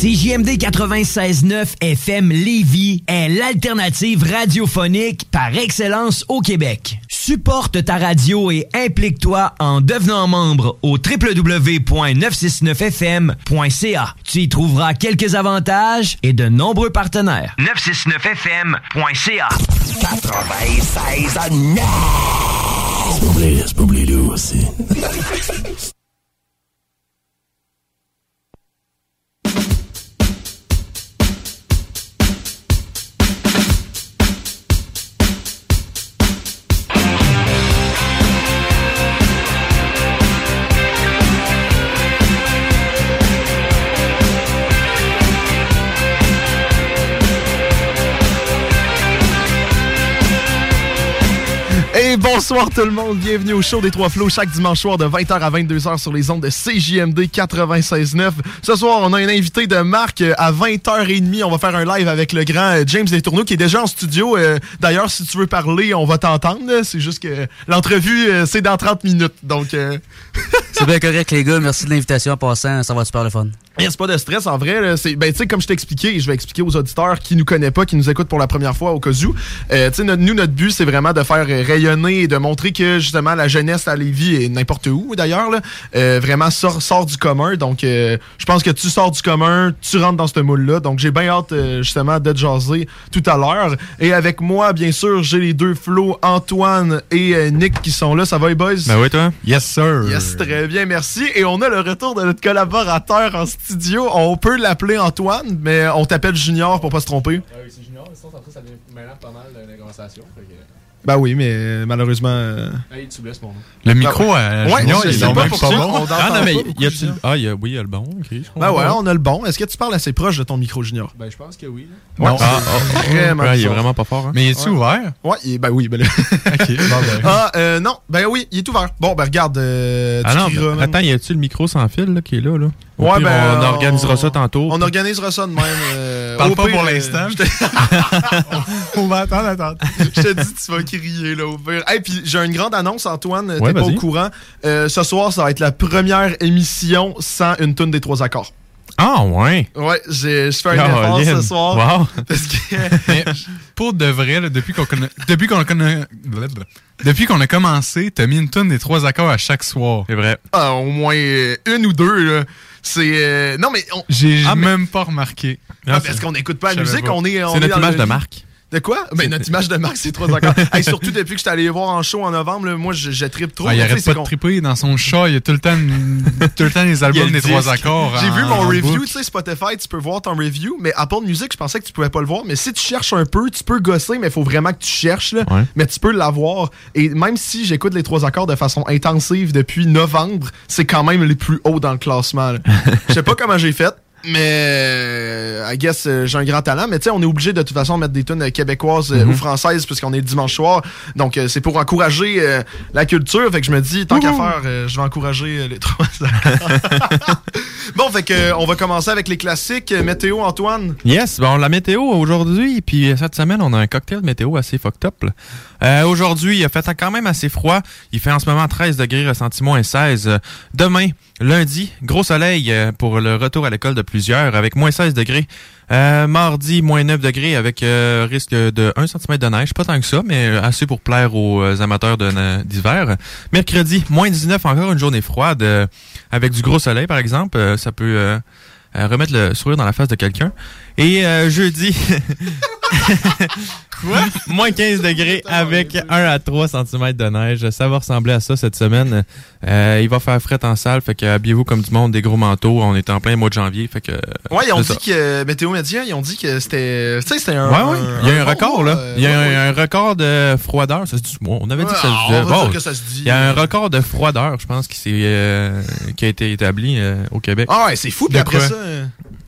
CJMD 96.9 FM Lévis est l'alternative radiophonique par excellence au Québec. Supporte ta radio et implique-toi en devenant membre au www.969fm.ca. Tu y trouveras quelques avantages et de nombreux partenaires. 969fm.ca 96 à 9! C'est pas oublié, c'est pas oublié lui aussi. Et bonsoir tout le monde, bienvenue au show des Trois Flots chaque dimanche soir de 20h à 22h sur les ondes de CJMD 96.9. Ce soir, on a un invité de marque euh, à 20h30. On va faire un live avec le grand euh, James Destourneaux qui est déjà en studio. Euh, D'ailleurs, si tu veux parler, on va t'entendre. C'est juste que l'entrevue, c'est dans 30 minutes. Donc, euh, C'est bien correct, les gars. Merci de l'invitation en passant. Ça va être super le fun. Yes, pas de stress en vrai. C'est, ben, tu sais, comme je t'ai expliqué, je vais expliquer aux auditeurs qui nous connaissent pas, qui nous écoutent pour la première fois au cas où. Euh, tu sais, notre- nous, notre but, c'est vraiment de faire euh, et de montrer que justement la jeunesse à Lévis et n'importe où d'ailleurs, là, euh, vraiment sort, sort du commun. Donc, euh, je pense que tu sors du commun, tu rentres dans ce moule-là. Donc, j'ai bien hâte euh, justement de te jaser tout à l'heure. Et avec moi, bien sûr, j'ai les deux flots, Antoine et euh, Nick qui sont là. Ça va les boys? Ben oui, toi? Yes, sir. Yes, très bien, merci. Et on a le retour de notre collaborateur en studio. On peut l'appeler Antoine, mais on t'appelle Junior pour pas se tromper. oui, c'est Junior, mais sinon, ça devient maintenant pas mal de la conversation. Fait que... Ben oui, mais euh, malheureusement. euh, Hey, tu blesses mon nom. Le micro Ouais, Junior, je il est pas bon. Ah non, mais y a-tu... Junior. Ah, il y a... oui, il y a le bon. ok, je Ben comprends. ouais, on a le bon. Est-ce que tu parles assez proche de ton micro, Junior? Ben, je pense que oui. là. Non. Ah, ah, vraiment ouais, il est vraiment pas fort. hein. Mais es-tu Ouais. ouvert? Ouais, il ben oui. Ben, là- Ok, bon, ben. ah, euh, non. Ben oui, il est ouvert. Bon, ben regarde. euh, Ah non, même. attends, y a-tu le micro sans fil là, qui est là? là? Ouais, pire, ben, on organisera ça tantôt. On organisera ça de même. euh, Parle pas pire, pour euh, l'instant. On va attendre, attendre. je te dis, tu vas crier là au pire. Hey, puis j'ai une grande annonce, Antoine. T'es Ouais, pas vas-y. au courant. Euh, ce soir, ça va être la première émission sans une tune des trois accords. Ah, ouais. Ouais, j'ai- je fais un effort ce soir. Wow. Parce que. Mais pour de vrai, là, depuis qu'on connaît- depuis qu'on depuis qu'on a commencé, t'as mis une tonne des trois accords à chaque soir. C'est vrai. Ah, au moins une ou deux, là. C'est. euh, Non, mais. on- J'ai Ah, mais- même pas remarqué. Ah, parce qu'on n'écoute pas la musique, pas. on est. C'est est notre image de marque. De quoi? Ben, C'est- notre image de marque, c'est trois accords. hey, surtout depuis que je suis allé voir en show en novembre, là, moi, je, je trippe trop. Ah, il mais arrête pas de triper dans son chat, il y a tout le temps, tout le temps les albums des trois accords. J'ai vu mon review, tu sais, Spotify, tu peux voir ton review, mais Apple Music, je pensais que tu pouvais pas le voir. Mais si tu cherches un peu, tu peux gosser, mais il faut vraiment que tu cherches, là. Ouais. Mais tu peux l'avoir. Et même si j'écoute les trois accords de façon intensive depuis novembre, c'est quand même les plus hauts dans le classement. Je sais pas comment j'ai fait. Mais euh, I guess euh, j'ai un grand talent. Mais tu sais, on est obligé de toute façon de mettre des tunes euh, québécoises euh, ou françaises puisqu'on est dimanche soir. Donc c'est pour encourager euh, la culture. Fait que je me dis, tant qu'à faire, euh, je vais encourager les trois bon, fait que on va commencer avec les classiques. Météo, Antoine? Yes, bon, la météo aujourd'hui, puis cette semaine, on a un cocktail météo assez fucked up. Euh, aujourd'hui, il a fait quand même assez froid. Il fait en ce moment 13 degrés, ressenti moins 16. Euh, Demain, lundi, gros soleil pour le retour à l'école de plusieurs avec moins 16 degrés. Euh, mardi, moins 9 degrés avec euh, risque de 1 cm de neige. Pas tant que ça, mais assez pour plaire aux euh, amateurs ne- d'hiver. Mercredi, moins 19, encore une journée froide euh, avec du gros soleil, par exemple. Euh, ça peut euh, euh, remettre le sourire dans la face de quelqu'un. Et euh, jeudi... Quoi? Moins 15 degrés avec 1 à 3 cm de neige. Ça va ressembler à ça cette semaine. Euh, il va faire fret en salle, fait que habillez-vous comme du monde, des gros manteaux. On est en plein mois de janvier, fait que... Ouais, ils ont dit que Météo Média, ils ont dit que c'était. Tu sais, c'était un. Ouais, ouais. Il y a un, record, là. euh, Il y a ouais, un, un record de froideur. Ça se dit, bon, on avait dit que ça se Bon, dire que ça se dit. Il y a un record de froideur, je pense, qui, s'est, euh, qui a été établi euh, au Québec. Ah ouais, c'est fou. Puis après ça.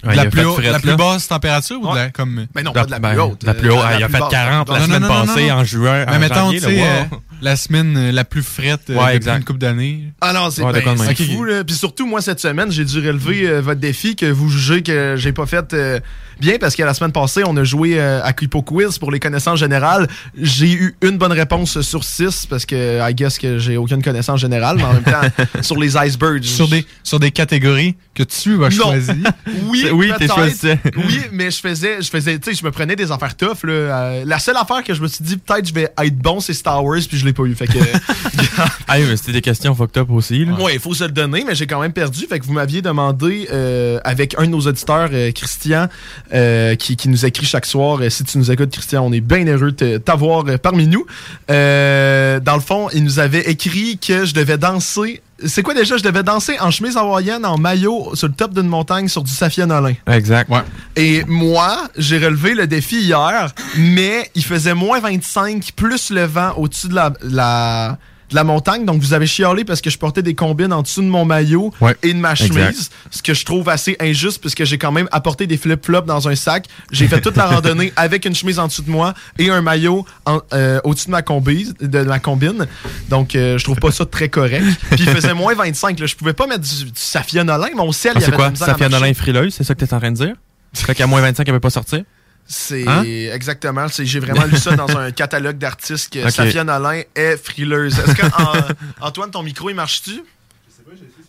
Ouais, la plus, haut- la plus basse température ou de la, comme. Mais non, pas de la Ben, plus haute. La plus euh, haute. Ah, il a plus fait basse. 40 la semaine passée en juin. Mais en mettons, janvier, tu sais. La semaine euh, la plus frette euh, Ouais, depuis exact. une couple d'années. Ah non, c'est Ouais, ben, mais- fou. Là. Puis surtout, moi, cette semaine, j'ai dû relever euh, votre défi que vous jugez que j'ai pas fait euh, bien parce que la semaine passée, on a joué euh, à Clipo Quiz pour les connaissances générales. J'ai eu une bonne réponse sur six parce que I guess que j'ai aucune connaissance générale, mais en même temps, sur les icebergs. Sur des, sur des catégories que tu as choisies. Oui, oui, choisi. Oui, mais je faisais, je faisais, tu sais, je me prenais des affaires tough. Là. Euh, la seule affaire que je me suis dit, peut-être je vais être bon, c'est Star Wars, puis je l'ai pas eu. Fait que, Ah oui, mais c'était des questions fucked up aussi. Là. ouais, il faut se le donner, mais j'ai quand même perdu. Fait que vous m'aviez demandé euh, avec un de nos auditeurs, euh, Christian, euh, qui, qui nous écrit chaque soir. euh, si tu nous écoutes, Christian, on est bien heureux de t'avoir euh, parmi nous. Euh, dans le fond, il nous avait écrit que je devais danser. C'est quoi déjà? Je devais danser en chemise hawaïenne, en maillot, sur le top d'une montagne, sur du Safia Nolin. Exact. Ouais. Et moi, j'ai relevé le défi hier, mais il faisait moins 25 plus le vent au-dessus de la, la- de la montagne. Donc, vous avez chialé parce que je portais des combines en dessous de mon maillot Ouais. et de ma Exact. chemise. Ce que je trouve assez injuste puisque j'ai quand même apporté des flip-flops dans un sac. J'ai fait toute la randonnée avec une chemise en dessous de moi et un maillot euh, au-dessus de ma combine. De ma combine. Donc, euh, je trouve pas ça très correct. Puis, il faisait moins 25. Là. Je pouvais pas mettre du, du Safia Nolin. Mon ciel, Ah, il y avait quoi? Safia marcher. Nolin frileuse, c'est ça que t'es en train de dire? Fait qu'à moins 25, elle peut pas sortir? C'est Hein? exactement. c'est- J'ai vraiment lu ça dans un catalogue d'artistes que Ok. Safia Nolin est frileuse. Est-ce que en- Antoine, ton micro, il marche-tu?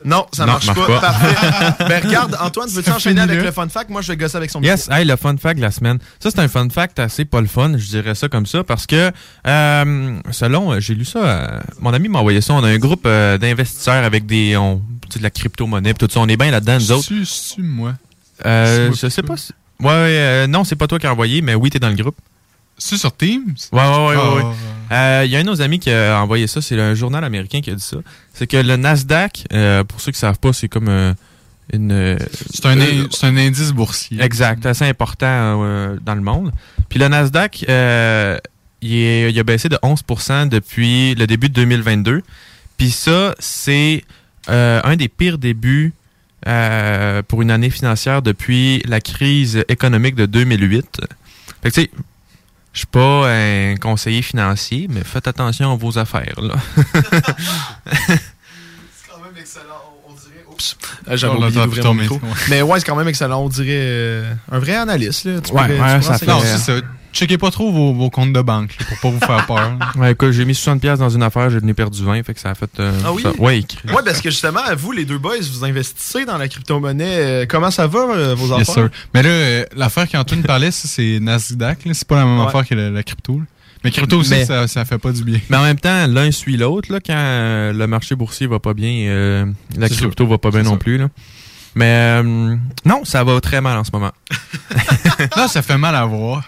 Non, ça Non, marche, marche pas. pas. Parfait. ben regarde, Antoine, veux-tu enchaîner avec le fun fact? Moi, je vais gosser avec son micro. Yes, hey, le fun fact de la semaine. Ça, c'est un fun fact assez pas le fun, je dirais ça comme ça, parce que, euh, selon, euh, j'ai lu ça, euh, mon ami m'a envoyé ça, on a un groupe euh, d'investisseurs avec des, on, de la crypto-monnaie, pis tout ça, on est bien là-dedans, nous autres. Moi? Euh, je sais pas si... Ouais, euh, non, c'est pas toi qui as envoyé, mais oui, t'es dans le groupe. C'est sur Teams? Ouais, ouais, ouais, Ah, ouais. ouais. Euh, Il y a un de nos amis qui a envoyé ça, c'est un journal américain qui a dit ça. C'est que le Nasdaq, euh, pour ceux qui savent pas, c'est comme euh, une... C'est un, in- c'est un indice boursier. Exact, assez important dans le monde. Puis le Nasdaq, il, est- il a baissé de 11% depuis le début de 2022. Puis ça, c'est un des pires débuts euh, pour une année financière depuis la crise économique de 2008. Fait que tu sais, je suis pas un conseiller financier, mais faites attention à vos affaires. Là. C'est quand même excellent, on dirait. Oups. Euh, J'avais oublié d'ouvrir mon ton micro. Mais ouais, c'est quand même excellent. On dirait euh, un vrai analyste. Là. Tu Ouais, pourrais- ouais, tu ça pourrais fait- Non, enseigner. c'est ça. Checkez pas trop vos, vos comptes de banque là, pour pas vous faire peur. Ouais, écoute, j'ai mis 60$ piastres dans une affaire, j'ai devenu perdu 20, fait que ça a fait. euh, Ah oui? ça- ouais, écrit. Ouais, parce que justement, vous, les deux boys, vous investissez dans la crypto-monnaie. Euh, Comment ça va, euh, vos Yes, affaires? sir. Mais là, euh, l'affaire qu'Antoine parlait, c'est Nasdaq. C'est pas la même Ouais. affaire que la, la crypto. là. Mais crypto aussi, Mais- ça, ça fait pas du bien. Mais en même temps, l'un suit l'autre. Là, quand le marché boursier va pas bien, euh, la crypto va pas bien non plus. Là. Mais euh, non, ça va très mal en ce moment. Là, ça fait mal à voir.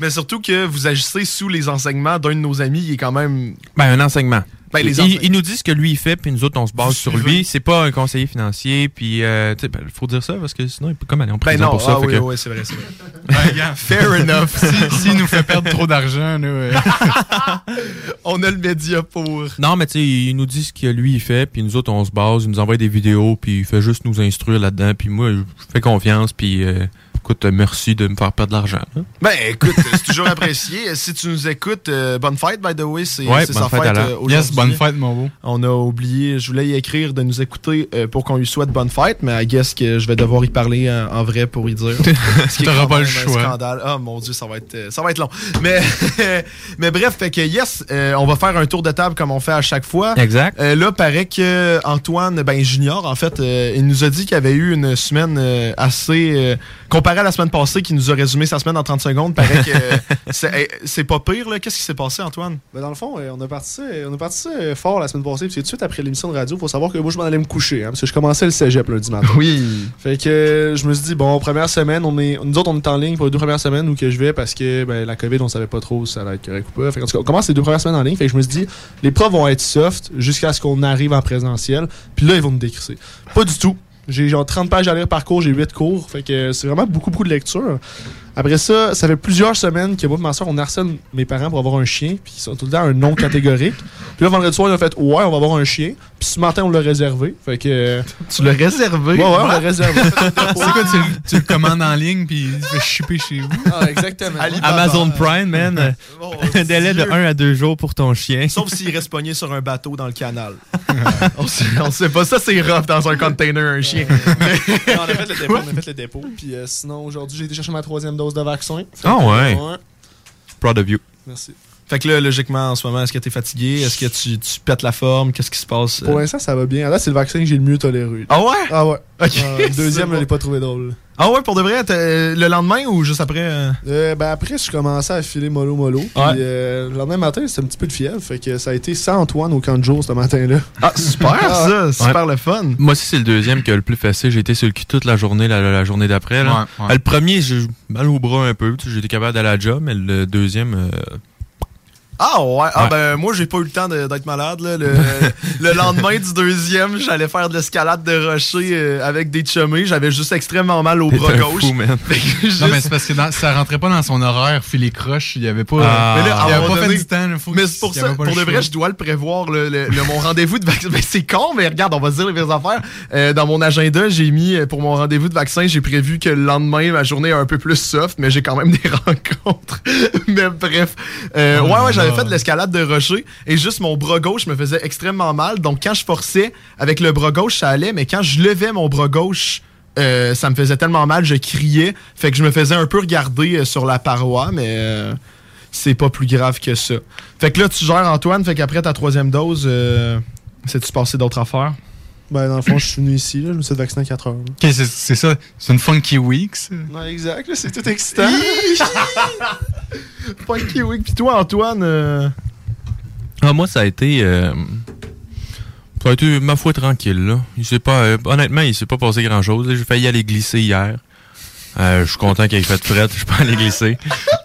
Mais surtout que vous agissez sous les enseignements d'un de nos amis, il est quand même. Ben, un enseignement. Ben, les il, il nous dit ce que lui il fait, puis nous autres, on se base sur lui. C'est pas un conseiller financier, puis il faut dire ça, parce que sinon, il peut comme aller en Ben prison non, pour ça. ah oui, que- oui, c'est vrai, c'est vrai. Gars, Fair enough. si- S'il nous fait perdre trop d'argent, là, euh, On a le média pour. Non, mais tu sais, il nous dit ce que lui il fait, puis nous autres, on se base, il nous envoie des vidéos, puis il fait juste nous instruire là-dedans, puis moi, je fais confiance, puis euh, écoute, merci de me faire perdre de l'argent. hein. Ben écoute, c'est toujours apprécié. Si tu nous écoutes, euh, bonne fête, by the way. C'est Ouais, sa fête, euh, aujourd'hui. Yes, bonne fête, mon beau. On a oublié, je voulais y écrire de nous écouter euh, pour qu'on lui souhaite bonne fête, mais I guess que je vais devoir y parler en, en vrai pour y dire. Ce qui est T'auras quand pas le choix. scandale. Ah mon dieu, ça va être, ça va être long. Mais, mais bref, fait que yes, euh, on va faire un tour de table comme on fait à chaque fois. Exact. Euh, là, paraît que Antoine, ben Junior, en fait, euh, il nous a dit qu'il y avait eu une semaine euh, assez euh, la semaine passée, qui nous a résumé sa semaine en 30 secondes. Paraît que c'est pas pire. là. Qu'est-ce qui s'est passé, Antoine? Ben, dans le fond, euh, on a parti, euh, on a parti euh, fort la semaine passée. Puis tout de suite après l'émission de radio. faut savoir que moi, je m'en allais me coucher. hein, parce que je commençais le cégep lundi matin. Oui. Fait que je me suis dit, bon, première semaine, on est, nous autres, on est en ligne pour les deux premières semaines où que je vais parce que ben, la COVID, on savait pas trop si ça allait être correct ou pas. Fait que, en tout cas, on commence les deux premières semaines en ligne. Fait que je me suis dit, les profs vont être soft jusqu'à ce qu'on arrive en présentiel. Puis là, ils vont nous décrisser. Pas du tout. J'ai genre 30 pages à lire par cours, j'ai 8 cours. Fait que c'est vraiment beaucoup, beaucoup de lecture. Après ça, ça fait plusieurs semaines que moi et ma soeur, on harcèle mes parents pour avoir un chien, puis ils sont tout le temps un non catégorique. Puis là, vendredi soir, ils ont fait Ouais, on va avoir un chien. Puis ce matin, on l'a réservé. Fait que. Tu l'as réservé? Ouais, ouais, on l'a réservé. C'est quoi, tu, le- tu le commandes en ligne puis il se fait shipper chez vous? Ah, exactement. Amazon Prime, man. Un délai de Dieu. 1 à 2 jours pour ton chien. Sauf s'il reste pogné sur un bateau dans le canal. on, sait, on sait pas. Ça, c'est rough dans un container, un chien. Non, on a fait le dépôt, on a fait le dépôt. Puis euh, sinon, aujourd'hui, j'ai été chercher ma troisième dose de vaccin. Ah que, ouais. ouais. Proud of you. Merci. Fait que là, logiquement, en ce moment, est-ce que t'es fatigué? Est-ce que tu, tu pètes la forme? Qu'est-ce qui se passe? Pour l'instant, ça va bien. Là, c'est le vaccin que j'ai le mieux toléré. Ah ouais? Ah ouais. Ok. Euh, le deuxième, je l'ai pas trouvé drôle. Ah ouais, pour de vrai? t'as- Le lendemain ou juste après? euh? Euh, ben après, je commençais à filer mollo mollo. Puis Ouais. euh, le lendemain matin, c'était un petit peu de fièvre. Fait que ça a été sans Antoine au camp de jour ce matin-là. Ah, super ça! Super le fun! Moi aussi, c'est le deuxième qui a le plus facile. J'ai été sur le cul toute la journée, la, la journée d'après. là. Ouais, ouais. Euh, Le premier, j'ai mal au bras un peu. tu été capable d'aller à la job, mais le deuxième, euh, Ah ouais, ah Ouais. ben moi j'ai pas eu le temps d'être malade. Là. Le, le lendemain du deuxième, j'allais faire de l'escalade de rocher euh, avec des chummés. J'avais juste extrêmement mal au bras un gauche. fou, man. Juste- Non, mais c'est parce que dans- ça rentrait pas dans son horaire, filer croche. Il y avait pas. Ah. Mais là, il avait pas donné- fait du temps. faut mais c'est pour ça, pour le de vrai, je dois le prévoir, le, le- le- mon rendez-vous de vaccin. Mais c'est con, mais regarde, on va se dire les vraies affaires. Euh, dans mon agenda, j'ai mis euh, pour mon rendez-vous de vaccin, j'ai prévu que le lendemain, ma journée est un peu plus soft, mais j'ai quand même des rencontres. mais bref. Euh, Oh ouais, ouais, j'avais là. fait de l'escalade de rocher et juste mon bras gauche me faisait extrêmement mal. Donc quand je forçais avec le bras gauche, ça allait, mais quand je levais mon bras gauche, euh, ça me faisait tellement mal, je criais. Fait que je me faisais un peu regarder euh, sur la paroi, mais euh, c'est pas plus grave que ça. Fait que là, tu gères Antoine, fait qu'après ta troisième dose, euh, sais-tu passer d'autres affaires? Ben, dans le fond, je suis venu ici. Là, je me suis fait vacciner à 4 heures. Ok, c'est ça. C'est une funky week, ça. Ouais, exact. là, C'est tout excitant. Funky Week. Puis toi, Antoine, euh, Ah, moi, ça a été. euh, ça a été ma foi tranquille, là. Il s'est pas. euh, honnêtement, il s'est pas passé grand chose. J'ai failli aller glisser hier. Euh, je suis content qu'il ait fait fret, je peux aller glisser.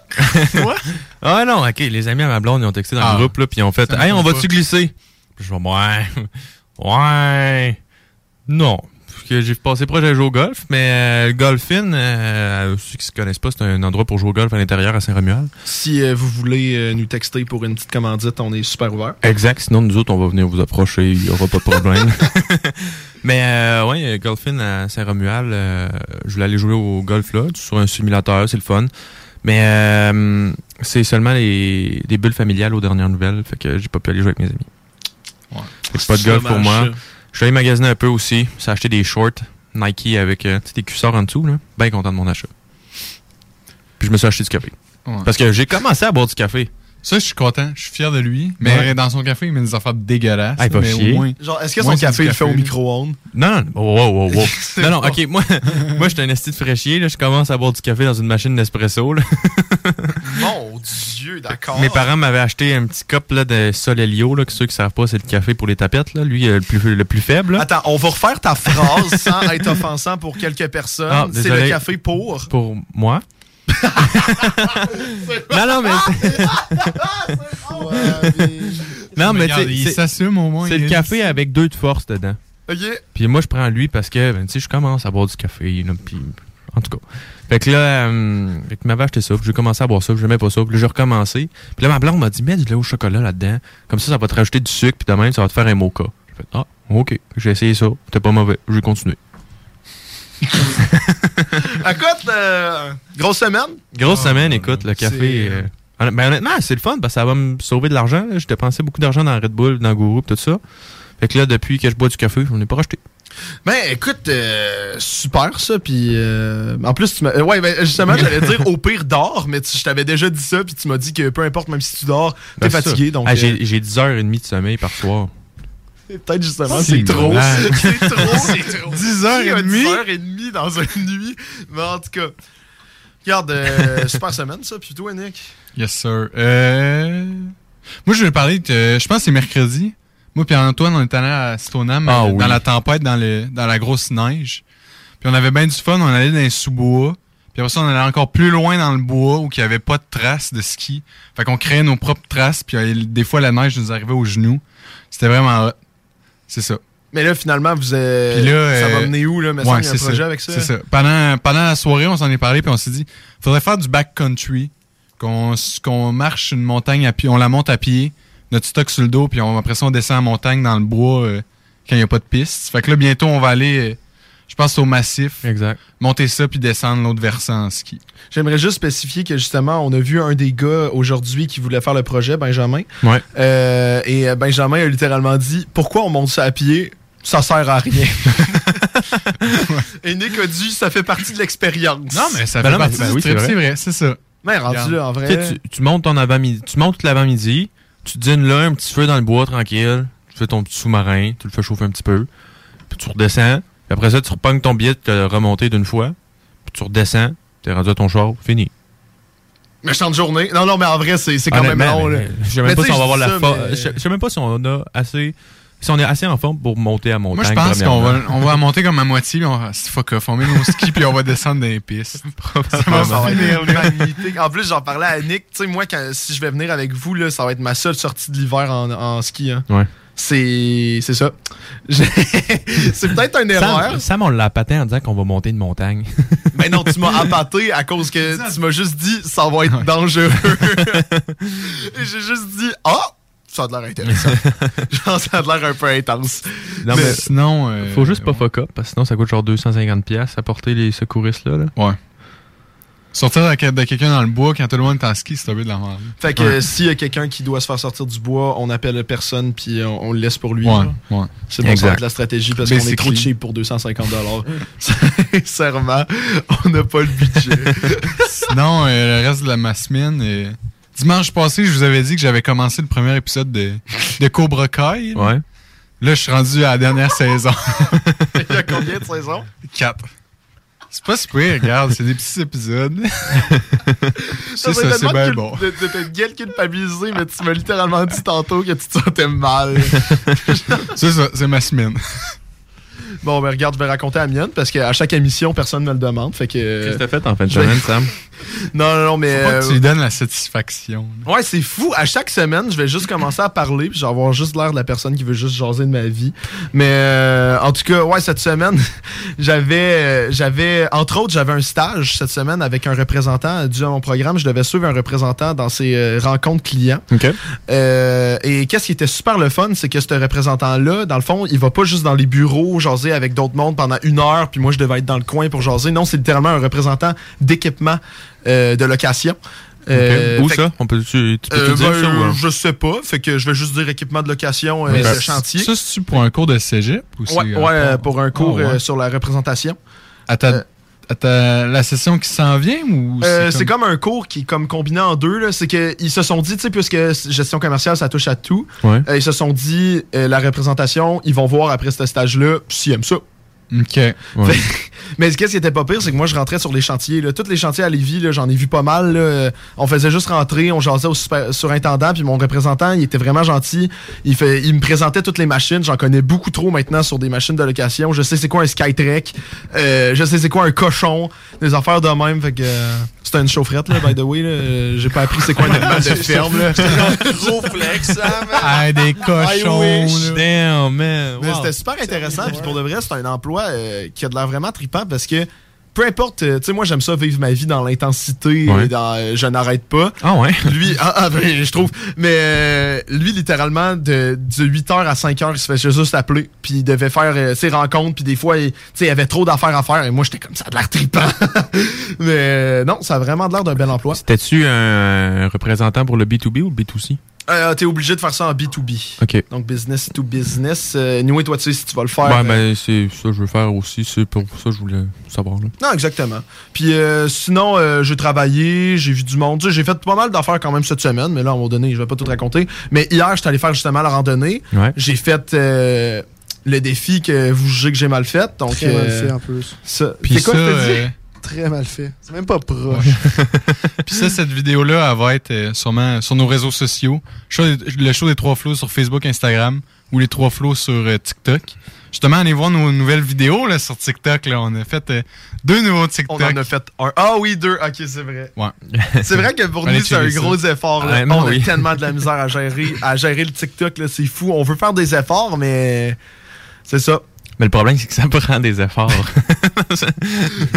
Quoi? Ah non, ok, les amis à ma blonde, ils ont texté dans Ah. le groupe, là, puis ils ont fait Hey, on va-tu glisser? Puis je vais Ouais. Ouais. Non. Parce que j'ai passé proche d'aller jouer au golf, mais euh, le Golfin, euh, ceux qui se connaissent pas, c'est un endroit pour jouer au golf à l'intérieur à Saint-Romuald. si euh, vous voulez nous texter pour une petite commandite, on est super ouvert. Exact. Sinon, nous autres, on va venir vous approcher. Il n'y aura pas de problème. Mais euh, ouais, Golfin à Saint-Romuald, je voulais aller jouer au golf là, sur un simulateur, c'est le fun. Mais c'est seulement les, des bulles familiales aux dernières nouvelles, fait que j'ai pas pu aller jouer avec mes amis. Fait que pas de C'est golf pour moi. Je suis allé magasiner un peu aussi. J'ai acheté des shorts Nike avec euh, des cuissards en dessous. Là. Bien content de mon achat. Puis je me suis acheté du café. Ouais. Parce que j'ai commencé à boire du café. Ça, je suis content. Je suis fier de lui. Mais Ouais. dans son café, il met des affaires dégueulasses. Ah, il va mais chier. Au moins, Genre, est-ce que son café, il le fait au micro-ondes? Non, non, oh, wow, wow, wow. C'est non, non, bon. ok, moi, moi, je suis un esti de fraîchier, là. Je commence à boire du café dans une machine Nespresso, là. Mon Dieu, d'accord. Mes parents m'avaient acheté un petit cup, là, de Solelio, là, que ceux qui savent pas, c'est le café pour les tapettes, là. Lui, euh, le plus, le plus faible, là. Attends, on va refaire ta phrase sans être offensant pour quelques personnes. Ah, c'est le café pour. Pour moi. Non, non, mais. non, mais, tu il c'est- s'assume au moins. c'est le il- café avec deux de force dedans. OK. Puis moi, je prends lui parce que, ben, tu sais, je commence à boire du café, puis en tout cas. Fait que là, euh, fait qu'il m'avait acheté ça, puis j'ai commencé à boire ça, puis j'aimais pas ça, puis là, j'ai recommencé. Puis là, ma blonde m'a dit, mets du lait au chocolat là-dedans, comme ça, ça va te rajouter du sucre, puis de même, ça va te faire un mocha. J'ai fait, ah, ok, j'ai essayé ça, c'était pas mauvais, j'ai continué. Écoute, euh, grosse semaine. Grosse Ah, semaine, écoute, le café. euh, hon- ben, honnêtement, c'est le fun parce que ça va me sauver de l'argent. Je dépensais beaucoup d'argent dans Red Bull, dans Guru, pis tout ça. Fait que là, depuis que je bois du café, je n'ai pas racheté. Ben, écoute, euh, super ça. Puis, euh, en plus, tu m'as. euh, ouais, ben, justement, j'allais dire au pire dors, mais tu- je t'avais déjà dit ça, puis tu m'as dit que peu importe, même si tu dors, t'es Ben, fatigué. ça. Donc, Ah, euh, j'ai j'ai 10h30 de sommeil par soir. Peut-être justement, C'est trop. c'est trop. C'est trop. 10 heures Qui et a demie. 10 heures et demie dans une nuit. Mais en tout cas, regarde, euh, super semaine, ça. Puis toi, Nick? Yes, sir. Euh... Moi, je vais parler de. Je pense que c'est mercredi. Moi puis Antoine, on est allé à Stoneham Ah euh, oui. dans la tempête, dans, le, dans la grosse neige. Puis on avait bien du fun. On allait dans les sous-bois. Puis après ça, on allait encore plus loin dans le bois où il n'y avait pas de traces de ski. Fait qu'on créait nos propres traces. Puis euh, des fois, la neige nous arrivait aux genoux. C'était vraiment hot. C'est ça. Mais là, finalement, vous avez. Puis là, ça va euh, mener où, là? Mais ouais, ça, il y a un projet ça, avec ça. C'est ça. Pendant, pendant la soirée, on s'en est parlé, puis on s'est dit, faudrait faire du backcountry, qu'on qu'on marche une montagne à pied, on la monte à pied, notre stock sur le dos, puis on, après ça, on descend la montagne dans le bois euh, quand il n'y a pas de piste. Fait que là, bientôt, on va aller, euh, je pense, au massif. Exact. Monter ça, puis descendre l'autre versant en ski. J'aimerais juste spécifier que justement, on a vu un des gars aujourd'hui qui voulait faire le projet, Benjamin. Ouais. Euh, et euh, Benjamin a littéralement dit Pourquoi on monte ça à pied? Ça sert à rien. et Nick a dit Ça fait partie de l'expérience. Non, mais ça Ben fait non, partie ben du oui, trip, c'est vrai. c'est ça. Mais rendu là, en vrai. tu, tu montes ton avant-midi, tu montes tout l'avant-midi, tu dînes là, un petit feu dans le bois tranquille, tu fais ton petit sous-marin, tu le fais chauffer un petit peu, puis tu redescends, puis après ça, tu repognes ton billet, tu l'as remonté d'une fois, puis tu redescends, t'es rendu à ton char, fini. Méchante journée. Non, non, mais en vrai, c'est c'est quand même long. mais, là. Je sais Mais même pas si sais, on va avoir je la forme. mais- Je je sais même pas si on a assez. Si on est assez en forme pour monter à montagne. Moi, je pense qu'on va, on va monter comme à moitié, puis on va, c'est fuck off, on met nos skis, puis on va descendre dans les pistes. Ça va. En plus, j'en parlais à Nick. Tu sais, moi, quand, si je vais venir avec vous, là, ça va être ma seule sortie de l'hiver en, en ski. hein. Ouais. C'est c'est ça. C'est peut-être une erreur. Sam, Sam, on l'a appâté en disant qu'on va monter une montagne. Mais non, tu m'as appâté à cause que tu m'as juste dit ça va être dangereux. Et j'ai juste dit ah, ça a de l'air intéressant. Genre, ça a de l'air un peu intense. Non, mais, mais sinon. euh, Faut juste pas fuck up, parce que sinon ça coûte genre 250$ piastres à porter les secouristes là. là. Ouais. Sortir de, de quelqu'un dans le bois quand tout le monde est en ski, c'est un peu de la merde. Fait que Ouais. euh, s'il y a quelqu'un qui doit se faire sortir du bois, on appelle personne puis on, on le laisse pour lui. Ouais, ouais. C'est bon, ça va Exact. être la stratégie parce qu'on est trop cheap pour 250 Sincèrement, on n'a pas le budget. Sinon, euh, le reste de la ma semaine. euh, dimanche passé, je vous avais dit que j'avais commencé le premier épisode de, de Cobra Kai. là. Ouais. Là, je suis rendu à la dernière saison. Il y a combien de saisons? 4. C'est pas super, regarde, c'est des petits épisodes. c'est Ça ça, c'est bien bon. De, de te gueule culpabilisé, mais tu m'as littéralement dit tantôt que tu te sentais mal. C'est ça, c'est ma semaine. bon, ben regarde, je vais raconter à mienne parce qu'à chaque émission, personne me le demande. Fait que. Qu'est-ce que t'as fait en fin de semaine, Sam? Non, non, non, mais. Faut pas que euh, tu lui donnes la satisfaction. Ouais, c'est fou. À chaque semaine, je vais juste commencer à parler, puis je vais avoir juste l'air de la personne qui veut juste jaser de ma vie. Mais euh, en tout cas, ouais, cette semaine, j'avais, euh, j'avais, entre autres, j'avais un stage cette semaine avec un représentant dû à mon programme. Je devais suivre un représentant dans ses euh, rencontres clients. OK. Euh, et qu'est-ce qui était super le fun, c'est que ce représentant-là, dans le fond, il va pas juste dans les bureaux jaser avec d'autres mondes pendant une heure, puis moi je devais être dans le coin pour jaser. Non, c'est littéralement un représentant d'équipement euh, de location. Euh, Où fait ça? On peut, tu, tu peux euh, te dire ben, ça ou... Je sais pas. Fait que je vais juste dire équipement de location euh, ça, chantier. Ça, c'est-tu pour un cours de cégep ou c'est. ouais, ouais, pour un cours Ah, ouais. sur la représentation. À ta, à ta- la session qui s'en vient ou c'est comme... un cours qui est comme combiné en deux. C'est qu'ils se sont dit, tu sais, puisque gestion commerciale, ça touche à tout, Ouais. ils se sont dit, la représentation, ils vont voir après ce stage-là s'ils aiment ça. Ok. Ouais. Fait- mais ce qui était pas pire, c'est que moi, je rentrais sur les chantiers. Là. Tous les chantiers à Lévis, j'en ai vu pas mal. là. On faisait juste rentrer, on jasait au super- surintendant, puis mon représentant, il était vraiment gentil. Il, fait, il me présentait toutes les machines. J'en connais beaucoup trop maintenant sur des machines de location. Je sais c'est quoi un Skytrek. Euh, je sais c'est quoi un cochon. Des affaires de même. Fait que euh, c'était une chaufferette, là, by the way. Euh, J'ai pas appris c'est quoi un animal de ferme. Là. Gros flex. Ah, des cochons. Damn, man. Wow. c'était super intéressant. Puis pour de vrai, c'est un emploi euh, qui a de l'air vraiment trippant parce que peu importe, euh, tu sais, moi, j'aime ça vivre ma vie dans l'intensité, Ouais. euh, je n'arrête pas. Ah ouais? Lui, ah, ah, ben, je trouve. Mais euh, lui, littéralement, de, de 8h à 5h, il se fait juste appeler. Puis il devait faire euh, ses rencontres. Puis des fois, il, tu sais, il avait trop d'affaires à faire. Et moi, j'étais comme ça, de l'air trippant. mais non, ça a vraiment de l'air d'un bel emploi. T'es-tu un représentant pour le B2B ou le B2C? Euh, T'es obligé de faire ça en B2B. OK. Donc, business to business. Euh, anyway, toi, tu sais si tu vas le faire. Ouais, euh, ben, c'est ça que je veux faire aussi. C'est pour ça que je voulais savoir. Là. Non, exactement. Puis euh, sinon, euh, j'ai travaillé, j'ai vu du monde. J'ai fait pas mal d'affaires quand même cette semaine, mais là, à un moment donné, je vais pas tout raconter. Mais hier, j'étais allé faire justement la randonnée. Ouais. J'ai fait euh, le défi que vous jugez que j'ai mal fait. Donc, Très mal euh, fait en plus. Ça. Puis C'est quoi ça, que t'as dit? Très mal fait. C'est même pas proche. Puis ça, cette vidéo-là, elle va être euh, sûrement sur nos réseaux sociaux. Le show des trois flots sur Facebook, Instagram ou les trois flots sur euh, TikTok. Justement, allez voir nos nouvelles vidéos là, sur TikTok. Là. On a fait euh, deux nouveaux TikTok. On en a fait un. Ah oui, deux. Ok, c'est vrai. Ouais. C'est vrai que pour nous, c'est un ça. gros effort. là. On oui. a tellement de la misère à gérer, à gérer le TikTok. là, C'est fou. On veut faire des efforts, mais c'est ça. Mais le problème, c'est que ça prend des efforts.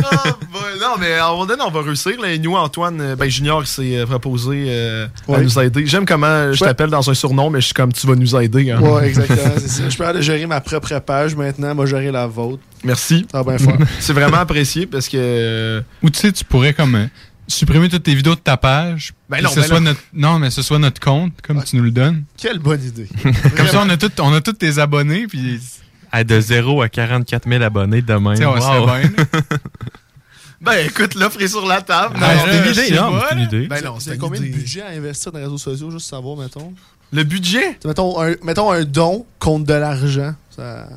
Ah, ben, non, mais à un moment donné, on va réussir. Là. Et nous, Antoine, euh, ben, Junior, s'est euh, proposé euh, à nous aider. J'aime comment je Ouais. t'appelle dans un surnom, mais je suis comme tu vas nous aider. hein. Ouais, exactement, c'est ça. Je peux aller gérer ma propre page maintenant, moi gérer la vôtre. Merci. Bien faire. C'est vraiment apprécié parce que. euh, Ou tu sais, tu pourrais comme supprimer toutes tes vidéos de ta page. Ben non, que ce ben soit non. notre non, mais ce soit notre compte, comme tu nous le donnes. Quelle bonne idée. Comme ça, on a tout, on a tous tes abonnés, puis À de 0 à 44 000 abonnés demain. tu sais, on Wow. bien. Ben écoute, l'offre est sur la table. Ah, Non, c'est une idée, sais non, c'est idée. Ben non, C'est c'est combien de budget? à investir dans les réseaux sociaux, juste savoir, mettons? Le budget? T'sais, Mettons un, mettons un don contre de l'argent ça,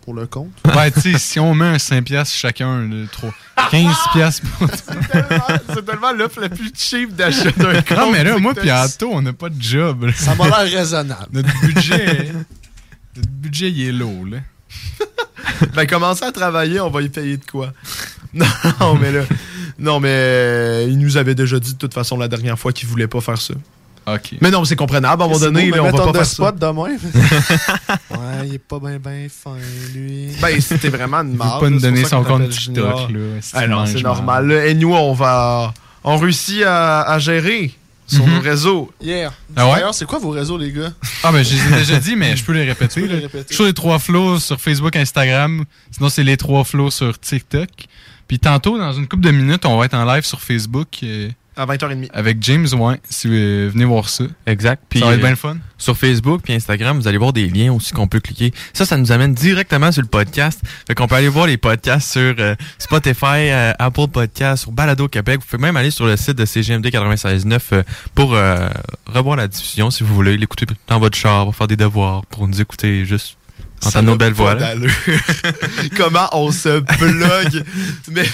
pour le compte. Ouais, tu sais, si on met un 5$ piastres chacun, le trop 15$ piastres pour. C'est tellement l'offre la plus cheap d'achat d'un compte. Non, mais là, moi, puis Anto, on n'a pas de job. là. Ça m'a l'air raisonnable. Notre budget, notre budget, il est low, là. Ben, commencer à travailler, on va y payer de quoi? Non, mais là. Non, mais euh, il nous avait déjà dit de toute façon la dernière fois qu'il voulait pas faire ça. OK. Mais non, c'est comprenable. À un moment donné, là, on va pas de faire ça. spot demain. ouais, il est pas bien ben fin, lui. Ben, c'était vraiment une marde. pas nous donner son compte TikTok, là. Ah non, c'est mal. normal. là. Et nous, on va. On réussit à, à gérer sur nos réseaux. Yeah. Ah ouais? D'ailleurs, c'est quoi vos réseaux, les gars? Ah, ben, je les ai déjà dit, mais je peux les répéter. Tu peux les là. répéter. Sur les trois flows sur Facebook, Instagram. Sinon, c'est les trois flows sur TikTok. Puis tantôt, dans une couple de minutes, on va être en live sur Facebook euh, À 20h30. avec James Ouais, si vous euh, venez voir ça. Exact. Puis, ça va être euh, bien le fun. Sur Facebook puis Instagram, vous allez voir des liens aussi qu'on peut cliquer. Ça, ça nous amène directement sur le podcast. Fait qu'on peut aller voir les podcasts sur euh, Spotify, euh, Apple Podcasts, sur Balado Québec. Vous pouvez même aller sur le site de CGMD 96.9 euh, pour euh, revoir la diffusion si vous voulez. L'écouter dans votre char, pour faire des devoirs, pour nous écouter juste entendre nos belles voix. Comment on se blogue. mais,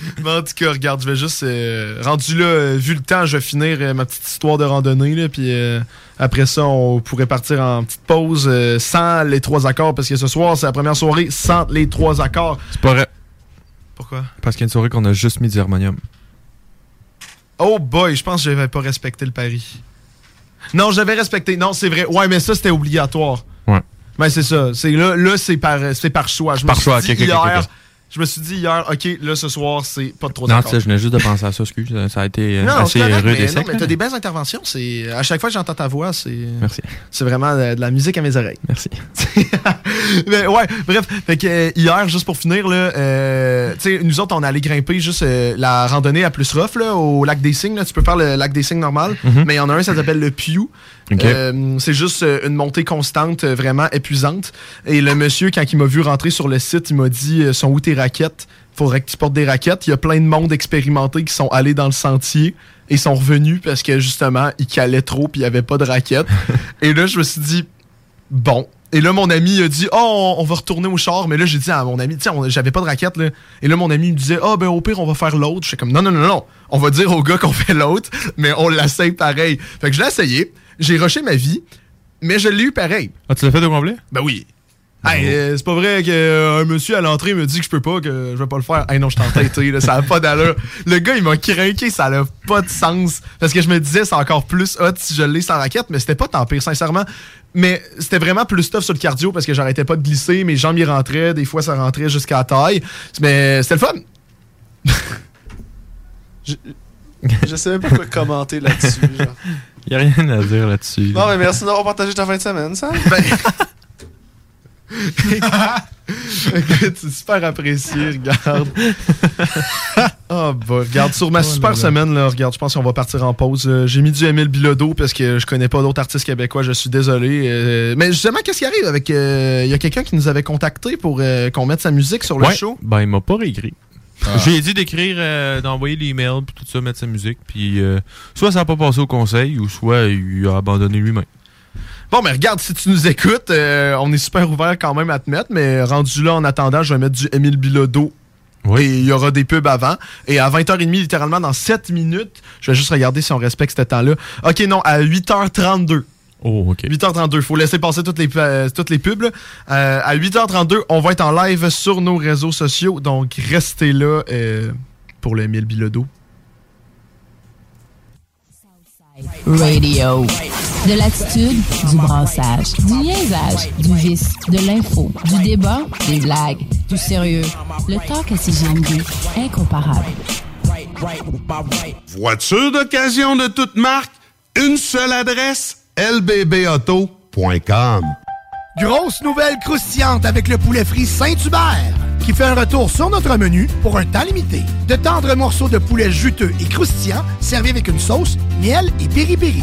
mais en tout cas, regarde, je vais juste. euh, rendu là, euh, vu le temps, je vais finir euh, ma petite histoire de randonnée. Là, puis euh, après ça, on pourrait partir en petite pause sans les trois accords. Parce que ce soir, c'est la première soirée sans les trois accords. C'est pas vrai. Pourquoi? Parce qu'il y a une soirée qu'on a juste mis du harmonium. Oh boy, je pense que j'avais pas respecté le pari. Non, j'avais respecté. Non, c'est vrai. Ouais, mais ça, c'était obligatoire. Ouais. Mais c'est ça. C'est là, là c'est par, par choix. Je me Par suis choix, dit hier. Je me suis dit hier, ok, là ce soir, c'est pas de trop Non, d'accord. tu sais, je venais juste de penser à ça, excuse. Ça a été euh, Non, assez correct, rude mais, et non, sec. mais t'as des belles interventions. C'est à chaque fois que j'entends ta voix, c'est Merci. c'est vraiment de, de la musique à mes oreilles. Merci. mais ouais, bref, fait que euh, hier, juste pour finir là, euh, tu sais, nous autres, on est allé grimper juste euh, la randonnée à plus rough là, au lac des Cygnes. là. Tu peux faire le lac des Cygnes normal, Mhm. mais il y en a un, ça s'appelle le Pew. Euh, c'est juste euh, une montée constante, euh, vraiment épuisante. Et le monsieur, quand il m'a vu rentrer sur le site, il m'a dit sont où tes raquettes? Faudrait que tu portes des raquettes. Il y a plein de monde expérimenté qui sont allés dans le sentier et sont revenus parce que justement, ils calaient trop puis il n'y avait pas de raquettes. et là, je me suis dit bon. Et là, mon ami a dit Oh, on, va retourner au char. Mais là, j'ai dit à mon ami, tiens, j'avais pas de raquette. Là. Et là, mon ami me disait Ah, ben au pire, on va faire l'autre. J'étais comme Non, non, non, non. On va dire au gars qu'on fait l'autre, mais on l'essaye pareil. Fait que je l'ai essayé. J'ai rushé ma vie, mais je l'ai eu pareil. Ah, tu l'as fait au complet? Ben oui. Hey, euh, c'est pas vrai qu'un monsieur à l'entrée me dit que je peux pas, que je vais pas le faire. Hey non, je là, ça a pas d'allure. Le gars, il m'a craqué, ça a pas de sens. Parce que je me disais, c'est encore plus hot si je l'ai sans raquette, mais c'était pas tant pire, sincèrement. Mais c'était vraiment plus tough sur le cardio parce que j'arrêtais pas de glisser, mes jambes y rentraient, des fois ça rentrait jusqu'à la taille. Mais c'était le fun. je, je sais même pas quoi commenter là-dessus. Il n'y a rien à dire là-dessus. Non, mais merci d'avoir partagé ta fin de semaine, ça. Écoute, c'est super apprécié, regarde. oh, bah, regarde, sur ma Oh super là semaine, là, regarde, je pense qu'on va partir en pause. Euh, J'ai mis du Émile Bilodeau parce que je connais pas d'autres artistes québécois, je suis désolé. Euh, mais justement, qu'est-ce qui arrive avec. euh, Il y a quelqu'un qui nous avait contacté pour euh, qu'on mette sa musique sur le Ouais. show? Ben, il m'a pas réécrit. Ah. J'ai dit d'écrire, euh, d'envoyer l'email, puis tout ça, mettre sa musique, puis euh, soit ça n'a pas passé au conseil, ou soit il a abandonné lui-même. Bon, mais regarde, si tu nous écoutes, euh, on est super ouvert quand même à te mettre, mais rendu là, en attendant, je vais mettre du Émile Bilodeau. Et il y aura des pubs avant. Et à 20h30, littéralement, dans 7 minutes, je vais juste regarder si on respecte ce temps-là. OK, non, à 8h32. Oh, OK. 8h32. Faut laisser passer toutes les, euh, toutes les pubs. là. Euh, à 8h32, on va être en live sur nos réseaux sociaux. Donc, restez là euh, pour le Émile Bilodeau. Radio. De l'attitude, du brassage, du niaisage, du vice, de l'info, du débat, des blagues, du sérieux. Le talk à CGMD, incomparable. Voiture d'occasion de toute marque, une seule adresse, lbbauto.com. Grosse nouvelle croustillante avec le poulet frit Saint-Hubert qui fait un retour sur notre menu pour un temps limité. De tendres morceaux de poulet juteux et croustillants servis avec une sauce, miel et piri-piri.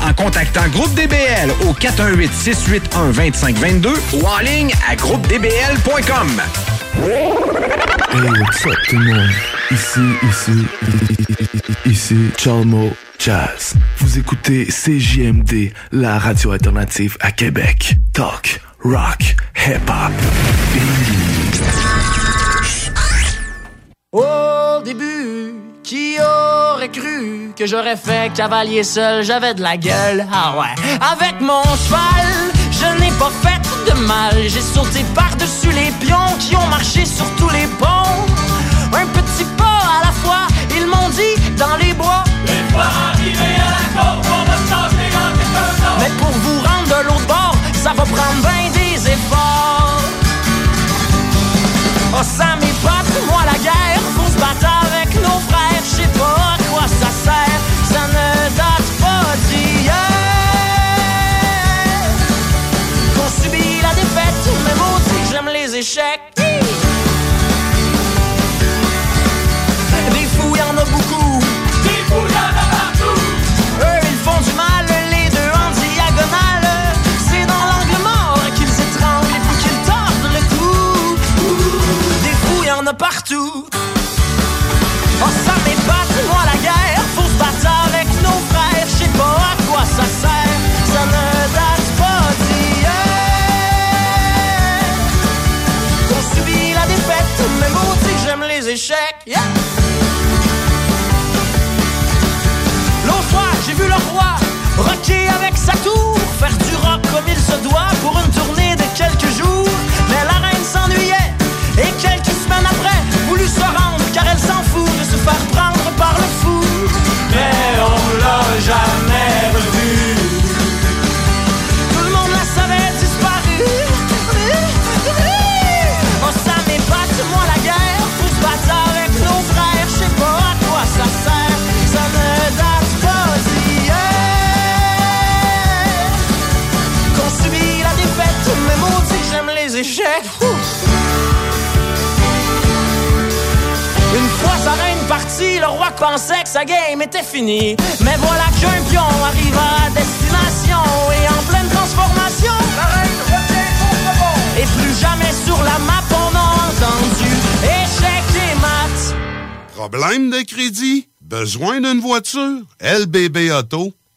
en contactant Groupe DBL au 418-681-2522 ou en ligne à groupedbl.com. Hey, what's up tout le monde? Ici, ici, ici, Chalmo Jazz. Vous écoutez CJMD, la radio alternative à Québec. Talk, rock, hip-hop, qui cru que j'aurais fait cavalier seul, j'avais de la gueule, ah ouais. Avec mon cheval, je n'ai pas fait de mal, j'ai sauté par-dessus les pions qui ont marché sur tous les ponts. Un petit pas à la fois, ils m'ont dit dans les bois. Les fois arrivés à la cour, on va changer Mais pour vous rendre de l'autre bord, ça va prendre bien des efforts. Oh, ça m'épate, moi la guerre, les. Yeah. L'autre soir, j'ai vu le roi rocker avec sa tour, faire du rock comme il se doit pour une tournée de quelques jours. Ouh. Une fois sa reine partie, le roi pensait que sa game était finie. Mais voilà qu'un pion arrive à destination et en pleine transformation. La reine revient contre bon. Et plus jamais sur la map on a entendu échec et maths. Problème de crédit? Besoin d'une voiture? lbbauto.com.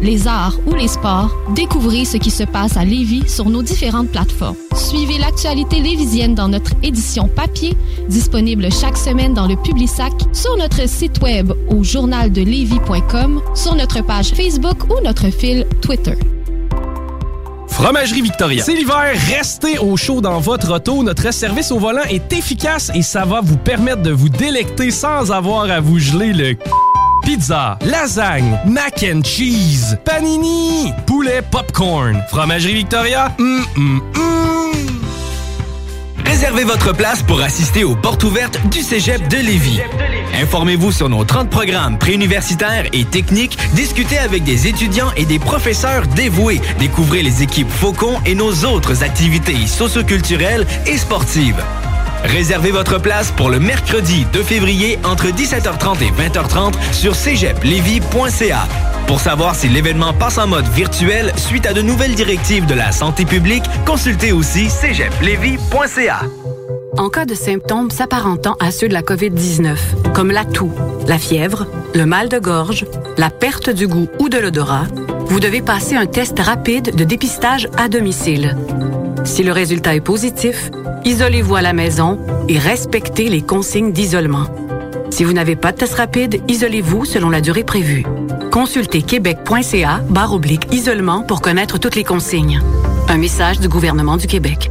les arts ou les sports, découvrez ce qui se passe à Lévis sur nos différentes plateformes. Suivez l'actualité lévisienne dans notre édition papier, disponible chaque semaine dans le Publisac, sur notre site web au journaldelevis.com, sur notre page Facebook ou notre fil Twitter. Fromagerie Victoria. C'est l'hiver, restez au chaud dans votre auto. Notre service au volant est efficace et ça va vous permettre de vous délecter sans avoir à vous geler le Pizza, lasagne, mac and cheese, panini, poulet popcorn. Fromagerie Victoria, hum, hum, hum. Réservez votre place pour assister aux portes ouvertes du Cégep de Lévis. Informez-vous sur nos 30 programmes préuniversitaires et techniques, discutez avec des étudiants et des professeurs dévoués, découvrez les équipes Faucon et nos autres activités socioculturelles et sportives. Réservez votre place pour le mercredi 2 février entre 17h30 et 20h30 sur cégeplevy.ca. Pour savoir si l'événement passe en mode virtuel suite à de nouvelles directives de la santé publique, consultez aussi cégeplevy.ca. En cas de symptômes s'apparentant à ceux de la COVID-19, comme la toux, la fièvre, le mal de gorge, la perte du goût ou de l'odorat, vous devez passer un test rapide de dépistage à domicile. Si le résultat est positif, isolez-vous à la maison et respectez les consignes d'isolement. Si vous n'avez pas de test rapide, isolez-vous selon la durée prévue. Consultez québec.ca barre oblique isolement pour connaître toutes les consignes. Un message du gouvernement du Québec.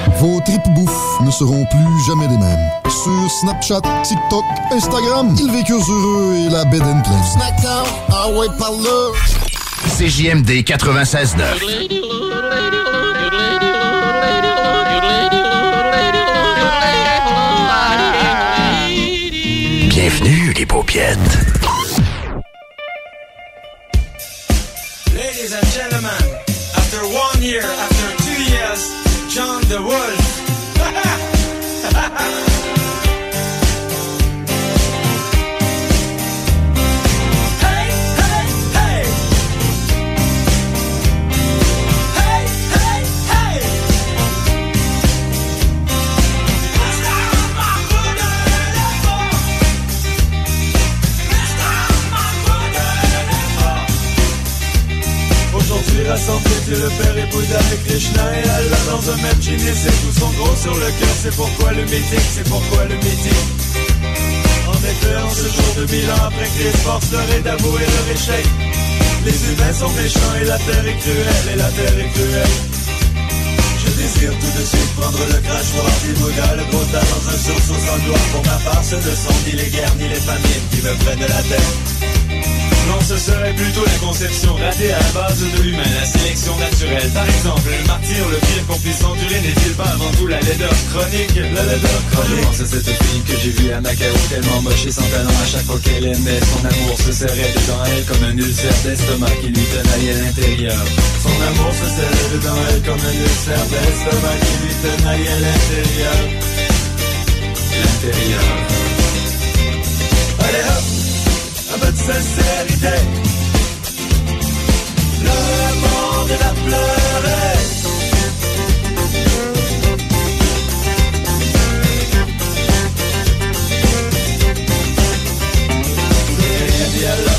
Vos tripes bouffes ne seront plus jamais les mêmes. Sur Snapchat, TikTok, Instagram, ils vécurent heureux et la bed and pleine. Snackdown, ah ouais, par là. CJMD 96.9. Bienvenue les paupiètes. The. Hey, le Père Bouddha avec Krishna et Allah dans un même jean et c'est tous sont gros sur le cœur, c'est pourquoi le meeting, c'est pourquoi le meeting. En effet, en ce jour de bilan, après que les forces leur d'avouer leur échec, les humains sont méchants et la terre est cruelle, et la terre est cruelle. Je désire tout de suite prendre le crachoir du Bouddha, le gros dans un sursaut sans gloire. Pour ma part, ce ne sont ni les guerres ni les famines qui me prennent de la tête. Non, ce serait plutôt la conception ratée à la base de l'humain, la sélection naturelle. Par exemple, le martyr, le pire qu'on puisse endurer n'est-il pas avant tout la laideur chronique? La laideur chronique. C'est cette fille que j'ai vue à Macao tellement moche et sans talent à chaque fois qu'elle aimait son amour se serrait dedans elle comme un ulcère d'estomac qui lui tenaillait l'intérieur. Son amour se serrait dedans elle comme un ulcère d'estomac qui lui tenaillait l'intérieur. L'intérieur. Allez hop, sincérité. Le monde a pleuré.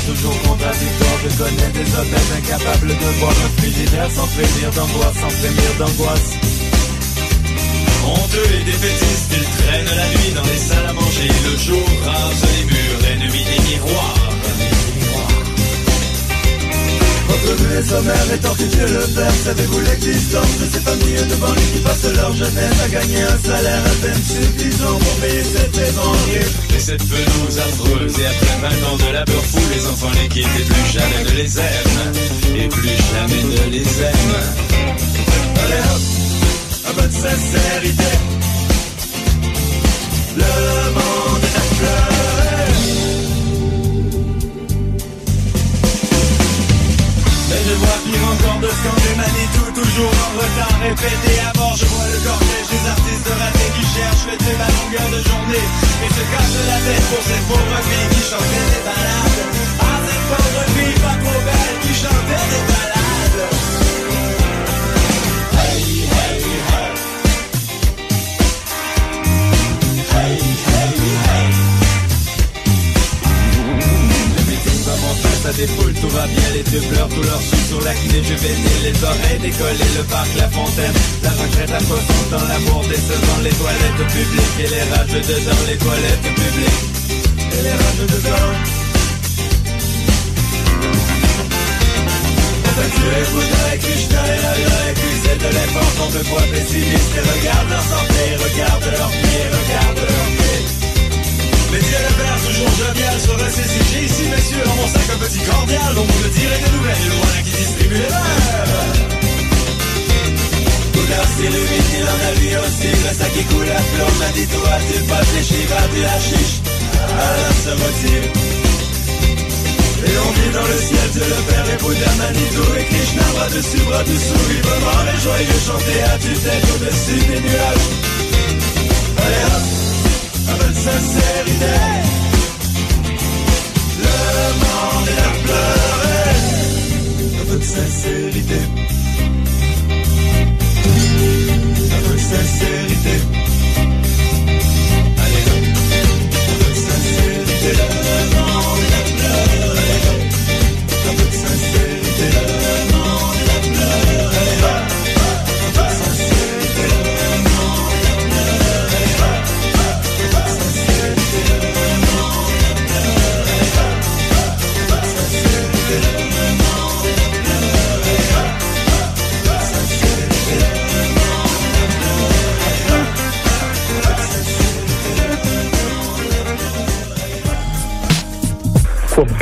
Toujours contradictoire. Je connais des honnêtes incapables de voir un frigidaire sans frémir d'angoisse, sans frémir d'angoisse. Honteux et défaitistes, ils traînent la nuit dans les salles à manger. Le jour rase les murs, ennemis des miroirs. Est sommaire et Dieu le Père Savez-vous l'existence de ces familles de banlieue Qui passent leur jeunesse à gagner un salaire à peine suffisant Pour payer cette maison Et cette pelouse affreuse et après 20 ans de labeur fou Les enfants les quittent et plus jamais ne les aiment Et plus jamais ne les aiment Allez hop, un peu de sincérité. Le monde je vois pire encore de scander Manitou Toujours en retard, répété à mort Je vois le cortège des artistes ratés Qui cherchent le thème à longueur de journée. Et se cassent la tête pour cette pauvre fille décollées, le parc, la fontaine, la retraite à 60 dans l'amour décevant, les toilettes publiques et les rageux dedans, les toilettes publiques et les rageux dedans. On va tuer Bouddha et Krishna et Allah accusés de l'effort sont deux fois pessimistes et regarde leur santé, regarde leurs pieds, regarde leurs pieds. Mais Dieu le Père, toujours jovial, se ressaisit. J'ai ici, messieurs, dans mon sac un petit cordial dont me direz des nouvelles, voilà qui distribue les verres. Bouddha s'illumine, il en a lui aussi, le sac qui coule à flot. M'a dit toi, tu pas fléchi, va du hashish. Allah se retire. Et on vit dans le ciel, Dieu le Père et Bouddha Manitou et Krishna, bras dessus, bras dessous, vivement et joyeux, chanter à tue-tête au-dessus des nuages. Allez hop, avec sincérité, le monde est à pleurer, avec sincérité. Avec sincérité. Allez sincérité. Avec sincérité,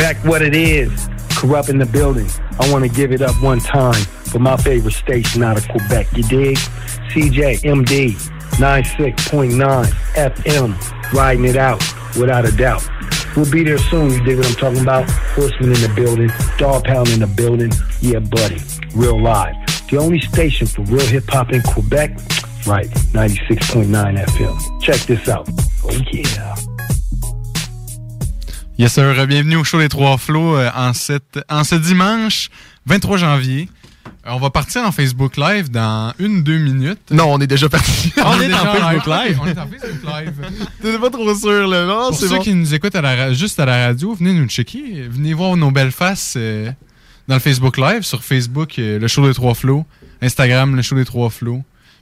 Quebec, what it is. Corrupt in the building. I want to give it up one time for my favorite station out of Quebec. You dig? CJMD 96.9 FM. Riding it out without a doubt. We'll be there soon. You dig what I'm talking about? Horseman in the building. Dog Pound in the building. Yeah, buddy. Real live. The only station for real hip hop in Quebec. Right. 96.9 FM. Check this out. Oh, yeah. Yes sir, bienvenue au show des Trois Flots euh, en, cette, en ce dimanche 23 janvier. Euh, on va partir en Facebook Live dans une, deux minutes. Non, on est déjà parti. On, est, en Facebook live. Live. On est en Facebook Live. T'es pas trop sûr, là. Non, Pour ceux bon. qui nous écoutent à la juste à la radio, venez nous checker. Venez voir nos belles faces euh, dans le Facebook Live. Sur Facebook, euh, le show des Trois Flots. Instagram, le show des Trois Flots.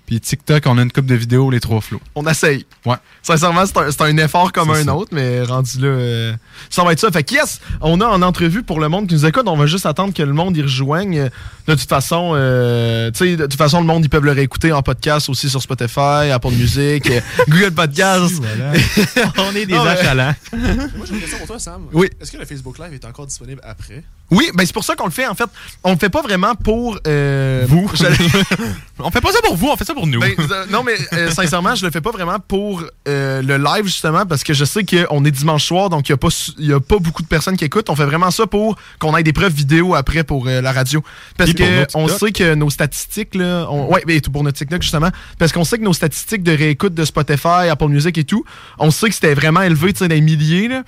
Puis TikTok, on a une coupe de vidéos, les Trois Flots. On essaye. Ouais. Sincèrement, c'est un, c'est un effort comme un ça. autre, mais rendu là, euh, ça va être ça. Fait que yes, on a en entrevue pour le monde qui nous écoute. On va juste attendre que le monde y rejoigne. De toute façon, euh, tu sais, de toute façon, le monde, ils peuvent le réécouter en podcast aussi sur Spotify, Apple Music, euh, Google Podcast. On est des Non, achalants. Moi, j'ai une question pour toi, Sam. Oui. Est-ce que le Facebook Live est encore disponible après? Oui, ben c'est pour ça qu'on le fait en fait. On le fait pas vraiment pour euh, Vous. on fait pas ça pour vous, on fait ça pour nous. Ben, euh, non, mais euh, sincèrement, je le fais pas vraiment pour euh, le live, justement, parce que je sais qu'on est dimanche soir, donc il n'y a, pas y a pas beaucoup de personnes qui écoutent. On fait vraiment ça pour qu'on ait des preuves vidéo après pour euh, la radio. Parce que on sait que nos statistiques, là, on, ouais, mais tout pour notre TikTok, justement, parce qu'on sait que nos statistiques de réécoute de Spotify, Apple Music et tout, on sait que c'était vraiment élevé, tu sais, des milliers, là.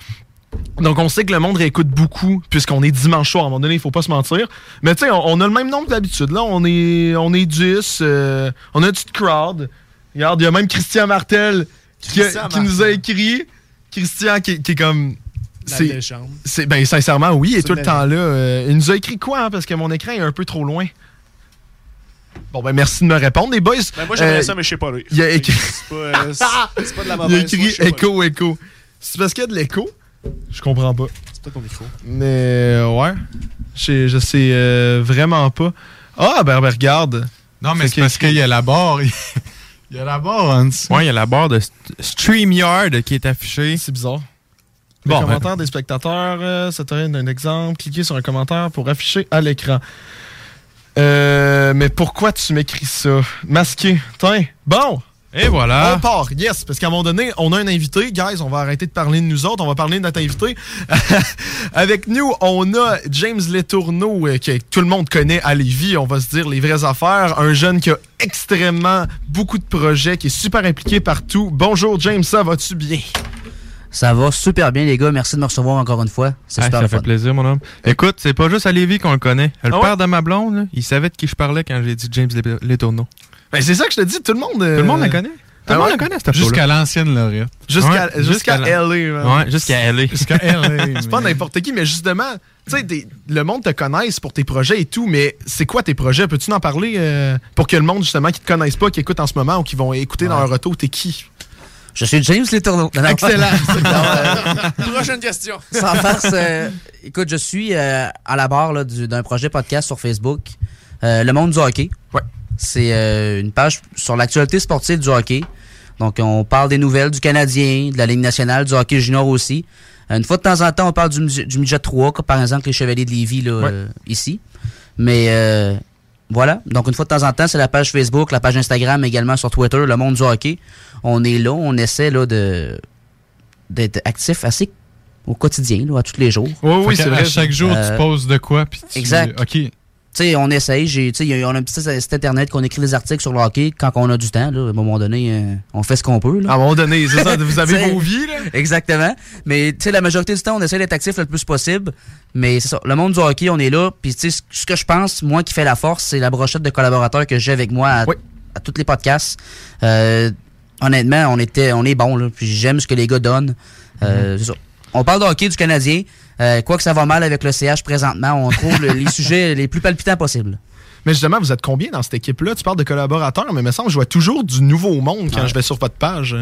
Donc, on sait que le monde réécoute beaucoup, puisqu'on est dimanche soir. À un moment donné, il faut pas se mentir. Mais tu sais, on, on a le même nombre que d'habitude. Là, on est, on est 10. euh, on a une petite crowd. Regarde, il y a même Christian Martel qui, a- Christian qui nous a écrit. Christian qui, qui est comme. C'est- Ben, sincèrement, oui, il est C'est tout le temps là. Euh, il nous a écrit quoi, hein, parce que mon écran est un peu trop loin. Bon, ben, merci de me répondre, les boys. Ben, moi, j'aimerais Euh, ça, mais je sais pas lire. Il a écrit. C'est pas, euh, c'est- c'est pas de la Il a mauvaise. écrit écho, écho. C'est parce qu'il y a de l'écho? Je comprends pas. C'est pas ton micro. Mais euh, ouais. Je sais- je sais euh, vraiment pas. Ah, ben, ben, regarde. Non, mais c'est parce qu'il y a la barre. Il y a la barre en dessous. Ouais, il y a la barre de St- StreamYard qui est affichée. C'est bizarre. Bon, les ben, commentaires des spectateurs, euh, ça te donne un exemple. Cliquez sur un commentaire pour afficher à l'écran. Euh, mais pourquoi tu m'écris ça? Masqué. Tiens. Bon. Et voilà. On part, yes, parce qu'à un moment donné, on a un invité. Guys, on va arrêter de parler de nous autres, on va parler de notre invité. Avec nous, on a James Letourneau, euh, que tout le monde connaît à Lévis, on va se dire les vraies affaires. Un jeune qui a extrêmement beaucoup de projets, qui est super impliqué partout. Bonjour James, ça va-tu bien? Ça va super bien, les gars. Merci de me recevoir encore une fois. C'est Ah, super ça le fait fun. plaisir, mon homme. Écoute, c'est pas juste à Lévis qu'on le connaît. Le Ah ouais? père de ma blonde, là, il savait de qui je parlais quand j'ai dit James Letourneau. Ben, c'est ça que je te dis, tout le monde. euh, Tout le monde la connaît. Tout le monde la connaît, cette Jusqu'à l'ancienne lauréate. Jusqu'à Ouais, jusqu'à jusqu'à la-. Ouais, jusqu'à LA. Jusqu'à LA. C'est pas n'importe qui, mais justement, tu sais, le monde te connaisse pour tes projets et tout, mais c'est quoi tes projets? Peux-tu en parler euh, pour que le monde, justement, qui te connaisse pas, qui écoute en ce moment ou qui vont écouter dans leur retour, t'es qui? Je suis James Letourneau. Non, non. Excellent. Prochaine question. Sans farce, euh, écoute, je suis euh, à la barre d'un projet podcast sur Facebook, euh, Le Monde du hockey. Ouais. C'est euh, une page sur l'actualité sportive du hockey. Donc, on parle des nouvelles du Canadien, de la Ligue nationale, du hockey junior aussi. Euh, Une fois de temps en temps, on parle du, du midget 3, comme par exemple les Chevaliers de Lévis là, Ouais. euh, ici. Mais euh, voilà. Donc, une fois de temps en temps, c'est la page Facebook, la page Instagram, également sur Twitter, Le Monde du hockey. On est là, on essaie là, de d'être actif assez au quotidien, là, à tous les jours. Fait qu'à- À chaque jour, Euh, tu poses de quoi. Puis tu- Exact. OK. Tu sais, on essaye. J'ai, on a un petit site internet qu'on écrit des articles sur le hockey quand on a du temps. Là, à un moment donné, euh, on fait ce qu'on peut. Là. À un moment donné, c'est ça, vous avez vos vies, là. Exactement. Mais tu sais, la majorité du temps, on essaie d'être actif le plus possible. Mais c'est ça. Le monde du hockey, on est là. Puis tu sais, ce- que je pense, moi qui fais la force, c'est la brochette de collaborateurs que j'ai avec moi à, à tous les podcasts. Euh, honnêtement, on était, on est bon. Puis j'aime ce que les gars donnent. Euh, c'est ça. On parle de hockey du Canadien. Euh, quoi que ça va mal avec le CH présentement, on trouve le- les sujets les plus palpitants possibles. Mais justement, vous êtes combien dans cette équipe-là? Tu parles de collaborateurs, mais il me semble que je vois toujours du nouveau monde quand Ouais. je vais sur votre page.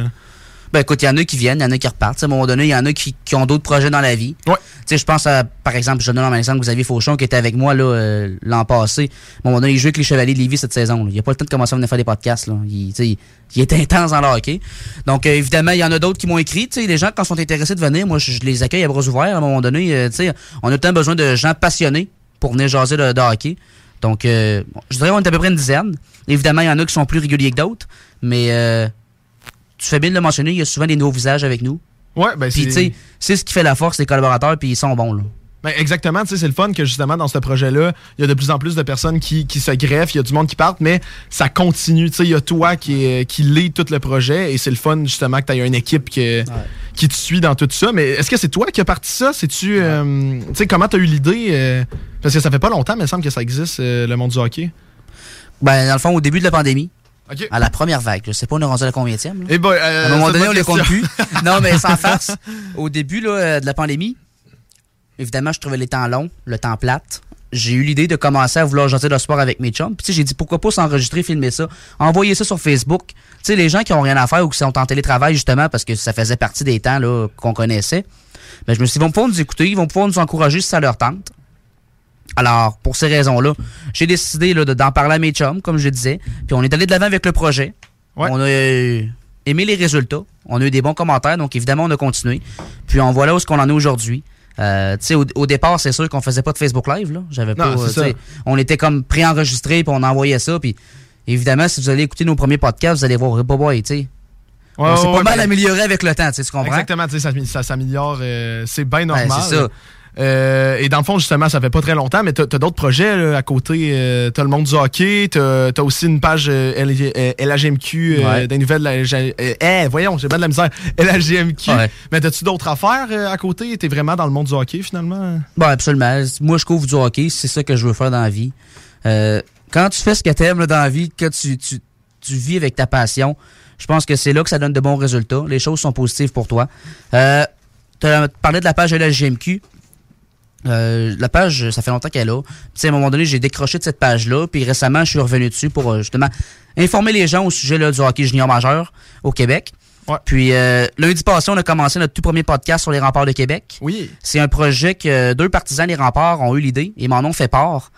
Ben écoute, il y en a qui viennent, il y en a qui repartent. À un moment donné, il y en a qui, qui ont d'autres projets dans la vie. Ouais. Tu sais, je pense à, par exemple, je donne un exemple, Xavier Fauchon qui était avec moi là, euh, l'an passé. À un moment donné, il joue avec les Chevaliers de Lévis cette saison. là. Il a pas le temps de commencer à venir faire des podcasts. Là. Il, il, il est intense dans le hockey. Donc, euh, évidemment, il y en a d'autres qui m'ont écrit. Tu sais, les gens, quand sont intéressés de venir, moi, je, je les accueille à bras ouverts. À un moment donné, euh, tu sais, on a temps besoin de gens passionnés pour venir jaser de, de hockey. Donc, euh, je dirais qu'on est à peu près une dizaine. Évidemment, il y en a qui sont plus réguliers que d'autres. Mais euh, tu fais bien de le mentionner, il y a souvent des nouveaux visages avec nous. Ouais, ben Puis, c'est- tu sais, c'est ce qui fait la force des collaborateurs, puis ils sont bons, là. Ben, exactement, tu sais, c'est le fun que justement dans ce projet-là, il y a de plus en plus de personnes qui, qui se greffent, il y a du monde qui part, mais ça continue. Tu sais, il y a toi qui, est- qui lead tout le projet et c'est le fun justement que tu aies une équipe qui, qui te suit dans tout ça. Mais est-ce que c'est toi qui as parti ça? C'est-tu. euh, tu sais, comment tu as eu l'idée? euh, parce que ça fait pas longtemps, mais il me semble que ça existe, euh, le monde du hockey. Ben, dans le fond, au début de la pandémie, À la première vague, je sais pas, on est rendu à la combienième. là? Eh ben, euh, à un moment donné, on les compte plus. non, mais sans farce. Au début là, euh, de la pandémie, évidemment, je trouvais les temps longs, le temps plate. J'ai eu l'idée de commencer à vouloir jaser de sport avec mes chums. Puis, tu sais, j'ai dit pourquoi pas s'enregistrer, filmer ça, envoyer ça sur Facebook. Tu sais, les gens qui ont rien à faire ou qui sont en télétravail, justement, parce que ça faisait partie des temps là, qu'on connaissait. Ben, je me suis dit, ils vont pouvoir nous écouter, ils vont pouvoir nous encourager si ça leur tente. Alors, pour ces raisons-là, j'ai décidé là, de- d'en parler à mes chums, comme je disais. Puis on est allé de l'avant avec le projet. On a aimé les résultats. On a eu des bons commentaires, donc évidemment, on a continué. Puis on voit là où ce qu'on en est aujourd'hui. Euh, au, au départ, c'est sûr qu'on faisait pas de Facebook Live. Là. J'avais pas. euh, On était comme préenregistré, puis on envoyait ça. Puis évidemment, si vous allez écouter nos premiers podcasts, vous allez voir, bah, boy, tu sais. Ouais, on s'est pas mal amélioré avec le temps, tu comprends? Exactement, tu sais, ça, ça s'améliore, euh, c'est bien normal. Ben, c'est ça. Euh, et dans le fond, justement, ça fait pas très longtemps, mais t'as as, d'autres projets là, à côté. Euh, t'as le monde du hockey, t'as as aussi une page euh, LG euh, Ouais. des nouvelles. de la- eh, voyons, j'ai bien de la misère. Ouais. Mais t'as-tu d'autres affaires à côté? T'es vraiment dans le monde du hockey finalement? Bon, absolument. Moi, je couvre du hockey. C'est ça que je veux faire dans la vie. Quand tu fais ce que tu aimes dans la vie, que tu, tu, tu vis avec ta passion, je pense que c'est là que ça donne de bons résultats. Les choses sont positives pour toi. Tu as parlé de la page LHGMQ. Euh, la page, ça fait longtemps qu'elle est là. Puis, à un moment donné, j'ai décroché de cette page-là. Puis récemment, je suis revenu dessus pour euh, justement informer les gens au sujet là, du hockey junior majeur au Québec. Puis euh, lundi passé, on a commencé notre tout premier podcast sur les remparts de Québec. Oui. C'est un projet que deux partisans des remparts ont eu l'idée et m'en ont fait part.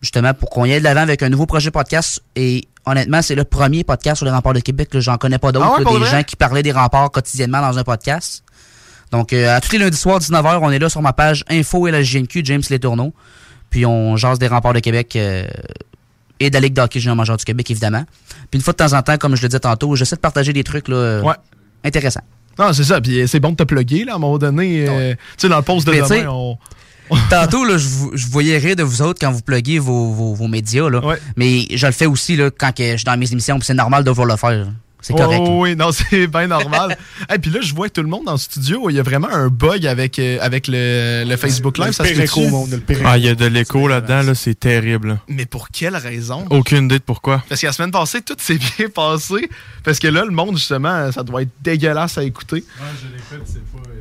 Justement, pour qu'on y aille de l'avant avec un nouveau projet podcast. Et honnêtement, c'est le premier podcast sur les remparts de Québec. là. J'en connais pas d'autres. Ah ouais, des vrai? gens qui parlaient des remparts quotidiennement dans un podcast. Donc, euh, à tous les lundis soirs, 19h, on est là sur ma page Info et la GNQ, James Letourneau. Puis on jase des remparts de Québec euh, et de la Ligue d'hockey junior major du Québec, évidemment. Puis une fois de temps en temps, comme je le disais tantôt, j'essaie de partager des trucs là, euh, intéressants. Non, c'est ça. Puis c'est bon de te plugger, là, à un moment donné. tu sais, dans le post de Mais demain, on... Tantôt, là, je, je voyais rire de vous autres quand vous pluguez vos, vos, vos médias. Là. Mais je le fais aussi là, quand que je suis dans mes émissions. puis C'est normal de vouloir le faire. C'est correct. Oh, oui, non, c'est bien normal. Et puis là, je vois tout le monde dans le studio. Il y a vraiment un bug avec, euh, avec le, le Facebook Live. ça se fait-tu? Ah, il y a de l'écho là-dedans, là, c'est terrible. Mais pour quelle raison? Aucune idée de pourquoi. Parce que la semaine passée, tout s'est bien passé. Parce que là, le monde, justement, ça doit être dégueulasse à écouter.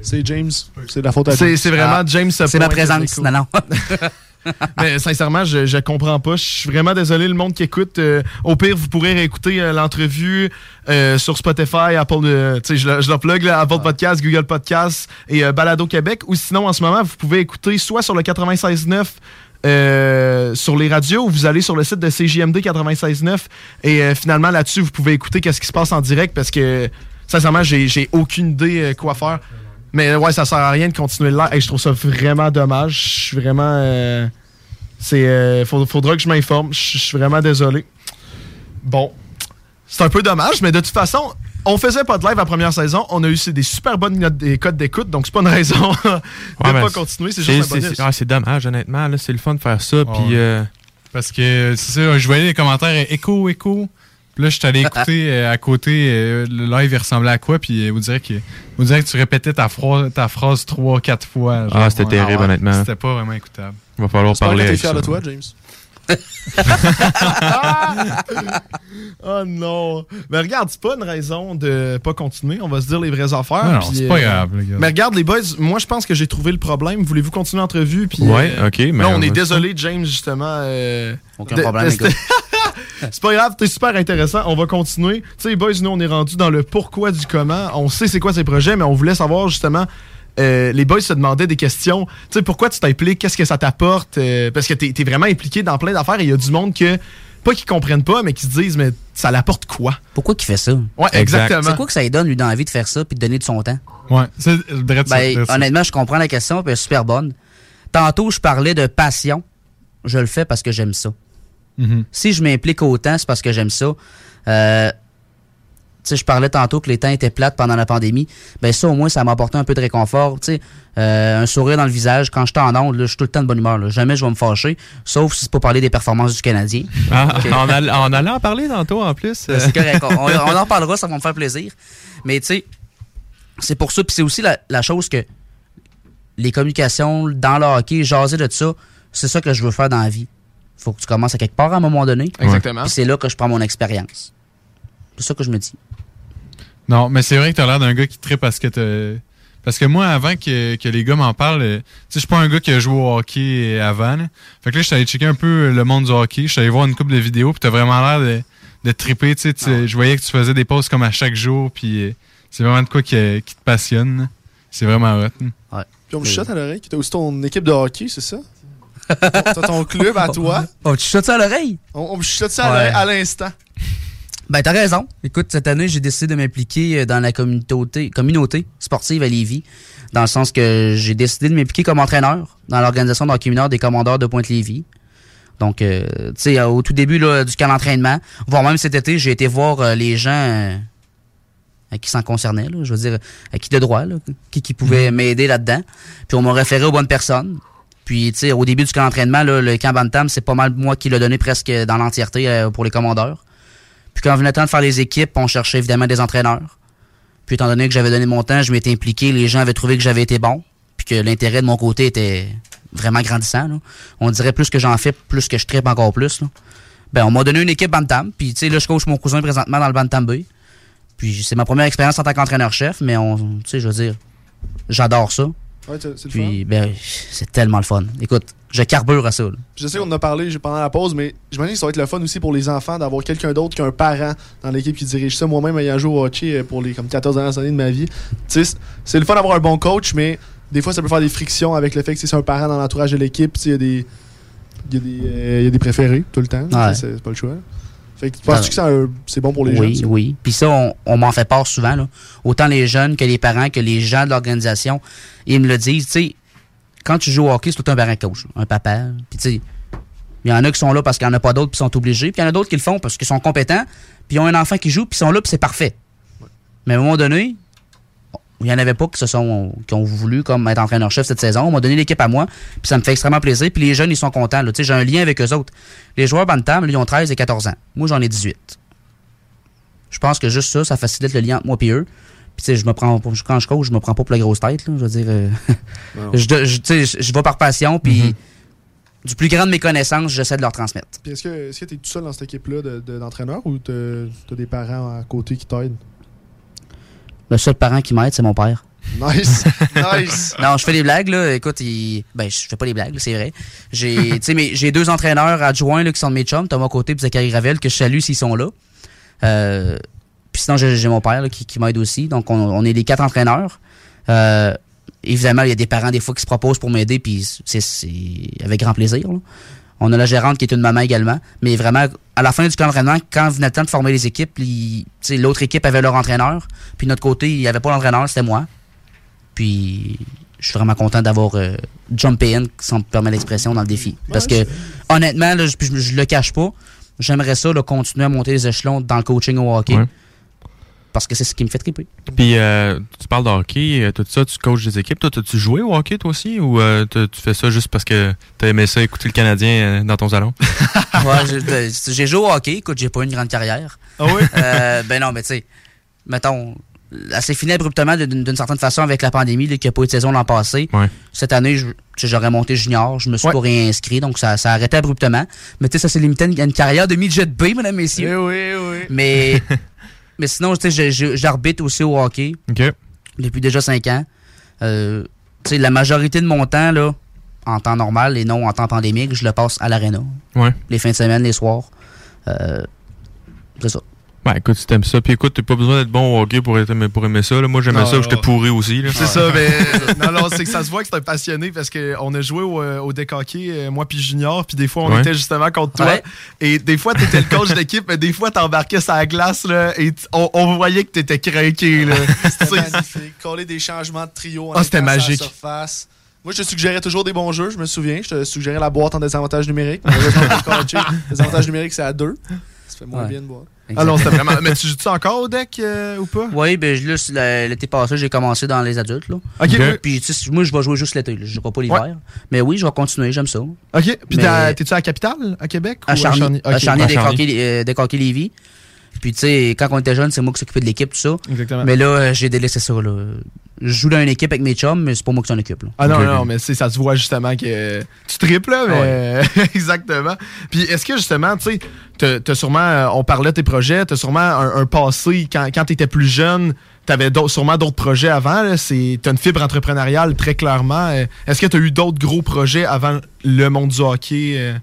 C'est James. C'est de la faute à C'est James. c'est vraiment Ah. James. C'est ma présence. Non, non. Mais sincèrement, je, je comprends pas. Je suis vraiment désolé, le monde qui écoute. Euh, au pire, vous pourrez réécouter euh, l'entrevue euh, sur Spotify, Apple, je, je le plug, là, Apple Podcast, Google Podcast et Balado Québec. Ou sinon, en ce moment, vous pouvez écouter soit sur le 96.9 euh, sur les radios ou vous allez sur le site de CJMD 96.9 et euh, finalement là-dessus, vous pouvez écouter qu'est-ce qui se passe en direct parce que sincèrement, j'ai j'ai aucune idée euh, quoi faire. Mais ouais, ça sert à rien de continuer le live. Hey, je trouve ça vraiment dommage. Je suis vraiment. euh, c'est. euh, faut- faudra que je m'informe. Je suis vraiment désolé. Bon. C'est un peu dommage, mais de toute façon, on faisait pas de live la première saison. On a eu des super bonnes notes- des codes d'écoute, donc c'est pas une raison de Ouais, pas continuer. C'est juste un c'est- bonus. c'est- ah, c'est dommage, honnêtement. là, C'est le fun de faire ça. Puis. euh, Parce que, c'est ça, je voyais les commentaires euh, écho, écho. Puis là, je suis allé écouter euh, à côté, euh, le live, il ressemblait à quoi? Puis euh, vous direz que, vous direz que tu répétais ta, phra- ta phrase trois, quatre fois. genre. Ah, c'était terrible, ouais. honnêtement. C'était pas vraiment écoutable. Il va falloir J'espère parler que t'es fier de toi, James. oh non. Mais regarde, c'est pas une raison de pas continuer. On va se dire les vraies affaires. Non, non, c'est pas grave, les gars. Mais regarde, les boys, moi, je pense que j'ai trouvé le problème. Voulez-vous continuer l'entrevue? Puis, Ouais, euh, ok, mais Là, on on est désolé, James, justement. euh, Aucun de- problème, de- les gars. c'est pas grave, t'es super intéressant. On va continuer. Tu sais, boys, nous, on est rendu dans le pourquoi du comment. On sait c'est quoi ces projets, mais on voulait savoir justement. euh, les boys se demandaient des questions. Tu sais, pourquoi tu t'impliques? Qu'est-ce que ça t'apporte? Euh, parce que t'es es vraiment impliqué dans plein d'affaires et il y a du monde que, pas qu'ils comprennent pas, mais qui se disent, mais ça l'apporte quoi? Pourquoi qu'il fait ça? Ouais, exactement. C'est quoi que ça lui donne, lui, dans la vie de faire ça puis de donner de son temps? Ouais, c'est Ben, honnêtement, je comprends la question, puis elle est super bonne. Tantôt, je parlais de passion. Je le fais parce que j'aime ça. Mhm. Si je m'implique autant, c'est parce que j'aime ça. Euh, tu sais, je parlais tantôt que les temps étaient plates pendant la pandémie. Ben ça, au moins, ça m'a apporté un peu de réconfort. Tu sais, euh, un sourire dans le visage. Quand j'étais en onde, là, je suis tout le temps de bonne humeur. là. Jamais je vais me fâcher. Sauf si c'est pour parler des performances du Canadien. Ah, Ok. on, all- on allait en parler tantôt en plus. Ben, c'est correct. On en parlera, ça va me faire plaisir. Mais tu sais, c'est pour ça. Puis c'est aussi la, la chose que les communications dans le hockey, jaser de ça, c'est ça que je veux faire dans la vie. Faut que tu commences à quelque part à un moment donné. Exactement. Puis c'est là que je prends mon expérience. C'est ça que je me dis. Non, mais c'est vrai que t'as l'air d'un gars qui tripe parce que t'as- Parce que moi, avant que, que les gars m'en parlent, euh, tu sais, je suis pas un gars qui a joué au hockey euh, avant. là. Fait que là, je suis allé checker un peu le monde du hockey. Je suis allé voir une couple de vidéos, puis t'as vraiment l'air de, de triper. Tu sais, tu- je voyais que tu faisais des pauses comme à chaque jour, puis euh, c'est vraiment de quoi qui, euh, qui te passionne. C'est vraiment hot. hein. Puis on me chuchote à l'oreille que t'as aussi ton équipe de hockey, c'est ça? T'as ton club à toi. Oh, tu chuchotes ça à l'oreille? On, on me chuchote ça à Ouais. l'oreille à l'instant. Ben, t'as raison. Écoute, cette année, j'ai décidé de m'impliquer euh, dans la communauté, communauté sportive à Lévis, dans le sens que j'ai décidé de m'impliquer comme entraîneur dans l'organisation de hockey mineur des commandeurs de Pointe-Lévis. Donc, euh, tu sais, au tout début là, du camp d'entraînement, voire même cet été, j'ai été voir euh, les gens euh, à qui s'en concernaient, là, je veux dire, à qui de droit, là, qui, qui pouvaient m'aider là-dedans. Puis on m'a référé aux bonnes personnes. Puis, au début du camp d'entraînement, le camp Bantam, c'est pas mal moi qui l'ai donné presque dans l'entièreté euh, pour les commandeurs. Puis quand venait le temps de faire les équipes, on cherchait évidemment des entraîneurs. Puis étant donné que j'avais donné mon temps, je m'étais impliqué, les gens avaient trouvé que j'avais été bon, puis que l'intérêt de mon côté était vraiment grandissant. On dirait plus que j'en fais, plus que je tripe encore plus. Ben, on m'a donné une équipe Bantam, puis tu sais, là, je coach mon cousin présentement dans le Bantam B. Puis c'est ma première expérience en tant qu'entraîneur-chef, mais on, tu sais, je veux dire, j'adore ça. Ouais, c'est le Puis, ben, c'est tellement le fun. Écoute, je carbure à ça. là. Je sais qu'on en a parlé pendant la pause, mais j'imagine que ça va être le fun aussi pour les enfants d'avoir quelqu'un d'autre qu'un parent dans l'équipe qui dirige ça. Moi-même, ayant joué au hockey euh, pour les comme 14 dernières années de ma vie, c'est- le fun d'avoir un bon coach, mais des fois, ça peut faire des frictions avec le fait que c'est un parent dans l'entourage de l'équipe. Il y a des. Il y, a des, euh, y a des préférés tout le temps. Ouais. C'est pas le choix. Fait que tu penses que c'est un- c'est bon pour les oui, jeunes? ça? Oui, Puis ça, on, on m'en fait part souvent. Là. Autant les jeunes que les parents, que les gens de l'organisation. Ils me le disent, tu sais, quand tu joues au hockey, c'est tout un parent coach, un papa. Puis tu sais, Il y en a qui sont là parce qu'il n'y en a pas d'autres, puis sont obligés. Puis il y en a d'autres qui le font parce qu'ils sont compétents, puis ils ont un enfant qui joue, puis ils sont là, puis c'est parfait. Mais à un moment donné, il n'y en avait pas qui se sont qui ont voulu comme être entraîneur-chef cette saison. On m'a donné l'équipe à moi, puis ça me fait extrêmement plaisir. Puis les jeunes, ils sont contents. là. Tu sais, J'ai un lien avec eux autres. Les joueurs Bantam, ils ont 13 et 14 ans. Moi, j'en ai 18. Je pense que juste ça, ça facilite le lien entre moi et eux. Puis tu sais, je me prends quand je coach, je me prends pas pour la grosse tête. là. Je veux dire, euh, je, je, tu sais, je- je vais par passion, puis du plus grand de mes connaissances, j'essaie de leur transmettre. Puis est-ce que est-ce que tu es tout seul dans cette équipe-là de- de- d'entraîneurs ou tu as des parents à côté qui t'aident? Le seul parent qui m'aide, c'est mon père. Nice! nice! Non, je fais des blagues, là. Écoute, il... ben, je fais pas des blagues, là, c'est vrai. J'ai, mais deux entraîneurs adjoints, là, qui sont de mes chums, Thomas Côté et Zachary Ravel, que je salue s'ils sont là. Euh, puis sinon, j'ai mon père, là, qui, qui m'aide aussi. Donc, on, on est les quatre entraîneurs. Euh, évidemment, il y a des parents, des fois, qui se proposent pour m'aider, puis c'est, c'est avec grand plaisir, là. On a la gérante qui est une maman également. Mais vraiment, à la fin du camp d'entraînement, quand venait le temps de former les équipes, l'autre équipe avait leur entraîneur. Puis de notre côté, il n'y avait pas l'entraîneur, c'était moi. Puis je suis vraiment content d'avoir euh, jumpé in, si on me permet l'expression, dans le défi. Parce que honnêtement, là, je, le cache pas, j'aimerais ça là, continuer à monter les échelons dans le coaching au hockey. Ouais. Parce que c'est ce qui me fait triper. Puis euh, tu parles de hockey, euh, tout ça, tu coaches des équipes. Toi, as-tu joué au hockey toi aussi? Ou euh, tu fais ça juste parce que t'as aimé ça écouter le Canadien euh, dans ton salon? Ouais, j'ai- ben, j'ai joué au hockey, écoute, j'ai pas eu une grande carrière. Ah oui? Ben non, mais tu sais, mettons, elle s'est finie abruptement d'une certaine façon avec la pandémie, qu'il n'y a pas eu de saison l'an passé. Ouais. Cette année, tu j'aurais monté junior, je me suis pas réinscrit, donc ça, ça a arrêté abruptement. Mais tu sais, ça s'est limité à une, carrière de midget B, mesdames, messieurs. Eh oui, oui. Mais, mais sinon, j'arbitre aussi au hockey. Depuis déjà 5 ans. Euh, tu sais, la majorité de mon temps, là, en temps normal et non en temps pandémique, je le passe à l'aréna. Ouais. Les fins de semaine, les soirs. Euh, c'est ça. Ben écoute, si t'aimes ça, puis écoute, t'as pas besoin d'être bon au hockey pour, être- pour aimer ça. là. Moi, j'aimais ça, j'étais pourri aussi. C'est ça, mais non, non, c'est que ça se voit que c'est un passionné parce qu'on a joué au, euh, au deck hockey, euh, moi puis Junior, puis des fois on Ouais. était justement contre toi. Ouais. Et des fois t'étais le coach d'équipe, mais des fois t'embarquais sur la glace là, et on, on voyait que t'étais craqué. Là. C'était C'est- magnifique. Coller des changements de trio en Ah, c'était étant sur la magique. surface. Moi, je te suggérais toujours des bons jeux, je me souviens. Je te suggérais la boîte en désavantage numérique. Malheureusement, pour le coacher, désavantage numérique, c'est à deux. Ça fait moins Ouais. bien de boire. Ah non, c'était vraiment. Mais tu joues-tu encore au deck euh, ou pas? Oui, ben je- là, l'été passé, j'ai commencé dans les adultes. Là. Ok. Puis tu sais, moi, je vais jouer juste l'été. là. Je jouerai pas l'hiver. Ouais. Mais oui, je vais continuer, j'aime ça. Ok. Puis Mais- t'es-tu à la capitale, à Québec? À Charny, à. Charny À des Charny. Coquets- euh, Lévis. Puis tu sais, quand on était jeune, c'est moi qui s'occupais de l'équipe, tout ça. Exactement. Mais là, euh, j'ai délaissé ça. Là. Je joue dans une équipe avec mes chums, mais c'est pas moi qui s'en occupe. Là. Ah non, non, mais ça se voit justement que tu triples, là, mais Ah exactement. Puis est-ce que justement, tu sais, t'as- sûrement, euh, on parlait de tes projets, t'as sûrement un, un passé, quand, quand t'étais plus jeune, t'avais sûrement d'autres projets avant, t'as une fibre entrepreneuriale très clairement. Euh, Est-ce que t'as eu d'autres gros projets avant le monde du hockey?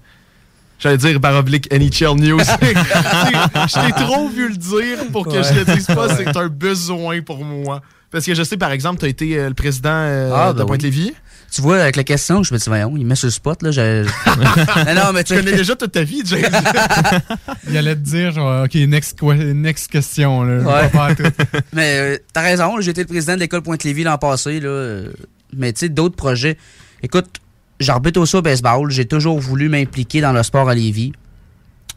Euh? J'allais dire baroblique NHL News. je t'ai trop vu le dire pour que je te dise pas, c'est un besoin pour moi. Parce que je sais, par exemple, t'as été euh, le président euh, Ah, de ben Pointe-Lévis. Tu vois, avec la question, je me dis, voyons, il met sur le spot. Là, je... non, non, mais Tu connais déjà toute ta vie, James. Il allait te dire, genre, OK, next, next question. Là. Ouais. pas tout. Mais euh, t'as raison, j'ai été le président de l'école Pointe-Lévis l'an passé. Là, euh, mais tu sais, d'autres projets. Écoute, j'arbitre aussi au baseball. J'ai toujours voulu m'impliquer dans le sport à Lévis.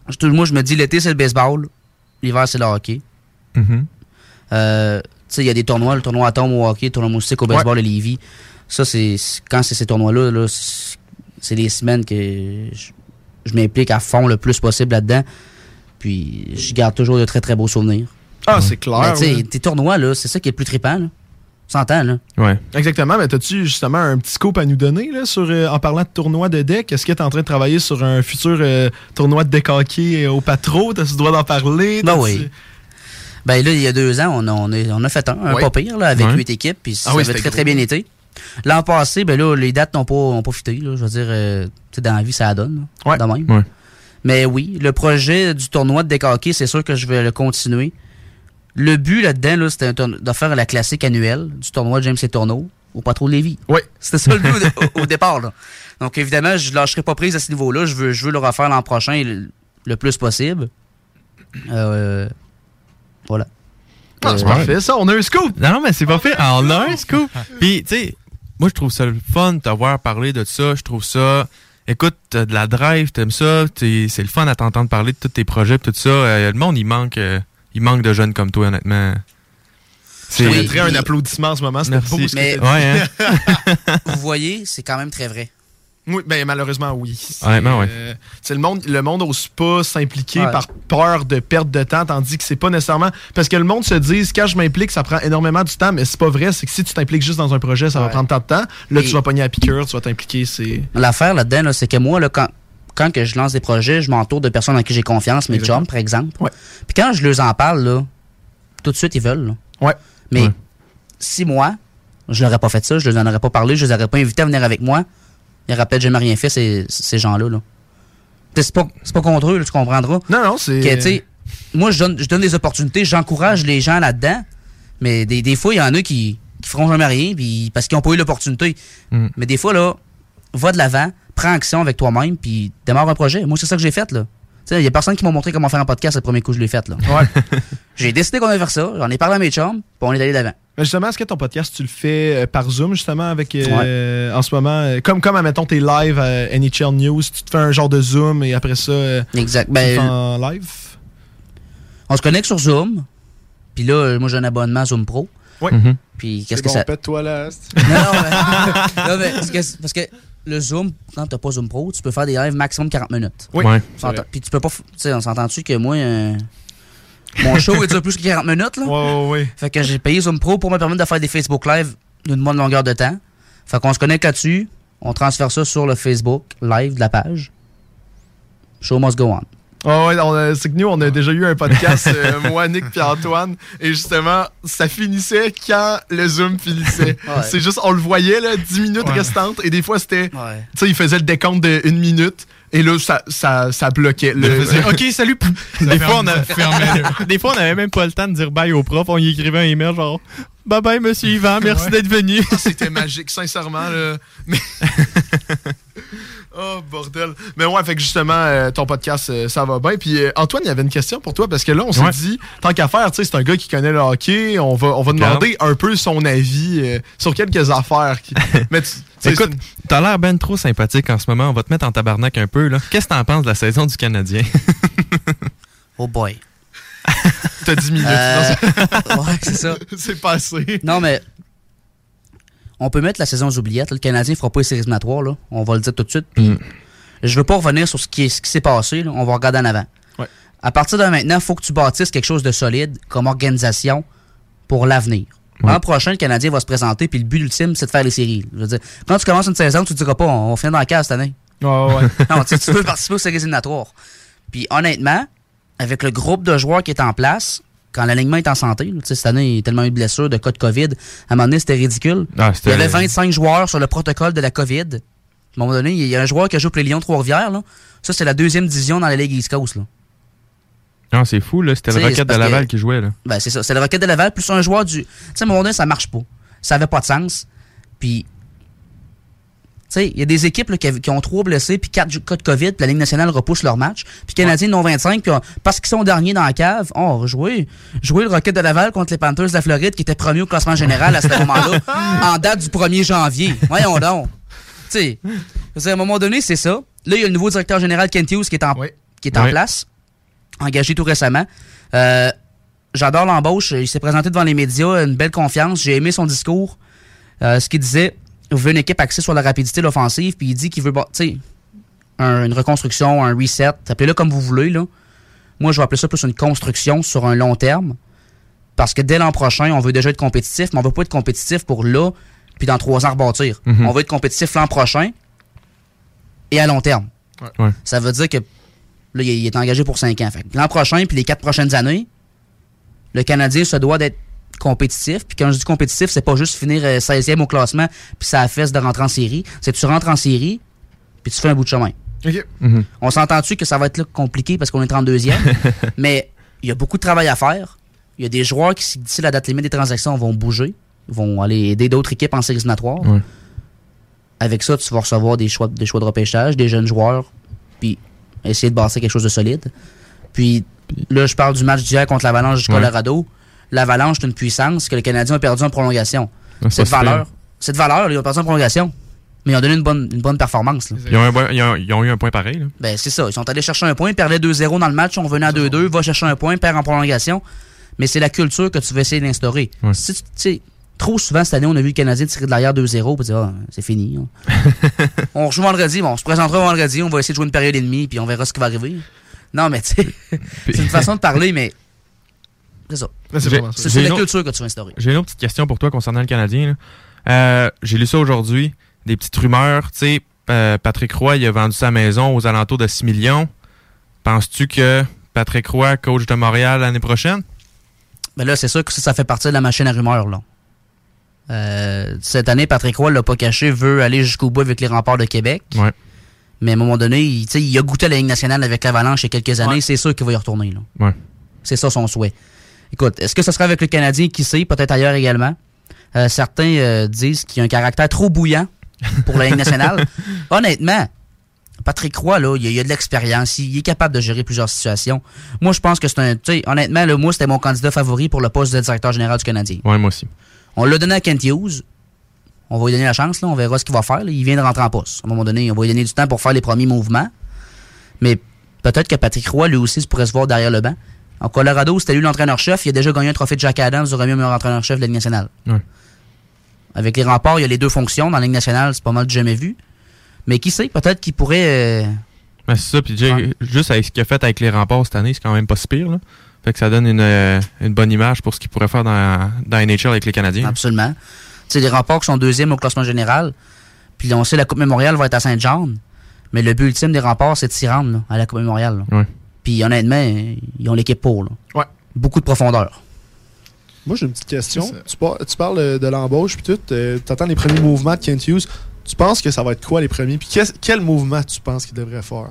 Je- Moi, je me dis, l'été, c'est le baseball. L'hiver, c'est le hockey. Mhm. Euh, tu sais, il y a des tournois, le tournoi Atom au hockey, le tournoi moustique au baseball à Lévis. Ça, c'est quand c'est ces tournois-là, là, c'est les semaines que je, je m'implique à fond le plus possible là-dedans. Puis, je garde toujours de très, très beaux souvenirs. Ah, c'est clair. Mais tu sais, ouais. tes tournois, là, c'est ça qui est le plus trippant, là. S'entend, là. Ouais. Exactement, mais as-tu justement un petit scoop à nous donner là, sur, euh, en parlant de tournoi de deck? Est-ce que tu es en train de travailler sur un futur euh, tournoi de deck hockey euh, au Patro? T'as-tu le droit d'en parler? Ben oui. Ben là, il y a deux ans, on a, on a, on a fait un, un Ouais. pas pire, là, avec Ouais. huit équipes, puis ça Ah oui, avait très, très bien été. L'an passé, ben là, les dates n'ont pas, ont pas fité, là. Je veux dire, euh, tu sais, dans la vie, ça la donne, là, de même. Mais oui, le projet du tournoi de deck hockey, c'est sûr que je vais le continuer. Le but là-dedans, là, c'était de faire la classique annuelle du tournoi James et Tourneau au Patro de Lévis. Oui. C'était ça le but au, départ. là. Donc évidemment, je lâcherai pas prise à ce niveau-là. Je veux, je veux le refaire l'an prochain le, le plus possible. Euh, voilà. Ah, c'est Euh, parfait, ça. On a un scoop. Non, non, mais c'est pas fait. On a un scoop. Puis, tu sais, moi, je trouve ça le fun de t'avoir parlé de ça. Je trouve ça écoute, t'as de la drive, t'aimes ça, c'est le fun à t'entendre parler de tous tes projets, tout ça. Euh, le monde, il manque, euh, il manque de jeunes comme toi, honnêtement. Je Oui, mettrais un applaudissement en ce moment. C'était Merci. beau ce Mais-. Ouais, hein? Vous voyez, c'est quand même très vrai. Oui, ben malheureusement, oui. Honnêtement, ouais. euh, c'est le monde, le monde n'ose pas s'impliquer Ouais. par peur de perte de temps, tandis que c'est pas nécessairement. Parce que le monde se dit, quand je m'implique, ça prend énormément du temps, mais c'est pas vrai. C'est que si tu t'impliques juste dans un projet, ça va prendre tant de temps. Là, Et- tu vas pogner à piqûre, tu vas t'impliquer. C'est. L'affaire là-dedans, là, c'est que moi, là, quand, quand que je lance des projets, je m'entoure de personnes en qui j'ai confiance, mes Exactement. chums, par exemple. Ouais. Puis quand je leur en parle, là, tout de suite, ils veulent. là. Ouais. Mais Ouais. si moi, je n'aurais pas fait ça, je ne leur en aurais pas parlé, je les aurais pas invités à venir avec moi, ils n'auraient peut-être jamais rien fait, ces, ces gens-là. Là. C'est pas, pas contre eux, là, tu comprendras. Non, non, c'est. Moi, je donne, je donne des opportunités, j'encourage les gens là-dedans, mais des, des fois, il y en a qui, qui feront jamais rien puis parce qu'ils n'ont pas eu l'opportunité. Mm. Mais des fois, là, va de l'avant, prends action avec toi-même, puis démarre un projet. Moi, c'est ça que j'ai fait, là. Tu sais, Il y a personne qui m'a montré comment faire un podcast le premier coup que je l'ai fait. Là. j'ai décidé qu'on allait faire ça, j'en ai parlé à mes chums, puis on est allé d'avant. Mais justement, est-ce que ton podcast, tu le fais euh, par Zoom, justement, avec. euh, En ce moment, euh, comme, comme, admettons, tes live à NHL News, tu te fais un genre de Zoom et après ça. Exact. tu Ben, en live? on se connecte sur Zoom, puis là, moi, j'ai un abonnement Zoom Pro. Oui. Mhm. Puis qu'est-ce C'est que bon, ça. pète-toi là. Non, non, mais, non, mais parce, que, parce que le Zoom, quand t'as pas Zoom Pro, tu peux faire des lives maximum 40 minutes. Oui. Puis tu peux pas. Tu sais, on s'entend-tu que moi, euh, mon show il dure plus que 40 minutes, là? Ouais, ouais, ouais. Fait que j'ai payé Zoom Pro pour me permettre de faire des Facebook Live d'une bonne longueur de temps. Fait qu'on se connecte là-dessus, on transfère ça sur le Facebook Live de la page. Show must go on. Ah ouais, on a- c'est que nous, on a déjà eu un podcast, euh, moi, Nick et Antoine, et justement, ça finissait quand le Zoom finissait. Ouais. C'est juste, on le voyait, là, 10 minutes restantes, et des fois, c'était, Ouais. tu sais, il faisait le décompte de une minute, et là, ça, ça, ça bloquait. Le, ok, salut. Des fois, on a... fermé. Des fois, on avait même pas le temps de dire bye au prof. On y écrivait un email genre Bye bye, monsieur Yvan, merci Ouais. d'être venu. Ah, C'était magique, sincèrement. Là. Mais... oh, bordel. Mais ouais, fait que justement, euh, ton podcast, euh, ça va bien. Puis euh, Antoine, il y avait une question pour toi, parce que là, on s'est Ouais. dit, tant qu'à faire, tu sais, c'est un gars qui connaît le hockey, on va, on va demander un peu son avis euh, sur quelques affaires. qui- Mais tu- Écoute, t'as l'air ben trop sympathique en ce moment. On va te mettre en tabarnak un peu. là. Qu'est-ce que t'en penses de la saison du Canadien? Oh boy. t'as 10 minutes. Euh, ouais, c'est ça. c'est- c'est passé. Non, mais. On peut mettre la saison aux oubliettes. là. Le Canadien fera pas les séries éliminatoires, là. On va le dire tout de suite. Puis, je veux pas revenir sur ce qui, est- ce qui s'est passé. là. On va regarder en avant. Ouais. À partir de maintenant, il faut que tu bâtisses quelque chose de solide comme organisation pour l'avenir. L'an prochain, le Canadien va se présenter, puis le but ultime, c'est de faire les séries. Je veux dire, quand tu commences une saison, tu te diras pas, on va finir dans la case cette année. Ouais, ouais. non, tu veux participer aux séries éliminatoires. Puis honnêtement, avec le groupe de joueurs qui est en place, quand l'alignement est en santé, cette année, il y a tellement eu de blessures, de cas de COVID, à un moment donné, c'était ridicule. Ah, il y avait 25 joueurs sur le protocole de la COVID. À un moment donné, il y a un joueur qui a joué pour les Lions Trois-Rivières. Ça, c'est la deuxième division dans la Ligue East Coast. Là. Non, c'est fou, là. C'était le Rocket de Laval que- qui jouait, là. Ben, c'est ça. C'est le Rocket de Laval plus un joueur du. Tu sais, à un moment donné, ça marche pas. Ça avait pas de sens. Puis. Sais, il y a des équipes là, qui, ont trois blessés, puis quatre cas de COVID, puis la Ligue nationale repousse leur match. Puis les Canadiens n'ont 25, puis on- parce qu'ils sont derniers dans la cave, on va jouer. Jouer le Rocket de Laval contre les Panthers de la Floride, qui étaient premiers au classement général à ce moment-là, en date du 1er janvier. Voyons donc. Tu sais, qu'à un moment donné, c'est ça. Là, il y a le nouveau directeur général, Kent Hughes, qui est en, qui est en Ouais. place, engagé tout récemment. Euh, J'adore l'embauche. Il s'est présenté devant les médias, une belle confiance. J'ai aimé son discours. Euh, ce qu'il disait, il veut une équipe axée sur la rapidité, l'offensive, puis il dit qu'il veut, un- une reconstruction, un reset, appelez-le comme vous voulez, là. Moi, je vais appeler ça plus une construction sur un long terme. Parce que dès l'an prochain, on veut déjà être compétitif, mais on veut pas être compétitif pour là, puis dans trois ans rebâtir. Mhm. On veut être compétitif l'an prochain et à long terme. Ouais. Ça veut dire que là, il est- engagé pour 5 ans. L'an prochain, puis les 4 prochaines années, le Canadien se doit d'être compétitif. Puis quand je dis compétitif, c'est pas juste finir euh, 16e au classement, puis ça fesse de rentrer en série. C'est que tu rentres en série, puis tu fais un bout de chemin. Mhm. On s'entend-tu que ça va être là compliqué parce qu'on est 32e, mais il y a beaucoup de travail à faire. Il y a des joueurs qui, d'ici la date limite des transactions, vont bouger, vont aller aider d'autres équipes en séries éliminatoires. Ouais. Avec ça, tu vas recevoir des choix, des choix de repêchage, des jeunes joueurs, puis essayer de bâtir quelque chose de solide. Puis là, je parle du match d'hier contre l'Avalanche du Ouais. L'Avalanche, c'est une puissance que le Canadien a perdu en prolongation. C'est cette valeur, cette valeur, ils ont perdu en prolongation. Mais ils ont donné une bonne, une bonne performance. là. Ils ont, un ils ont- ils ont eu un point pareil. là. Ben, c'est ça. Ils sont allés chercher un point, perdaient 2-0 dans le match, on revenait à 2-2, va chercher un point, perd en prolongation. Mais c'est la culture que tu veux essayer d'instaurer. Si tu trop souvent cette année, on a vu le Canadien tirer de l'arrière 2-0, puis dire, ah, c'est fini. hein. on rejoue vendredi, bon, on se présentera vendredi, on va essayer de jouer une période et demie, puis on verra ce qui va arriver. Non, mais tu sais, c'est une façon de parler, mais c'est ça. C'est la culture que tu veux instaurer. J'ai une autre petite question pour toi concernant le Canadien. Euh, J'ai lu ça aujourd'hui. Des petites rumeurs. Tu sais, euh, Patrick Roy, il a vendu sa maison aux alentours de 6 millions. Penses-tu que Patrick Roy, coach de Montréal l'année prochaine? Mais là, c'est sûr que ça, ça fait partie de la machine à rumeurs. Là. Euh, cette année, Patrick Roy l'a pas caché, veut aller jusqu'au bout avec les remparts de Québec. Ouais. Mais à un moment donné, il, il a goûté à la Ligue nationale avec l'Avalanche il y a quelques années. C'est sûr qu'il va y retourner. Là. Ouais. C'est ça son souhait. Écoute, est-ce que ce sera avec le Canadien? Qui sait? Peut-être ailleurs également. Euh, certains euh, disent qu'il a un caractère trop bouillant pour la Ligue nationale. Honnêtement, Patrick Roy, là, il a, de l'expérience. Il, il est capable de gérer plusieurs situations. Moi, je pense que c'est un. Tu sais, honnêtement, là, moi, c'était mon candidat favori pour le poste de directeur général du Canadien. Ouais, moi aussi. On l'a donné à Kent Hughes. On va lui donner la chance, là. On verra ce qu'il va faire. là. Il vient de rentrer en poste. À un moment donné, on va lui donner du temps pour faire les premiers mouvements. Mais peut-être que Patrick Roy, lui aussi, pourrait se voir derrière le banc. En Colorado, c'était lui l'entraîneur-chef. Il a déjà gagné un trophée de Jack Adams du remis meilleur entraîneur-chef de la Ligue nationale. Avec les remparts, il y a les deux fonctions. Dans la Ligue nationale, c'est pas mal jamais vu. Mais qui sait, peut-être qu'il pourrait. euh, Ben, c'est ça. Puis juste avec ce qu'il a fait avec les remparts cette année, c'est quand même pas si pire. Là. Fait que ça donne une, euh, une bonne image pour ce qu'il pourrait faire dans, dans NHL avec les Canadiens. Absolument. Tu sais, les remparts qui sont deuxième au classement général. Puis on sait la Coupe Mémoriale va être à Saint-Jean. Mais le but ultime des remparts, c'est de s'y rendre là, à la Coupe Mémoriale. là. Ouais. Puis honnêtement, ils ont l'équipe pour. Là. Ouais. Beaucoup de profondeur. Moi, j'ai une petite question. Tu, par- tu parles euh, de l'embauche, puis tout. tu attends les premiers mouvements de Kent Hughes. Tu penses que ça va être quoi les premiers? Puis quel mouvement tu penses qu'il devrait faire?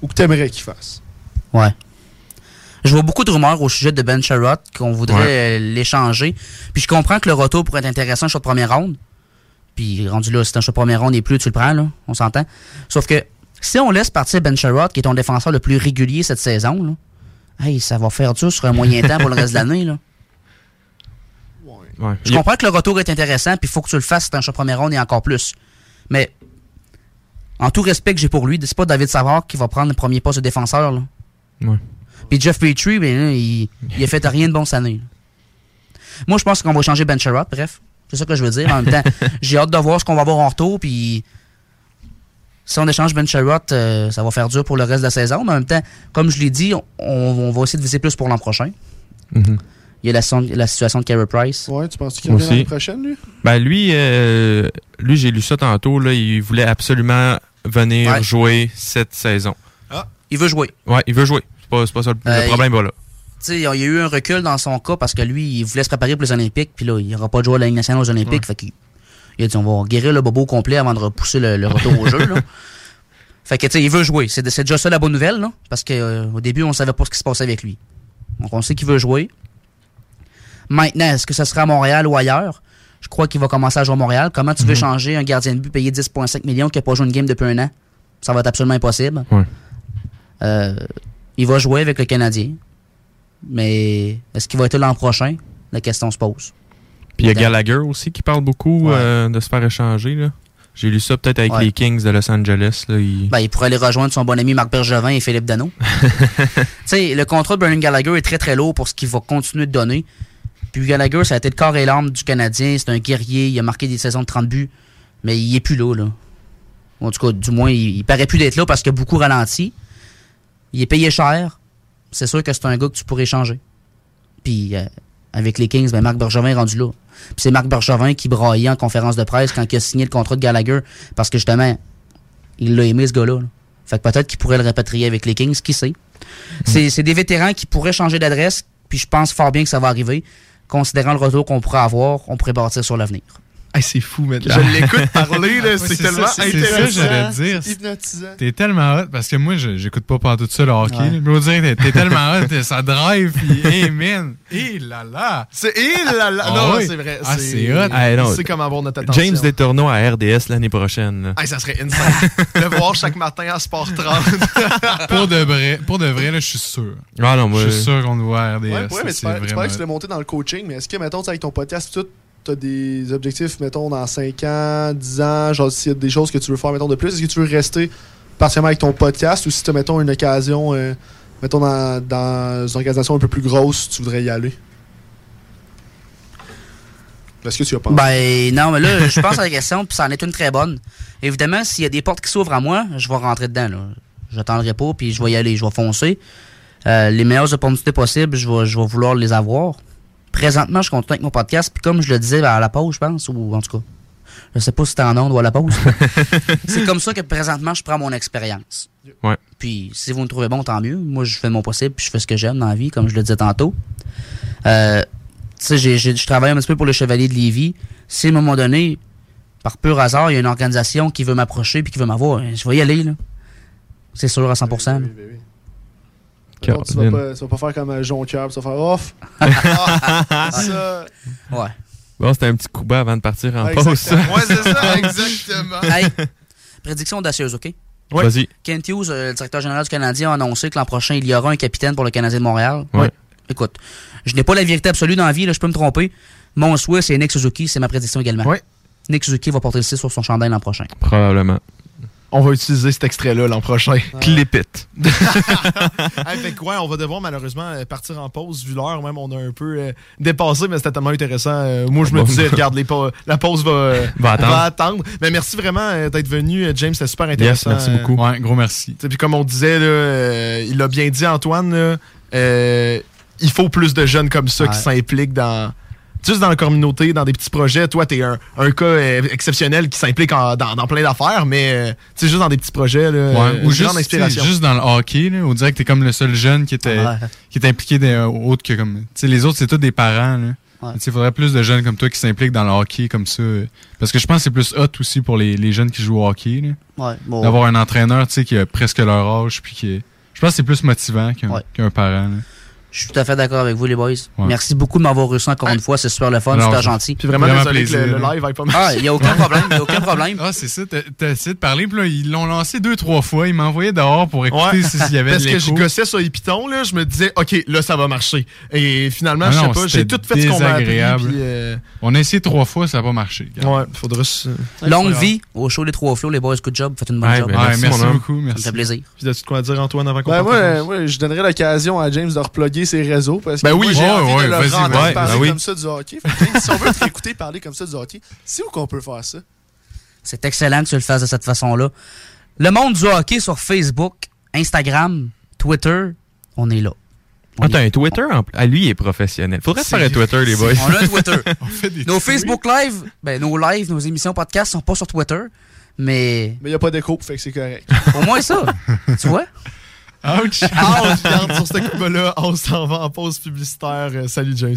Ou que tu aimerais qu'il fasse? Ouais. Je vois beaucoup de rumeurs au sujet de Ben Sherrod qu'on voudrait Ouais. euh, l'échanger. Puis je comprends que le retour pourrait être intéressant sur le premier round. Puis rendu là, si t'as un choix de premier round et plus, tu le prends, là. On s'entend. Sauf que si on laisse partir Ben Sherrod, qui est ton défenseur le plus régulier cette saison, là, hey, ça va faire dur sur un moyen temps pour le reste de l'année, là. Ouais. Je comprends que le retour est intéressant, puis il faut que tu le fasses choix de premier round et encore plus. Mais, en tout respect que j'ai pour lui, c'est pas David Savard qui va prendre le premier poste de défenseur, là. Ouais. Puis Jeff Petrie, ben, là, il, il a fait rien de bon cette année. là. Moi, je pense qu'on va changer Ben Sherrod, bref. C'est ça que je veux dire. En même temps, j'ai hâte de voir ce qu'on va avoir en retour, puis si on échange Ben Sherrod, euh, ça va faire dur pour le reste de la saison. Mais en même temps, comme je l'ai dit, on, on va essayer de viser plus pour l'an prochain. Mhm. Il y a la, situation de Carey Price. Ouais, tu penses qu'il revient l'année aussi. prochaine, lui? Ben lui, euh, lui j'ai lu ça tantôt. Là, il voulait absolument venir Ouais. jouer cette saison. Il veut jouer. Ouais, il veut jouer. C'est pas, c'est pas ça le, Euh, le problème, voilà. Tu sais, il y a eu un recul dans son cas parce que lui, il voulait se préparer pour les Olympiques, puis là, il n'aura pas de jouer à la Ligue nationale aux Olympiques. Fait qu'il il a dit, on va guérir le bobo au complet avant de repousser le, le retour au jeu. Là. Fait que, tu sais, il veut jouer. C'est déjà ça la bonne nouvelle, là, parce qu'au début, on savait pas ce qui se passait avec lui. Donc, on sait qu'il veut jouer. Maintenant, est-ce que ce sera à Montréal ou ailleurs? Je crois qu'il va commencer à jouer à Montréal. Comment tu veux Mhm. changer un gardien de but payé 10,5 millions qui n'a pas joué une game depuis un an? Ça va être absolument impossible. Ouais. Euh, il va jouer avec le Canadien. Mais est-ce qu'il va être l'an prochain? La question se pose. Puis il y a Gallagher aussi qui parle beaucoup Ouais. euh, de se faire échanger. là. J'ai lu ça peut-être avec Ouais. les Kings de Los Angeles. Là, il- Ben, il pourrait aller rejoindre son bon ami Marc Bergevin et Philippe Dano. tu sais, le contrat de Brendan Gallagher est très très lourd pour ce qu'il va continuer de donner. Puis Gallagher, ça a été le corps et l'âme du Canadien. C'est un guerrier. Il a marqué des saisons de 30 buts. Mais il est plus là, là. En tout cas, du moins, il, il paraît plus d'être là parce qu'il a beaucoup ralenti. Il est payé cher. C'est sûr que c'est un gars que tu pourrais changer. Puis euh, avec les Kings, ben Marc Bergevin est rendu là. Puis c'est Marc Bergevin qui braillait en conférence de presse quand il a signé le contrat de Gallagher parce que justement, il l'a aimé ce gars-là. là. Fait que peut-être qu'il pourrait le répatrier avec les Kings, qui sait? C'est c'est des vétérans qui pourraient changer d'adresse, puis je pense fort bien que ça va arriver. Considérant le retour qu'on pourrait avoir, on pourrait bâtir sur l'avenir. Hey, c'est fou, man. Je l'écoute parler, là, c'est ça, tellement c'est- C'est ça, intéressant. j'allais te dire. C'est hypnotisant. T'es tellement hot, parce que moi, je- j'écoute pas pendant tout ça le hockey. Ouais. Je veux dire, t'es- tellement hot, ça drive, pis hey man, hé là là. C'est eh là là. Ah non, c'est vrai. Ah, c'est hot. Hey, non. C'est comment avoir notre attention. James Détourneau à RDS l'année prochaine. là. Hey, ça serait insane. le voir chaque matin à Sport 30. pour de vrai, pour de vrai, là, je suis sûr. Ah non, moi- Je suis sûr qu'on le voit à RDS. Ouais, ouais, mais tu tu que tu l'as monté dans le coaching, mais est-ce que, mettons, avec ton podcast, tout, t'as des objectifs, mettons, dans 5 ans, 10 ans, genre s'il y a des choses que tu veux faire, mettons, de plus, est-ce que tu veux rester partiellement avec ton podcast ou si tu mettons, une occasion, euh, mettons, dans, dans une organisation un peu plus grosse, tu voudrais y aller? Est-ce que tu as pensé? Ben non, mais là, je pense à la question, puis ça en est une très bonne. Évidemment, s'il y a des portes qui s'ouvrent à moi, je vais rentrer dedans. Là. J'attendrai pas, puis je vais y aller, je vais foncer. Euh, les meilleures opportunités possibles, je vais, je vais vouloir les avoir. Présentement, je continue avec mon podcast, puis comme je le disais à la pause, je pense, ou en tout cas, je sais pas si c'était en onde ou à la pause. c'est comme ça que présentement, je prends mon expérience. Ouais. Puis si vous me trouvez bon, tant mieux. Moi, je fais mon possible, puis je fais ce que j'aime dans la vie, comme je le disais tantôt. Euh, tu sais, je travaille un petit peu pour le Chevalier de Lévis. Si à un moment donné, par pur hasard, il y a une organisation qui veut m'approcher puis qui veut m'avoir, je vais y aller, là. C'est sûr à 100%. là. Mettons, tu, vas pas, tu vas pas faire comme euh, Jonquière, tu vas faire off. Ah, ça. Ouais. Bon, c'était un petit coup bas avant de partir en pause. exactement. Ouais, c'est ça, exactement. Hey, prédiction audacieuse, OK? Ouais. Vas-y. Kent Hughes, euh, le directeur général du Canadien, a annoncé que l'an prochain, il y aura un capitaine pour le Canadien de Montréal. Ouais. Écoute, je n'ai pas la vérité absolue dans la vie, là, je peux me tromper. Mon souhait, c'est Nick Suzuki, c'est ma prédiction également. Ouais. Nick Suzuki va porter le 6 sur son chandail l'an prochain. Probablement. On va utiliser cet extrait-là l'an prochain. Clip it. Hey, fait que ouais, on va devoir malheureusement euh, partir en pause vu l'heure. Même on a un peu euh, dépassé, mais c'était tellement intéressant. Euh, moi, je me Bon. disais, regarde, les pa- la pause va, Va attendre. Mais merci vraiment euh, d'être venu, James. C'était super intéressant. merci Euh, beaucoup. Ouais, gros merci. Puis comme on disait, là, euh, il l'a bien dit, Antoine, là, euh, il faut plus de jeunes comme ça qui s'impliquent dans. Juste dans la communauté, dans des petits projets. Toi, t'es un, un cas euh, exceptionnel qui s'implique en- dans, dans plein d'affaires, mais euh, tu sais, juste dans des petits projets. Là, Ouais, euh, ou juste, inspiration. dans le hockey, là, on dirait que t'es comme le seul jeune qui était, Ouais. qui était impliqué des, euh, autres que comme. Tu sais, les autres, c'est tous des parents. Là. Ouais. Il faudrait plus de jeunes comme toi qui s'impliquent dans le hockey comme ça. Parce que je pense que c'est plus hot aussi pour les, les jeunes qui jouent au hockey. là. Ouais, bon. D'avoir un entraîneur qui a presque leur âge. Puis qui est- Je pense que c'est plus motivant qu'un Ouais. qu'un parent. là. Je suis tout à fait d'accord avec vous, les boys. Ouais. Merci beaucoup de m'avoir reçu encore une fois. C'est super le fun, Alors, super gentil. Puis vraiment, Vraiment désolé plaisir, que le, live va pas mal. Ah, il n'y a aucun problème. Il a aucun problème. Ah, c'est ça. T'as essayé de parler. Puis là, ils l'ont lancé deux, trois fois. Ils m'envoyaient dehors pour écouter Ouais. si- s'il y avait Parce de que je gossais sur les pitons, là, je me disais, OK, là, ça va marcher. Et finalement, Ah je sais pas, j'ai tout fait ce qu'on m'a appris. Puis, euh, On a essayé trois fois, ça n'a pas marché. ouais, faudra se... Longue vie au show Les Trois Flots, les boys. Good job. Faites une bonne Ouais, job. ben, Ouais, Merci, merci, beaucoup. Ça me Merci. fait plaisir. Puis as-tu de quoi dire, Antoine, avant qu'on Ben, pause? moi, je donnerais l'occasion à James de reploguer ses réseaux parce que Ben oui, j'ai ouais, envie ouais, de le vas-y, rendre ouais, parler ben oui. comme ça du hockey. Fait que, James, si on veut t'écouter parler comme ça du hockey, c'est où qu'on peut faire ça? C'est excellent que tu le fasses de cette façon-là. Le monde du hockey sur Facebook, Instagram, Twitter, on est là. On Ah, t'as un Twitter? En... Ah, lui, il est professionnel. Faudrait faire un Twitter, les boys. On a un Twitter. On fait des Nos tweets. Facebook Live, ben, nos lives, nos émissions podcasts sont pas sur Twitter, mais Mais il n'y a pas d'écho, fait que c'est correct. au moins ça. tu vois? Ouch! Ah, on se garde sur ce coup-là. On s'en va en pause publicitaire. Euh, salut, James.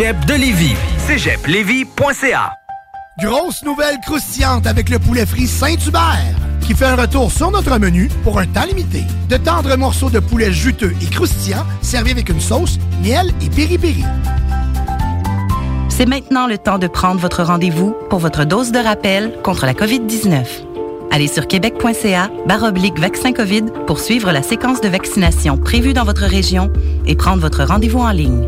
de Lévis. cégeplévis.ca Grosse nouvelle croustillante avec le poulet frit Saint-Hubert qui fait un retour sur notre menu pour un temps limité. De tendres morceaux de poulet juteux et croustillants servis avec une sauce, miel et piri-piri. C'est maintenant le temps de prendre votre rendez-vous pour votre dose de rappel contre la COVID-19. Allez sur québec.ca baroblique vaccin COVID pour suivre la séquence de vaccination prévue dans votre région et prendre votre rendez-vous en ligne.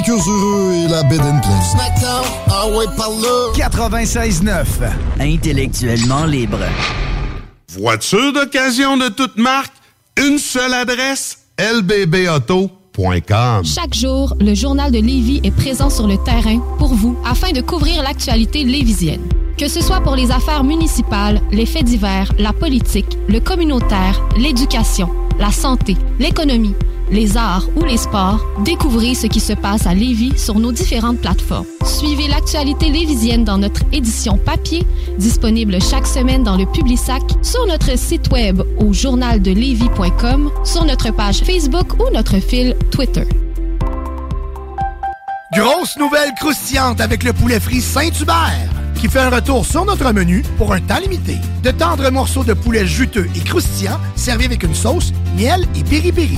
heureux et la bed and pleine. Snackdown, ah ouais, par là. 96.9. Intellectuellement libre. Voiture d'occasion de toute marque, une seule adresse, lbbauto.com. Chaque jour, le journal de Lévis est présent sur le terrain pour vous afin de couvrir l'actualité lévisienne. Que ce soit pour les affaires municipales, les faits divers, la politique, le communautaire, l'éducation, la santé, l'économie, les arts ou les sports, découvrez ce qui se passe à Lévis sur nos différentes plateformes. Suivez l'actualité lévisienne dans notre édition papier, disponible chaque semaine dans le Publisac, sur notre site web au journaldelevis.com, sur notre page Facebook ou notre fil Twitter. Grosse nouvelle croustillante avec le poulet frit Saint-Hubert qui fait un retour sur notre menu pour un temps limité. De tendres morceaux de poulet juteux et croustillants servis avec une sauce, miel et piri-piri.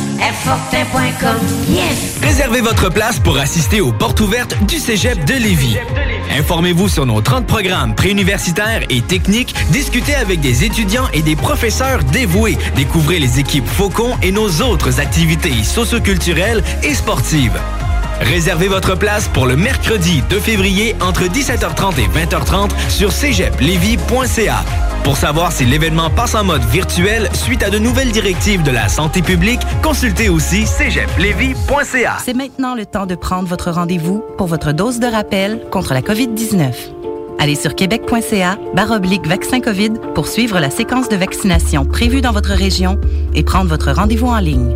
Airfortin.com, yes. Réservez votre place pour assister aux portes ouvertes du Cégep de Lévis. Informez-vous sur nos 30 programmes préuniversitaires et techniques, discutez avec des étudiants et des professeurs dévoués, découvrez les équipes Faucon et nos autres activités socioculturelles et sportives. Réservez votre place pour le mercredi 2 février entre 17h30 et 20h30 sur cégeplevy.ca. Pour savoir si l'événement passe en mode virtuel suite à de nouvelles directives de la santé publique, consultez aussi cégeplevy.ca. C'est maintenant le temps de prendre votre rendez-vous pour votre dose de rappel contre la COVID-19. Allez sur québec.ca baroblique vaccin COVID pour suivre la séquence de vaccination prévue dans votre région et prendre votre rendez-vous en ligne.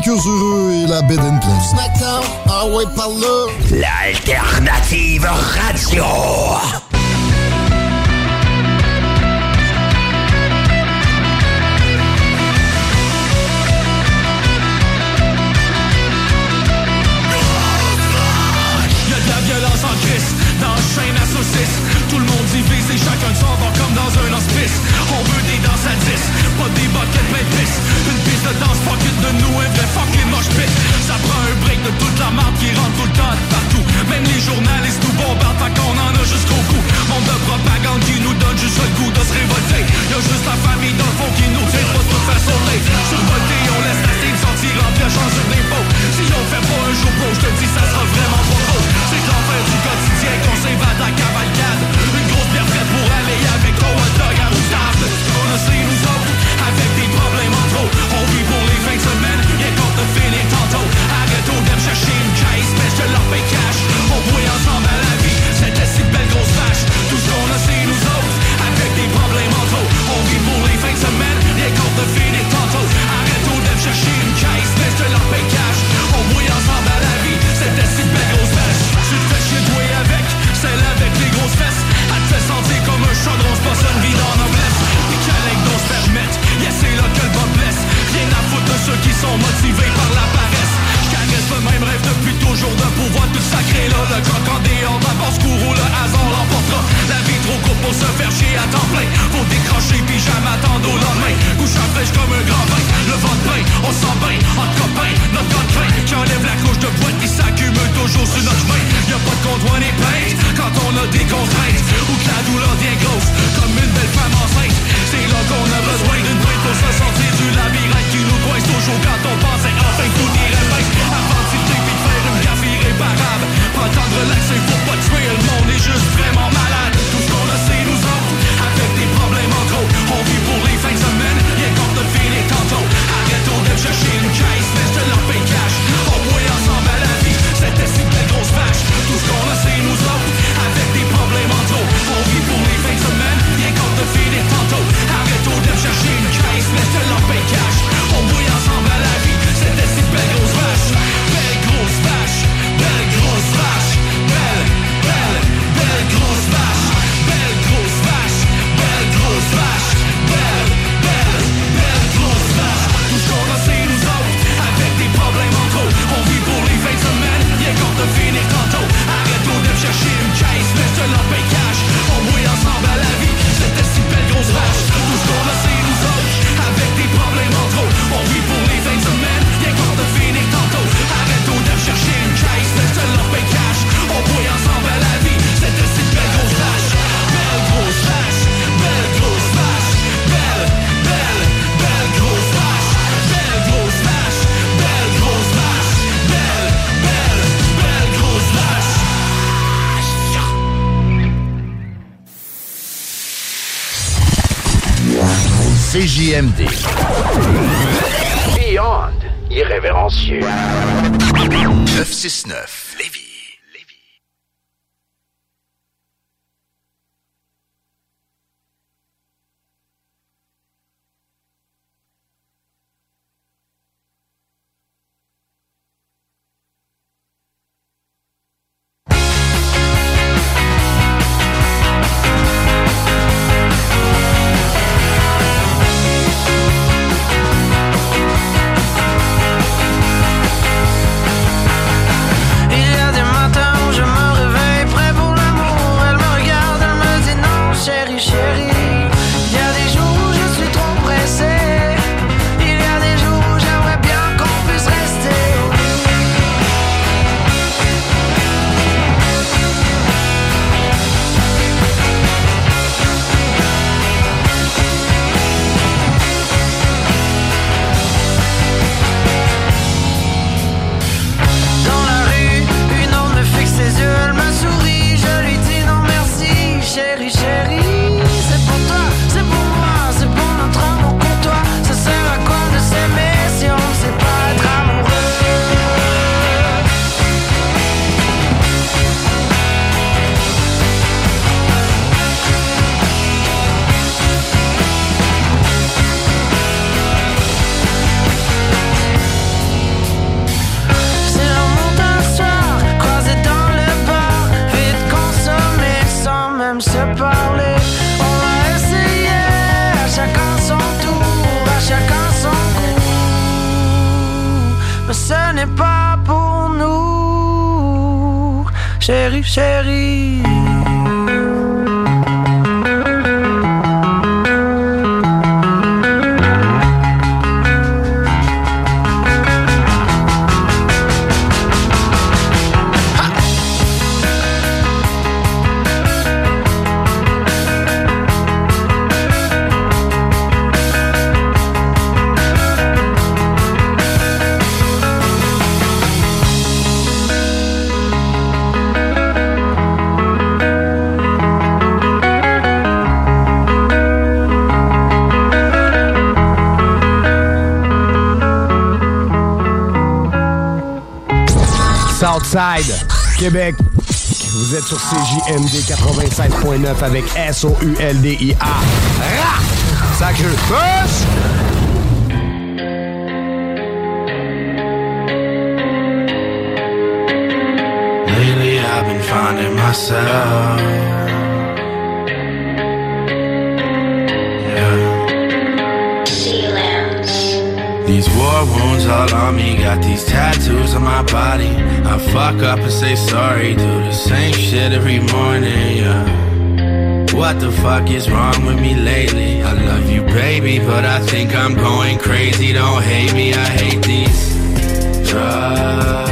vécurent heureux et la bed and pleine. Snackdown, ah ouais, par là. L'alternative radio. MD. Québec. Vous êtes sur CJMD 96.9 avec S-O-U-L-D-I-A. These war wounds all on me, got these tattoos on my body. I fuck up and say sorry, do the same shit every morning, yeah. What the fuck is wrong with me lately? I love you, baby, but I think I'm going crazy. Don't hate me, I hate these drugs.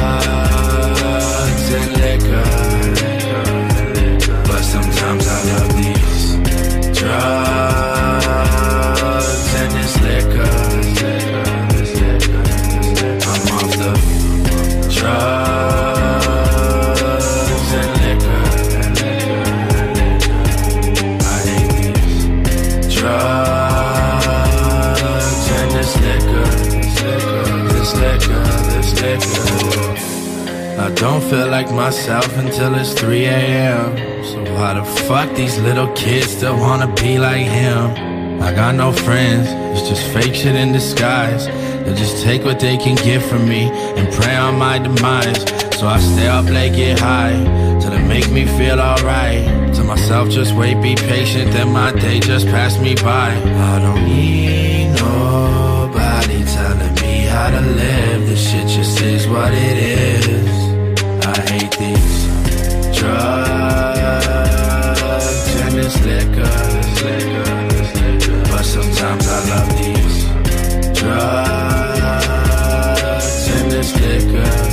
Don't feel like myself until it's 3 a.m. So why the fuck these little kids still wanna be like him? I got no friends, it's just fake shit in disguise. They just take what they can get from me and pray on my demise. So I stay up late, get high, till it make me feel alright. Tell myself just wait, be patient, then my day just passed me by. I don't need nobody telling me how to live. This shit just is what it is. I hate these drugs and this liquor. But sometimes I love these drugs and this liquor.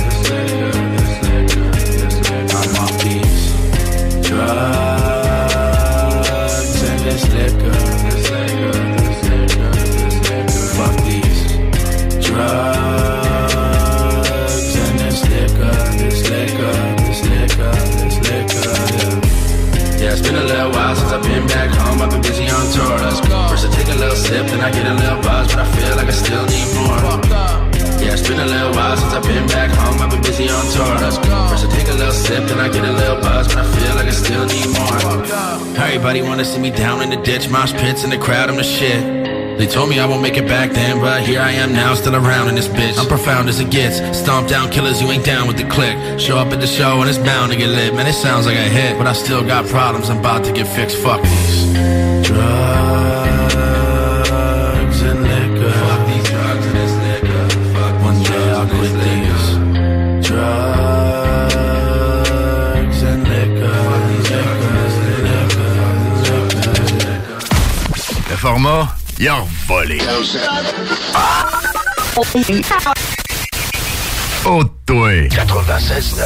Ditch, mosh pits in the crowd, I'm the shit. They told me I won't make it back then, but here I am now, still around in this bitch. I'm profound as it gets. Stomp down killers, you ain't down with the click. Show up at the show and it's bound to get lit. Man, it sounds like a hit, but I still got problems. I'm about to get fixed. Fuck these drugs il a volé. Oh, toi. 96.9.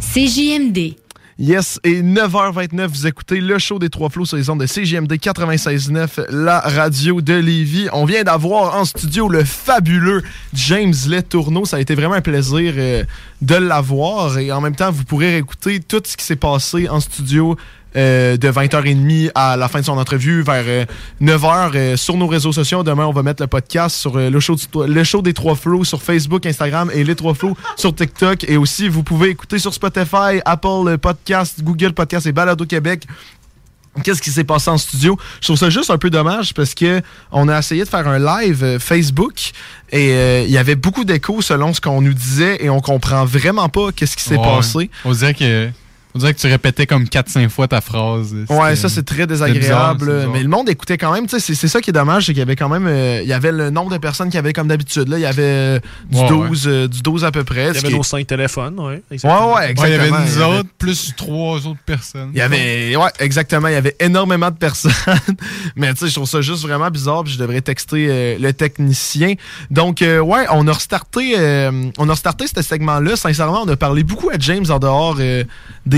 CJMD. Yes, et 9h29, vous écoutez le show des Trois Flots sur les ondes de CGMD 96.9, la radio de Lévis. On vient d'avoir en studio le fabuleux James Letourneau. Ça a été vraiment un plaisir euh, de l'avoir. Et en même temps, vous pourrez écouter tout ce qui s'est passé en studio euh, de 20h30 à la fin de son entrevue vers euh, 9h euh, sur nos réseaux sociaux. Demain, on va mettre le podcast sur euh, le, show du- le show des Trois Flots sur Facebook, Instagram et les Trois Flots sur TikTok. Et aussi, vous pouvez écouter sur Spotify, Apple Podcast, Google Podcast et Balado Québec. Qu'est-ce qui s'est passé en studio? Je trouve ça juste un peu dommage parce que on a essayé de faire un live euh, Facebook et euh, il y avait beaucoup d'échos selon ce qu'on nous disait et on comprend vraiment pas qu'est-ce qui s'est Ouais. passé. On dirait que. On dirait que tu répétais comme 4-5 fois ta phrase. Ouais, ça c'est très désagréable. bizarre, mais le monde écoutait quand même. tu sais, C'est c'est ça qui est dommage, c'est qu'il y avait quand même. euh, il y avait le nombre de personnes qu'il y avait comme d'habitude. là. Il y avait euh, du, Ouais, 12, euh, du 12 à peu près. Il y avait nos cinq téléphones, ouais. Ouais, ouais, exactement. Ouais, il y avait nous avait- autres, plus trois autres personnes. Il y avait, ouais, exactement. Il y avait énormément de personnes. Mais tu sais, je trouve ça juste vraiment bizarre. Puis je devrais texter euh, le technicien. Donc, euh, ouais, on a restarté, euh, on a restarté ce segment-là. Sincèrement, on a parlé beaucoup à James en dehors euh,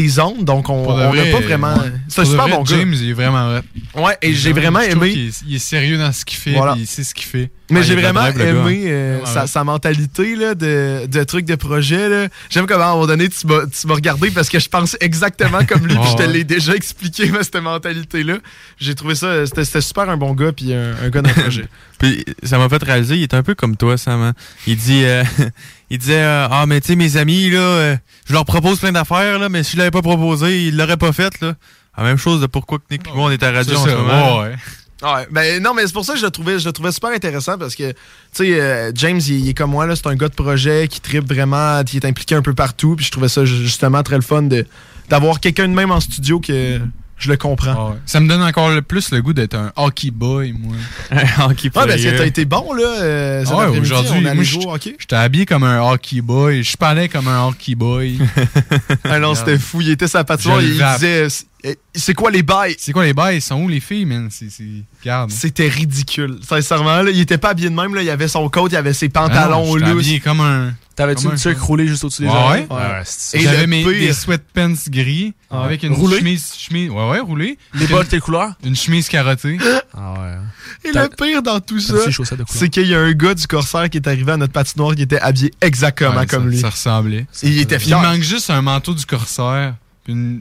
des ondes. Donc, on n'a vrai, pas vraiment. ouais. C'est un super vrai, bon gars. James, il est vraiment. Ouais, et Il j'ai vraiment aimé. est- Il est sérieux dans ce qu'il fait, Voilà. il sait ce qu'il fait. Mais Ah, j'ai vraiment aimé hein. euh, Vraiment sa, sa mentalité là, de, de truc de projet. là. J'aime comment à un moment donné tu m'as tu m'as regardé parce que je pense exactement comme lui. puis je te l'ai déjà expliqué, mais cette mentalité-là. J'ai trouvé ça, c'était c'était super un bon gars puis un, un gars d'un projet. Puis ça m'a fait réaliser, il est un peu comme toi, Sam. hein. Il dit, euh, il disait, euh, ah mais tu sais mes amis là, euh, je leur propose plein d'affaires là, mais si je l'avais pas proposé, ils l'auraient pas fait là. La même chose de pourquoi que Nick et moi on est à la radio en ce moment. ouais, ouais. Ouais, ben non, mais c'est pour ça que je le trouvais, je le trouvais super intéressant parce que, tu sais, euh, James, il, est comme moi, là, c'est un gars de projet qui tripe vraiment, qui est impliqué un peu partout, puis je trouvais ça ju- justement très le fun de d'avoir quelqu'un de même en studio que je le comprends. Ça me donne encore le plus le goût d'être un hockey boy, moi. un hockey Ouais, parce que t'as été bon, là, euh, Ah ouais, aujourd'hui, on allait moi, jouer je- au hockey. j'étais habillé comme un hockey boy. Je parlais comme un hockey boy. Ah non, c'était fou. Il était sa patinoire, Je il disait c'est- c'est quoi les bails? C'est quoi les bails? Ils sont où les filles, man? C'est, c'est... Regarde. C'était ridicule. Sincèrement, là, il était pas habillé de même. Là. Il avait son coat, il avait ses Ah non, pantalons j'étais loose. habillé comme un. T'avais-tu une un- tuque roulée juste au-dessus des Ouais, oreilles? ouais. Ouais, Et J'avais mes pire- des sweatpants gris Ah avec une chemise, chemise. Ouais, ouais, roulé. Les bottes, quelle couleur? Une chemise carottée. Ah ouais. Et le pire dans tout ça, c'est qu'il y a un gars du Corsaire qui est arrivé à notre patinoire qui était habillé exactement Ouais, comme ça, lui. Ça ressemblait. Et il était Il manque juste un manteau du corsaire. puis Une...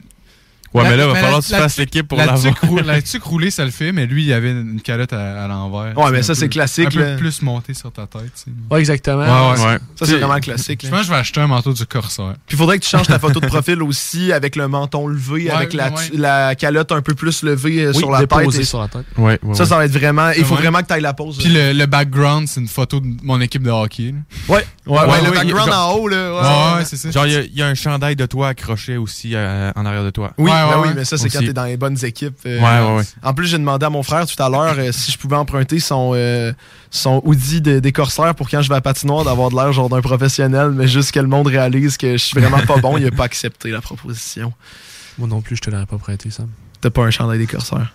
Ouais, mais là, va mais falloir la- que tu la fasses l'équipe pour la l'avoir. rou- La tuque roulée, ça le fait, mais lui, il avait une calotte à, à l'envers. Ouais, mais ça, c'est classique, Un peu là. plus monté sur ta tête. tu sais. Ouais, exactement. Ouais, ouais. Ouais. Ça, c'est vraiment classique. Je pense que je vais acheter un manteau du corsaire. Puis il faudrait que tu changes ta photo de profil aussi avec le menton levé, Ouais, avec la, ouais. la calotte un peu plus levée euh, Oui, sur la tête. et- sur la tête. Ouais, ouais, Ça, ça va être vraiment. Il faut vraiment que tu ailles la pause. Puis le, le background, c'est une photo de mon équipe de hockey. Ouais, ouais, le background en haut, là. Ouais, ouais, c'est ça. Genre, il y a- il y, a un chandail de toi accroché aussi euh, en arrière de toi. Oui, Ouais, ben oui, mais ça, c'est quand t'es dans les bonnes équipes. euh, Ouais, ouais, ouais. En plus, j'ai demandé à mon frère tout à l'heure euh, si je pouvais emprunter son, euh, son hoodie de, des corsaires pour quand je vais à patinoire d'avoir de l'air genre d'un professionnel, mais juste que le monde réalise que je suis vraiment pas bon, il a pas accepté la proposition. Moi non plus, je te l'aurais pas prêté, Sam. T'as pas un chandail des corsaires.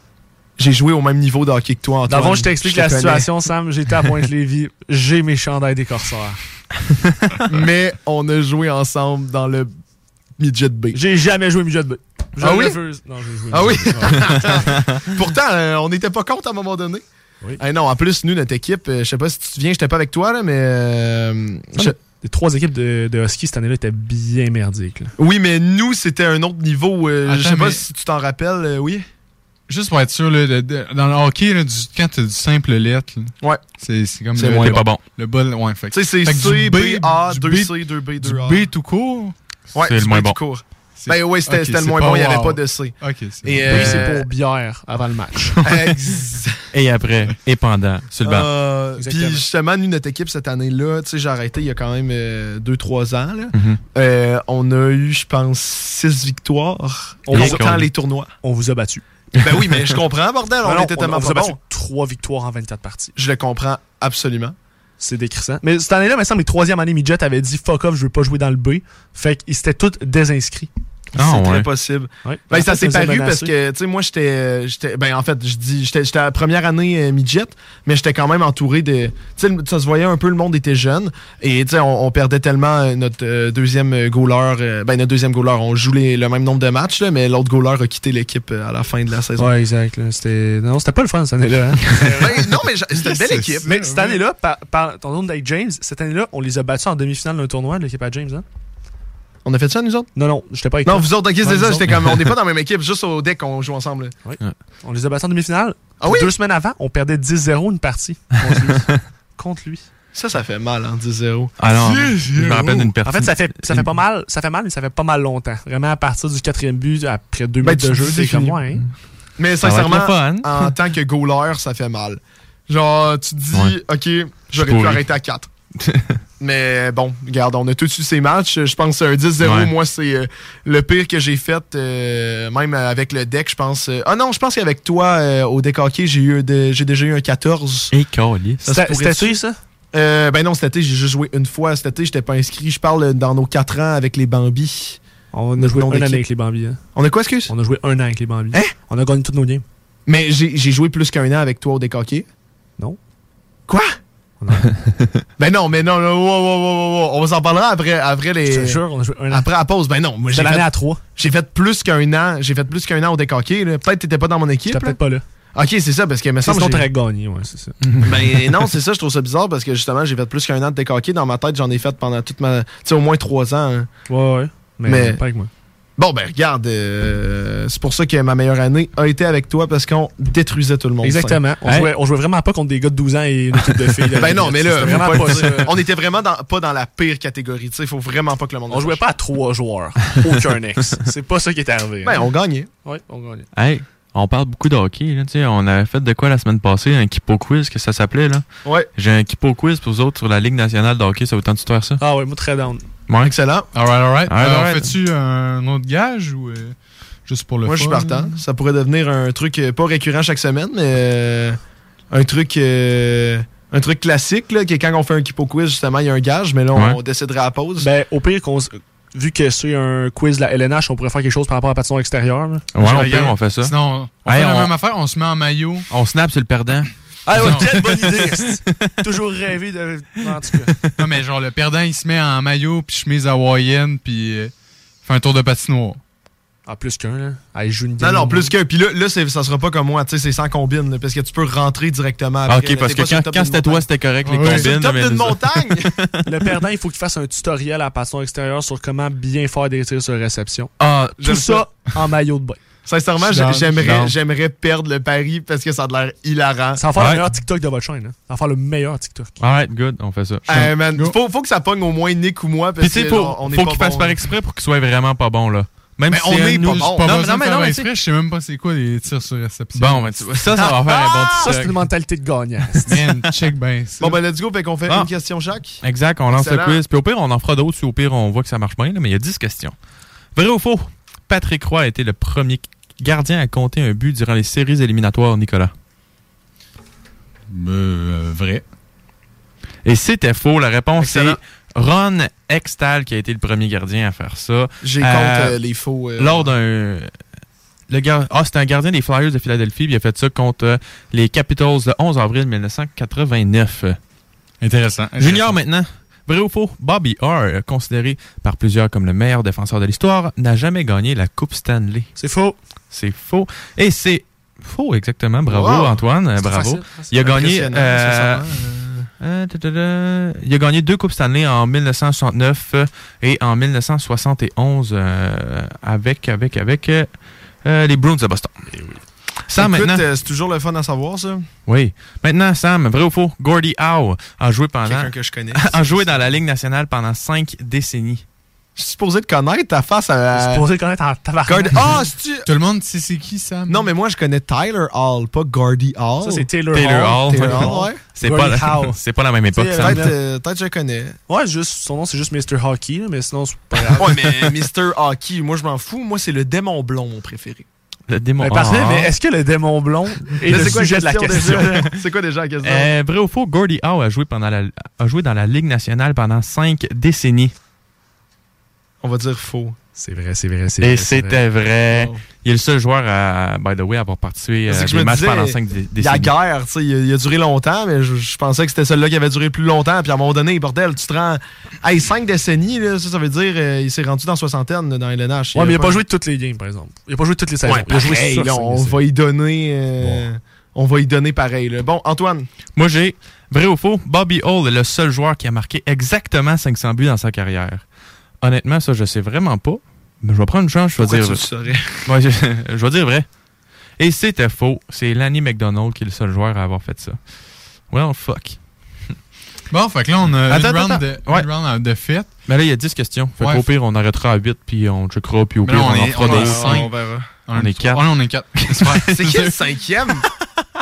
J'ai joué au même niveau de hockey que toi, Antoine. D'abord, je t'explique te la connais. situation, Sam. J'étais à Pointe-Lévis. J'ai mes chandails des corsaires. mais on a joué ensemble dans le midget B. J'ai jamais joué midget B. Je Ah oui? Non, joué Ah oui? Pourtant, euh, on n'était pas contre à un moment donné. Oui. Eh non, en plus, nous, notre équipe, euh, je sais pas si tu te souviens, j'étais pas avec toi, là, mais. euh, je- Les trois équipes de, de Husky cette année-là étaient bien merdiques. là. Oui, mais nous, c'était un autre niveau. euh, je Attends, sais pas mais- si tu t'en rappelles, euh, oui? Juste pour être sûr, là, de- de- dans le hockey, là, du, quand t'as du simple lettre, Ouais. c'est comme C'est le, moins bon. pas bon. Le bol, ouais, fait. Tu sais, c'est C, B, A, du 2C, 2B, du 2A. B tout court. Ouais, c'est le B moins tout bon. court. Ben oui, c'était ok, c'était le moins bon, il n'y avait wow. pas de C. Ok, c'est Et, bon. euh, c'est pour bière avant le match. Et après, et pendant, sur le banc. Euh, Puis justement, nous, notre équipe cette année-là, tu sais, j'ai arrêté il y a quand même 2-3 ans. là. Mhm. Euh, on a eu, je pense, 6 victoires. On On vous- tant les tournois. On vous a battu. Ben oui, mais je comprends, bordel. On Non, était tellement on pas a battu bons. trois victoires en 24 parties. Je le comprends absolument. C'est décrissant. Mais cette année-là, il me semble, les troisième année, Midget avait dit fuck off, je veux pas jouer dans le B. Fait qu'ils s'étaient tous désinscrits. Ah, c'est très possible. Ouais. Ben, En ça s'est paru parce que, tu sais, moi, j'étais. j'étais- Ben, en fait, je dis, j'étais j'étais à la première année euh, midget, mais j'étais quand même entouré de. Tu sais, ça se voyait un peu, le monde était jeune. Et, tu sais, on, on perdait tellement euh, notre euh, deuxième goaler. euh, ben, notre deuxième goaler, on joue les- le même nombre de matchs, là, mais l'autre goaler a quitté l'équipe à la fin de la saison. Ouais, exact. là. C'était... Non, c'était pas le fun cette année-là. hein. Ben, non, mais c'était une belle équipe. Mais cette année-là, par, par ton nom d'Ake James, cette année-là, on les a battus en demi-finale d'un tournoi, l'équipe à James. Hein? On a fait ça, nous autres? Non, non, j'étais pas avec Non, toi. vous autres, ok, c'est ça. J'étais comme, on n'est pas dans la même équipe, juste au deck, on joue ensemble. là. On les a battus en demi-finale. Ah oui? Deux semaines avant, on perdait 10-0 une partie contre lui. contre lui. Ça, ça fait mal, hein, 10-0. Alors, je me rappelle d'une En personne. fait, ça fait, ça fait pas mal, ça fait mal, mais ça fait pas mal longtemps. Vraiment, à partir du quatrième but, après deux Ben, minutes de jeu, c'est comme moi, hein. Mais sincèrement, en tant que goaler, ça fait mal. Genre, tu te dis, Ouais. OK, j'aurais pu arrêter à 4. Mais bon, regarde, on a tous eu ces matchs. Je pense que un 10-0, Ouais. moi, c'est euh, le pire que j'ai fait, euh, même avec le deck, je pense. euh, ah non, je pense qu'avec toi, euh, au deck hockey, j'ai eu de- j'ai déjà eu un 14. Et se C'était ça? Euh, ben non, cet été, j'ai juste joué une fois. Cet été, j'étais pas inscrit. Je parle dans nos 4 ans avec les Bambis. On a joué un an avec les Bambis. hein. On a quoi, excuse? On a joué un an avec les Bambis. Hein? On a gagné toutes nos games. Mais j'ai j'ai joué plus qu'un an avec toi au deck hockey. Non. Quoi? Ben non, mais non, non, wow, wow, wow, wow, on s'en parlera après, après les. Je te jure, on a joué un an. Après la pause, ben non. C'était l'année fait, à 3. j'ai fait plus qu'un an. J'ai fait plus qu'un an au là. Peut-être que t'étais pas dans mon équipe. J'étais là. peut-être pas là. Ok, c'est ça, parce que me semble gagné, ouais, c'est ça. Ben non, c'est ça, je trouve ça bizarre parce que justement, j'ai fait plus qu'un an de hockey. Dans ma tête, j'en ai fait pendant toute ma. Tu sais, au moins trois ans. hein. Ouais, ouais. Mais, Mais- pas avec moi. Bon, ben regarde, euh, c'est pour ça que ma meilleure année a été avec toi parce qu'on détruisait tout le monde. Exactement. On, Hey. jouait, on jouait vraiment pas contre des gars de 12 ans et une équipe de filles. Ben non, mais là, pas pas on était vraiment dans- pas dans la pire catégorie. Il faut vraiment pas que le monde. On jouait pas à trois joueurs. Aucun ex. C'est pas ça qui est arrivé. Ben, on gagnait. Ouais, on gagnait. Hey, on parle beaucoup de hockey. Là, tu sais, on avait fait de quoi la semaine passée? Un Kipo Quiz, que ça s'appelait. là. Ouais. J'ai un Kipo Quiz pour vous autres sur la Ligue nationale de hockey. Ça vous tente de faire ça? Ah ouais, moi très down. Ouais. Excellent. Alright, alright. Alright, Alors, alright. fais-tu un autre gage ou euh, juste pour le Moi, je suis fun? partant. Ça pourrait devenir un truc euh, pas récurrent chaque semaine, mais euh, un truc. euh, un truc classique, là, que quand on fait un Kipo quiz, justement, il y a un gage, mais là, on, Ouais. on décidera à la pause. Ben, au pire, qu'on vu que c'est un quiz de la LNH, on pourrait faire quelque chose par rapport à la patinoire extérieure. là. Ouais, on peut, on fait ça. Sinon, on Hey, fait la on- même affaire, on se met en maillot. On snap sur le perdant. Ah ouais, quelle bonne idée! c'est- Toujours rêvé de. En tout cas. Non, mais genre, le perdant, il se met en maillot, puis chemise hawaïenne, puis euh, fait un tour de patinoire. Ah, plus qu'un, là. Ah, il joue une Non, game. non, plus qu'un. Puis là, là ça sera pas comme moi, tu sais, c'est sans combine, là, parce que tu peux rentrer directement après. Ah, ok, là. parce que quand, quand c'était toi, c'était correct, les Ouais. combines. Le top d'une montagne! Le perdant, il faut qu'il fasse un tutoriel à la patinoire extérieure sur comment bien faire des tirs sur réception. Ah, Tout j'aime ça en maillot de bain. Sincèrement, j'aimerais, j'aimerais perdre le pari parce que ça a l'air hilarant. Ça va faire le meilleur TikTok de votre chaîne. Hein. Ça va faire le meilleur TikTok. Alright, good, on fait ça. Man, faut, faut que ça pogne au moins Nick ou moi. Parce que faut, genre, on est faut pas qu'il fasse bon, par exprès pour qu'il soit vraiment pas bon, là. Même Mais si on est nous- pas bon. Pas Non, mais non, mais exprès, je sais même pas c'est quoi les tirs sur réception. Bon, ben, tu vois, ça, ça va faire un bon Ça, c'est TikTok. une mentalité de gagnant. Man, check ben ça. Bon, ben, let's go. Fait qu'on fait Ah. une question chaque. Exact, on lance Excellent. le quiz. Puis au pire, on en fera d'autres si au pire on voit que ça marche bien. là, mais il y a 10 questions. Vrai ou faux? Patrick Roy a été le premier gardien à compter un but durant les séries éliminatoires, Nicolas? Euh, vrai. Et c'était faux. La réponse Excellent. c'est Ron Extal qui a été le premier gardien à faire ça. J'ai Euh, contre euh, les faux. euh, Lors d'un. Le gar- Ah, c'était un gardien des Flyers de Philadelphie. puis Il a fait ça contre euh, les Capitals le 11 avril 1989. Intéressant. Junior maintenant. Vrai ou faux? Bobby Orr, considéré par plusieurs comme le meilleur défenseur de l'histoire, n'a jamais gagné la Coupe Stanley. C'est faux. C'est faux. Et c'est faux, exactement. Bravo, Wow. Antoine. euh, Bravo. facile, facile. Il a gagné. Euh, euh, ta. il a gagné deux Coupes Stanley en 1969 euh, et en 1971 euh, avec, avec, avec euh, euh, les Bruins de Boston. Sam, Écoute, maintenant. euh, c'est toujours le fun à savoir, ça. Oui. Maintenant, Sam, vrai ou faux? Gordy Howe a joué pendant. Quelqu'un que je connais. a joué dans la Ligue nationale pendant cinq décennies. Je suis supposé te connaître ta face à. Je suis supposé connaître en tabarnak. Ah, c'est-tu. Tout le monde sait c'est qui, Sam? Non, mais moi, je connais Tyler Hall, pas Gordy Hall. Ça, c'est Taylor, Taylor Hall. Taylor Hall, ouais. C'est pas, Howe. c'est pas la même époque, Tu. Peut-être euh, peut-être que je connais. Ouais, juste, son nom, c'est juste Mr. Hockey, mais sinon, c'est pas grave. Ouais, mais Mr. Hockey, moi, je m'en fous. Moi, c'est le démon blond, mon préféré. Le démon. Parfait, Ah. mais est-ce que le démon blond est Mais le c'est quoi la sujet de la question? C'est quoi déjà la question? Euh, vrai ou faux, Gordy Howe a joué, pendant la, a joué dans la Ligue nationale pendant cinq décennies. On va dire faux. C'est vrai, c'est vrai, c'est Et vrai. c'est c'était vrai. Wow. Il est le seul joueur, à, by the way, à avoir participé à je des matchs disais, pendant cinq dé- décennies. La guerre, tu sais, il, a- il a duré longtemps, mais je, je pensais que c'était celui-là qui avait duré le plus longtemps. Puis à un moment donné, bordel, tu te rends. Hey, cinq décennies, là, ça, ça veut dire euh, il s'est rendu dans soixantaine dans LNH. Ouais, mais il a pas joué toutes les games, par exemple. Il a pas joué toutes les saisons. Ouais, il a joué pareil, sur là, on va y donner. euh, On va y donner pareil. là. Bon, Antoine. Moi, j'ai vrai ou faux, Bobby Hall est le seul joueur qui a marqué exactement 500 buts dans sa carrière. Honnêtement, ça, je sais vraiment pas. Mais je vais prendre une chance, je vais Pourquoi dire. tu le? Ouais, je, je vais dire vrai. Et c'était faux. C'est Lanny McDonald qui est le seul joueur à avoir fait ça. Well, fuck. Bon, fait que là, on a Attends, une, round attends, de, ouais. une round de. Mais là, il y a 10 questions. Fait Ouais. qu'au pire, on arrêtera à 8, puis on checkera, puis au pire, on, on en est- fera on est d'autres. cinq. On verra. On est 4. Ouais, on est quatre. C'est qui le cinquième?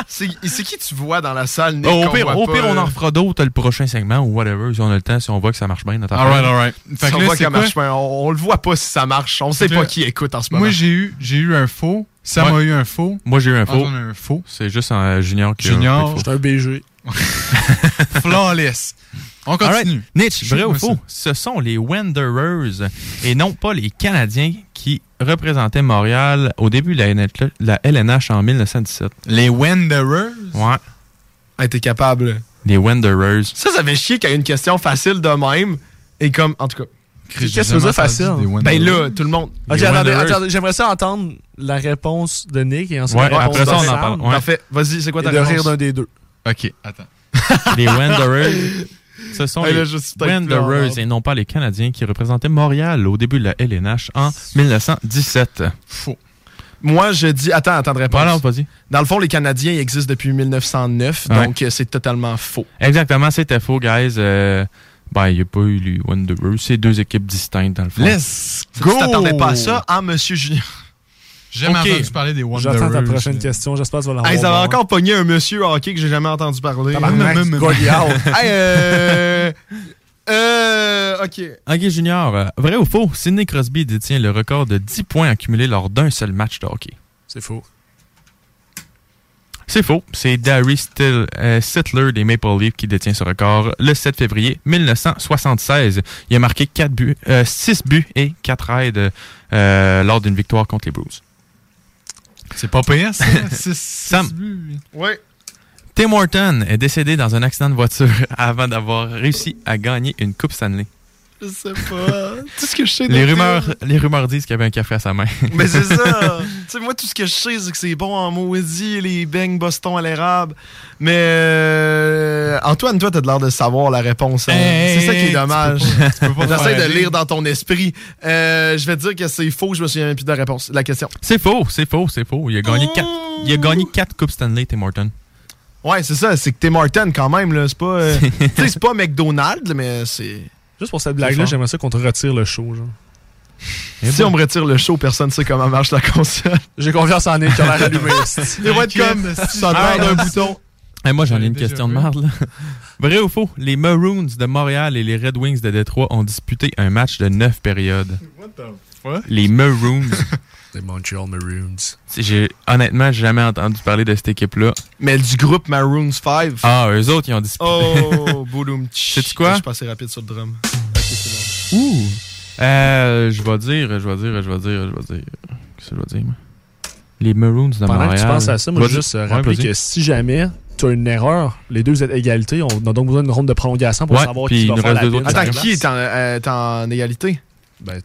C'est c'est qui tu vois dans la salle, Nick? Oh, au pire, au on en refera d'autres le prochain segment ou whatever, si on a le temps, si on voit que ça marche bien. Notre. Fait Si on là, voit que c'est ça quoi? marche pas, on, on le voit pas si ça marche. On sait pas qui écoute en ce moment. Moi, j'ai eu, j'ai eu un faux. Sam Ouais. a eu un faux. Moi, j'ai eu un faux. Antoine a eu un faux. C'est juste un junior qui Junior. a un faux. C'est un BG. Flawless. On continue. Alright. Mitch, vrai ou faux? Ce sont les Wanderers et non pas les Canadiens qui représentaient Montréal au début de la, NH la LNH en 1917. Les Wanderers? Ouais. Hey, t'es capable. Les Wanderers. Ça, ça fait chier qu'il y ait une question facile de même. Et comme, en tout cas. Qu'est-ce que dire facile? Ben là, tout le monde. J'aimerais ça entendre la réponse de Nick et ensuite Ouais, la réponse après ça, de on en parle. Ouais. Parfait. Vas-y, c'est quoi ta Et de réponse? rire d'un des deux. Ok, attends. Les Wanderers. Ce sont Hey, là, les Wanderers et non pas les Canadiens qui représentaient Montréal au début de la LNH en 1917. Faux. Moi, je dis. Attends, attends de réponse. Voilà, vas-y. Dans le fond, les Canadiens existent depuis 1909, Ouais. donc euh, c'est totalement faux. Exactement, c'était faux, guys. Euh, ben, il n'y a pas eu les Wanderers. C'est deux équipes distinctes, dans le fond. Let's Tu go! t'attendais pas à ça, hein, Monsieur Julien? J'ai jamais Ok. entendu parler des Wanderers. J'attends ta prochaine question. J'espère que tu vas l'avoir. Hey, ça va encore pogné un monsieur hockey que j'ai jamais entendu parler. Hey, euh. Euh. Ok. Ok, Junior, euh, vrai ou faux, Sidney Crosby détient le record de 10 points accumulés lors d'un seul match de hockey? C'est faux. C'est faux. C'est Darry Still, euh, Sittler des Maple Leafs qui détient ce record le 7 février 1976. Il a marqué 4 buts, 6 buts et 4 aides euh, lors d'une victoire contre les Blues. C'est pas payant, ça? Six- Sam. Ouais. Tim Horton est décédé dans un accident de voiture avant d'avoir réussi à gagner une Coupe Stanley. Je sais pas. Tout ce que je sais Les rumeurs, les rumeurs disent qu'il y avait un café à sa main. Mais c'est ça. tu sais, moi, tout ce que je sais, c'est que c'est bon en maudit, les beignes Boston à l'érable. Mais euh, Antoine, toi, t'as de l'air de savoir la réponse. hein. Hey, c'est ça qui est dommage. J'essaie de lire dans ton esprit. Euh, je vais te dire que c'est faux, je me souviens plus de la réponse. La question. C'est faux, c'est faux, c'est faux. Il a gagné quatre, il a gagné quatre coupes Stanley, Tim Horton. Ouais, c'est ça. C'est que t'es Martin quand même. là. C'est pas, euh, tu sais, c'est pas McDonald's, mais c'est. Juste pour cette blague-là, j'aimerais ça qu'on te retire le show. Genre. Si on me retire le show, personne ne sait comment marche la console. J'ai confiance en Nick qui a l'air allumé. Il va être comme ça d'un non. bouton. Eh, moi, j'en ai une question de là. Vrai ou faux? Les Maroons de Montréal et les Red Wings de Détroit ont disputé un match de 9 périodes. Les Maroons. Les Montreal Maroons. J'ai honnêtement jamais entendu parler de cette équipe-là. Mais du groupe Maroons 5. Ah, eux autres, ils ont disputé. Oh, bouloum. Sais-tu quoi? Je suis passé rapide sur le drum. Ok, c'est bon. Ouh! Euh, je vais dire, je vais dire, je vais dire, je vais dire. Qu'est-ce que je vais dire, moi? Les Maroons de Pendant Montréal. que tu penses à ça, moi, Je veux juste dire- Ouais, rappeler que si jamais tu as une erreur, les deux êtes égalité, on a donc besoin d'une ronde de prolongation pour Ouais, savoir qui va faire la Attends, qui est en, euh, est en égalité? Ben,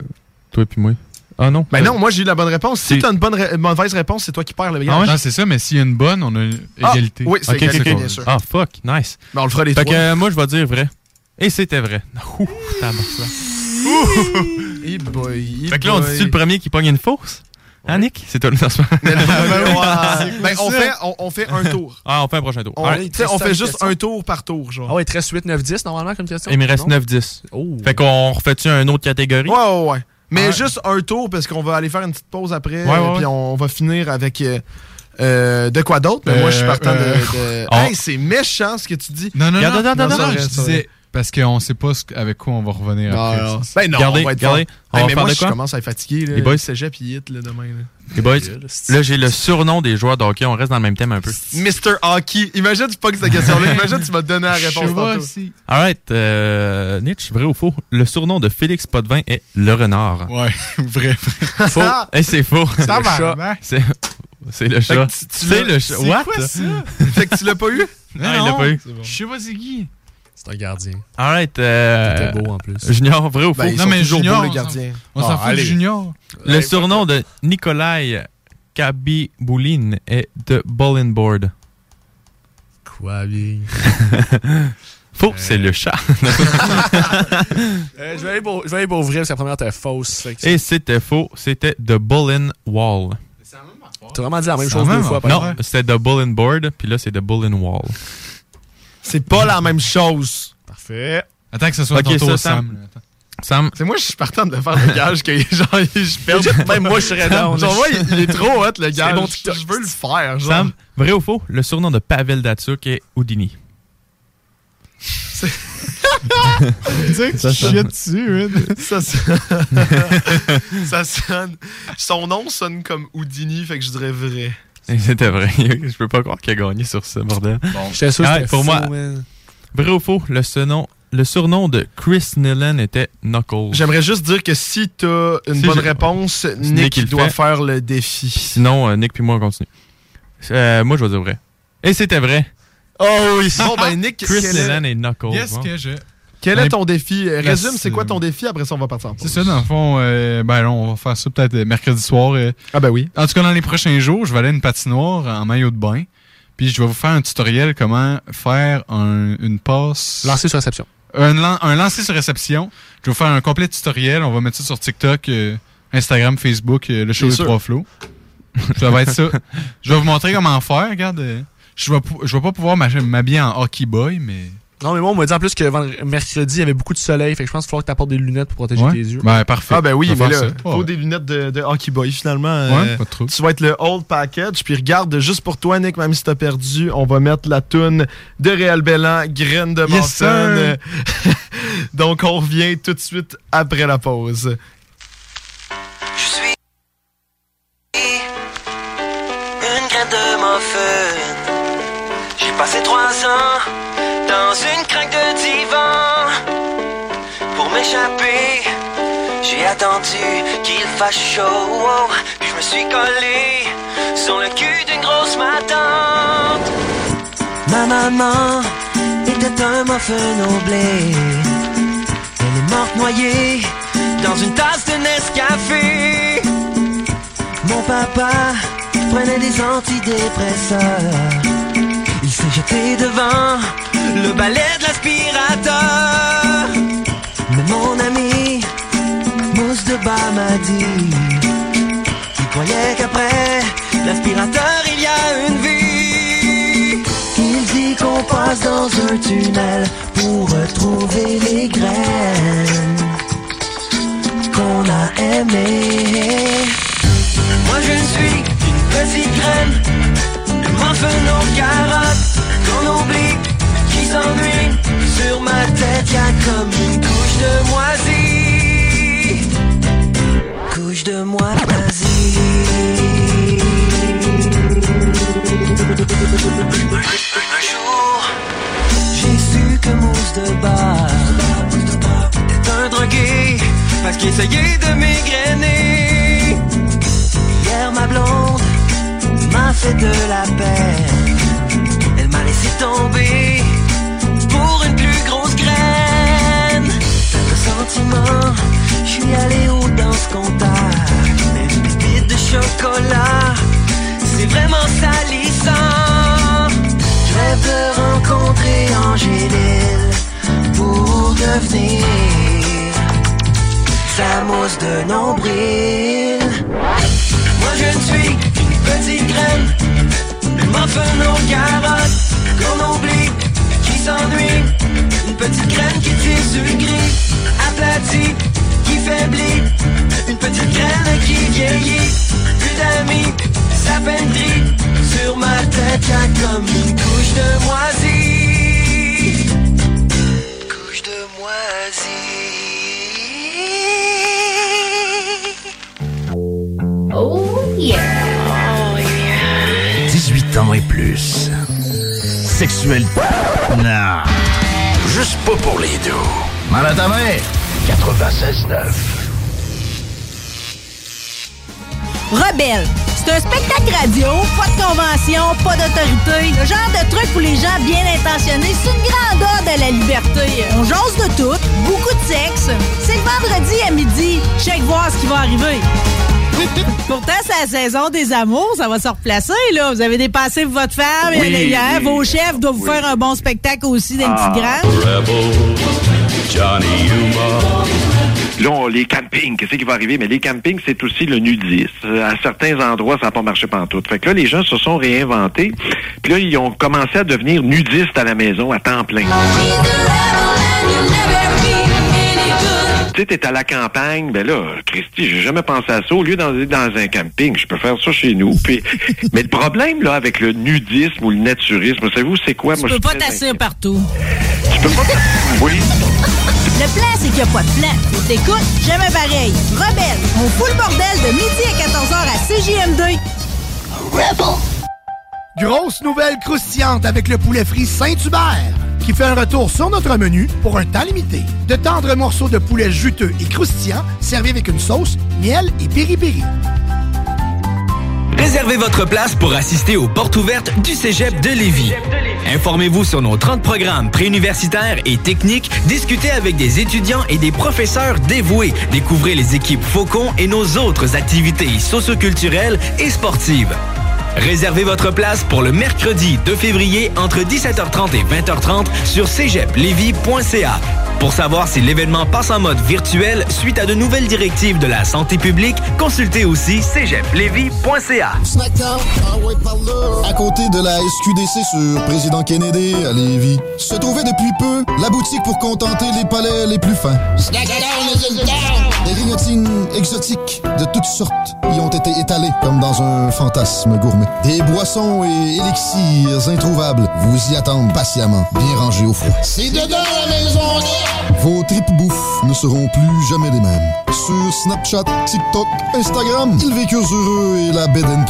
Toi et puis moi. Ah non? Ben non, moi j'ai eu la bonne réponse. Si t'as une bonne ré- mauvaise réponse, c'est toi qui perds le Ah gage. ouais, non, c'est ça, mais s'il y a une bonne, on a une Ah, égalité. oui, c'est Ok, égalité, ok, bien sûr. Ah, fuck, nice. Ben, on le fera les Fait trois. que euh, moi, je vais dire vrai. Et c'était vrai. Ouh. Eh boy, eh Fait que là, on boy. dit-tu le premier qui pogne une fausse? Hein, Nick? C'est toi le lancement. Ben, on fait, on, on fait un tour. Ah, on fait un prochain tour. On, Alright. tu sais, on fait juste question. un tour par tour, genre. Ah ouais, il te reste 8, 9, 10 normalement comme question? Il me reste Non? 9-10. Oh. Fait qu'on refait-tu une autre catégorie? Ouais, ouais, ouais. Mais Ouais. juste un tour parce qu'on va aller faire une petite pause après. Ouais, ouais, Puis ouais. on va finir avec euh, euh, de quoi d'autre? Mais moi, je suis Euh, partant de. euh, de- on- Hey, c'est méchant ce que tu dis. Non, non, non, non, non, non, je disais, parce qu'on sait pas ce- avec quoi on va revenir Non, après. non. ça. Ben non, Regardez, on va être regardez. On Hey, va mais faire moi, de je commence à être fatigué. Là. Les boys? Cégep, il hit, là, demain. là. Les boys, là, j'ai le surnom des joueurs de hockey. On reste dans le même thème un peu. Mr. Hockey. Imagine, tu pognes cette question-là. Imagine, tu m'as donné la Je réponse sais pas tantôt. si- Alright, euh, Nietzsche, vrai ou faux? Le surnom de Félix Potvin est le renard. Ouais, vrai, vrai. Faux. Eh, c'est faux. C'est le chat. chat. C'est c'est le Fait chat. que tu- tu C'est l'as- le chat. C'est What? quoi ça? fait que tu l'as pas eu? Non, il l'a pas eu. Je sais pas c'est qui. C'est un gardien. Alright, euh, T'étais beau en plus. Junior, vrai ou faux? Ben, ils Non, mais toujours Junior, beaux, les on s'en- gardiens. On s'en Ah, fout allez. du junior. Le surnom de Nikolai Kabiboulin est de Bowling Board. Quoi, bien? Faux, c'est le chat. Euh, je vais aller pour, je vais aller pour vrai parce que la première était fausse. Et c'était faux, c'était The Bowling Wall. T'as vraiment dit la même C'est chose deux même fois. par Non, c'était The Bowling Board, puis là, c'est The Bowling Wall. C'est pas la même chose. Parfait. Attends que ce soit Ok, ton tour, ça, Sam. Sam. Sam, C'est moi, je suis partant de le faire le gage que genre, je perds. Même moi, je serais down. Genre, moi, il, il est trop hot, le gage. bon je, veux le faire, genre. Sam, vrai ou faux, le surnom de Pavel Datsuk est Houdini. Tu sais que Ça tu sonne. chies dessus, man. Ça sonne... ça sonne... Son nom sonne comme Houdini, fait que je dirais vrai. C'était vrai. Je peux pas croire qu'il a gagné sur ce bordel. J'étais sûr que Ah, pour moi, man. vrai ou faux, le surnom, le surnom de Chris Nillen était Knuckles. J'aimerais juste dire que si t'as une Si bonne réponse, Nick, Nick, il le doit fait. faire le défi. Sinon, euh, Nick puis moi, on continue. Euh, moi, je vais dire vrai. Et c'était vrai. Oh oui! Bon, ben, Nick, Chris Nillen et Knuckles. Qu'est-ce Bon. que je. Quel est ton défi? La- Résume, c'est quoi ton défi? Après ça, on va partir en C'est pause. ça, dans le fond, euh, ben on va faire ça peut-être euh, mercredi soir. euh. Ah ben oui. En tout cas, dans les prochains jours, je vais aller à une patinoire en maillot de bain. Puis je vais vous faire un tutoriel comment faire un- une passe. Lancer sur réception. Un, lan- un lancer sur réception. Je vais vous faire un complet tutoriel. On va mettre ça sur TikTok, euh, Instagram, Facebook, euh, le show des trois flots. ça va être ça. Je vais vous montrer comment faire. Regarde, euh, je vais, je vais pas pouvoir m'habiller en hockey boy, mais. Non, mais moi, on m'a dit en plus que mercredi, il y avait beaucoup de soleil. Fait que je pense qu'il va falloir que t'apportes des lunettes pour protéger Ouais. tes yeux. Ben, parfait. Ah ben oui, mais là, faut Ouais. des lunettes de, de Hockey Boy finalement. Ouais, euh, pas de tu vas être le old package, puis regarde, juste pour toi, Nick, même si t'as perdu, on va mettre la toune de Réal Bellan, Graine de Yes, Morton. sir. Donc on revient tout de suite après la pause. Je suis une graine de muffin. J'ai passé trois ans J'ai attendu qu'il fasse chaud. Puis je me suis collé sur le cul d'une grosse matante. Ma maman était un muffin au blé. Elle est morte noyée noyé dans une tasse de Nescafé. Mon papa prenait des antidépresseurs. Il s'est jeté devant le balai de l'aspirateur. Mon ami, Mousse de bas m'a dit qu'il croyait qu'après l'aspirateur il y a une vie. Il dit qu'on passe dans un tunnel pour retrouver les graines qu'on a aimées. Moi je ne suis qu'une petite graine, une aux carottes qu'on oublie, qui s'ennuie. Sur ma tête y a comme une de moisie, couche de moisie. Un jour, j'ai su que Mousse de bar était un drogué parce qu'il essayait de m'égrener. Hier, ma blonde m'a fait de la peine. Elle m'a laissé tomber sentiment, je suis allé au danse contact. Mais une pépite de chocolat, c'est vraiment salissant. Je rêve de rencontrer Angélil pour devenir sa mousse de nombril. Moi je ne suis qu'une petite graine, une muffin aux carottes qu'on oublie, qui s'ennuie. Une petite graine qui tire sur le gris, aplatie, qui faiblit. Une petite graine qui vieillit, plus d'amis, ça peine gris. Sur ma tête y'a comme une couche de moisie. Couche de moisie. Oh yeah. Oh yeah. 18 ans et plus. Sexuel. Non. Juste pas pour les deux. Mal à ta main. 96.9. Rebelle. C'est un spectacle radio, pas de convention, pas d'autorité. Le genre de truc pour les gens bien intentionnés. C'est une grande ode à la liberté. On jase de tout, beaucoup de sexe. C'est le vendredi à midi. Check voir ce qui va arriver. Pourtant, c'est la saison des amours, ça va se replacer, là. Vous avez dépassé pour votre femme, Oui, et hier, oui. vos chefs doivent vous faire un bon spectacle aussi d'un Ah. petit grand. Rebel, Johnny Yuma. Là, on- les campings, qu'est-ce qui va arriver? Mais les campings, c'est aussi le nudisme. Euh, À certains endroits, ça n'a pas marché pantoute. Fait que là, les gens se sont réinventés. Puis là, ils ont commencé à devenir nudistes à la maison à temps plein. Tu sais, t'es à la campagne, ben là, Christy, j'ai jamais pensé à ça. Au lieu d'aller dans un camping, je peux faire ça chez nous. Puis, mais le problème, là, avec le nudisme ou le naturisme, savez-vous, c'est quoi? Tu Moi, je peux pas t'asseoir partout. Tu peux pas... Oui. Le plan, c'est qu'il n'y a pas de plan. T'écoutes, jamais pareil. Rebelle, on fout le bordel de midi à 14h à CJM2. Grosse nouvelle croustillante avec le poulet frit Saint-Hubert qui fait un retour sur notre menu pour un temps limité. De tendres morceaux de poulet juteux et croustillants servis avec une sauce, miel et piri-piri. Réservez votre place pour assister aux portes ouvertes du Cégep de Lévis. Informez-vous sur nos 30 programmes préuniversitaires et techniques, discutez avec des étudiants et des professeurs dévoués, découvrez les équipes Faucon et nos autres activités socioculturelles et sportives. Réservez votre place pour le mercredi 2 février entre 17h30 et 20h30 sur cégeplevy.ca. Pour savoir si l'événement passe en mode virtuel suite à de nouvelles directives de la santé publique, consultez aussi cégeplevy.ca. À côté de la SQDC sur Président Kennedy à Lévis, se trouvait depuis peu la boutique pour contenter les palais les plus fins. Des grignotines exotiques de toutes sortes y ont été étalées comme dans un fantasme Des boissons et élixirs introuvables vous y attendent patiemment, bien rangés au froid. C'est dedans la maison Vos tripes bouffe ne seront plus jamais les mêmes. Sur Snapchat, TikTok, Instagram, ils vécurent heureux et la bed and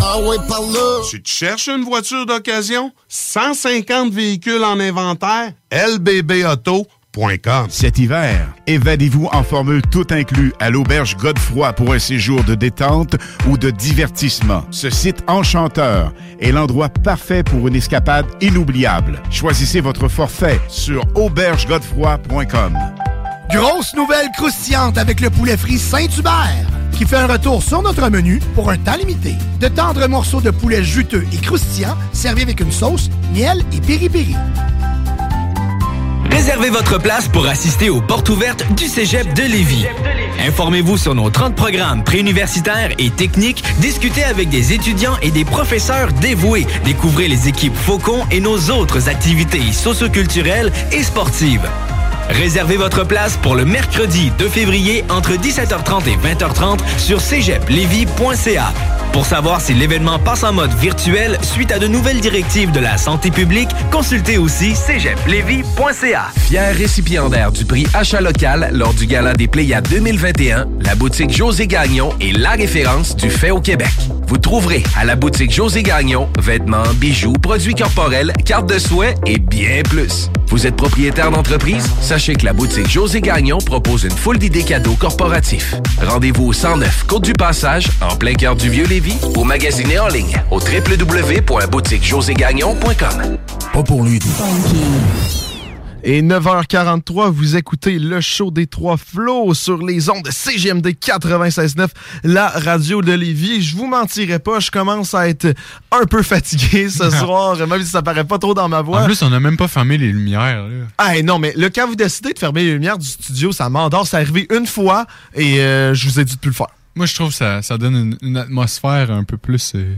ah ouais, par là. Tu te cherches une voiture d'occasion? 150 véhicules en inventaire? lbbauto.com Cet hiver, évadez-vous en formule tout inclus à l'auberge Godefroy pour un séjour de détente ou de divertissement. Ce site enchanteur est l'endroit parfait pour une escapade inoubliable. Choisissez votre forfait sur aubergegodefroy.com. Grosse nouvelle croustillante avec le poulet frit Saint-Hubert qui fait un retour sur notre menu pour un temps limité. De tendres morceaux de poulet juteux et croustillants servis avec une sauce, miel et piri-piri. Réservez votre place pour assister aux portes ouvertes du Cégep de Lévis. Informez-vous sur nos 30 programmes préuniversitaires et techniques, discutez avec des étudiants et des professeurs dévoués, découvrez les équipes Faucon et nos autres activités socioculturelles et sportives. Réservez votre place pour le mercredi 2 février entre 17h30 et 20h30 sur cégeplevy.ca. Pour savoir si l'événement passe en mode virtuel suite à de nouvelles directives de la santé publique, consultez aussi cégeplevy.ca. Fier récipiendaire du prix Achat local lors du Gala des Pléiades 2021, la boutique José Gagnon est la référence du fait au Québec. Vous trouverez à la boutique José Gagnon vêtements, bijoux, produits corporels, cartes de soins et bien plus. Vous êtes propriétaire d'entreprise? Sachez que la boutique José Gagnon propose une foule d'idées cadeaux corporatifs. Rendez-vous au 109 Côte du Passage, en plein cœur du Vieux-Lévis, ou magasinez en ligne au www.boutiquejoségagnon.com. Pas pour lui. Et 9h43, vous écoutez le show des trois flots sur les ondes de CGMD 96.9, la radio de Lévis. Je vous mentirai pas, je commence à être un peu fatigué ce soir, même si ça paraît pas trop dans ma voix. En plus, on n'a même pas fermé les lumières. là. Ah non, mais le, quand vous décidez de fermer les lumières du studio, ça m'endort. C'est arrivé une fois et euh, je vous ai dit de plus le faire. Moi, je trouve que ça, ça donne une, une atmosphère un peu plus... euh,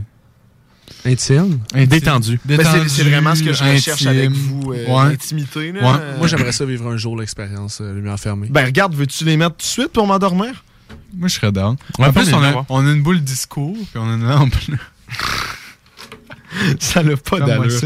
Intime? Détendue. Ben, c'est- vraiment ce que je recherche intime. avec vous, euh, Ouais. l'intimité, là. Ouais. Moi, j'aimerais ça vivre un jour l'expérience euh, lumière fermée. Ben regarde, veux-tu les mettre tout de suite pour m'endormir? Moi, je serais down. Ouais, en plus, on a, on a une boule disco, puis on a une lampe. là. ça n'a pas d'allure.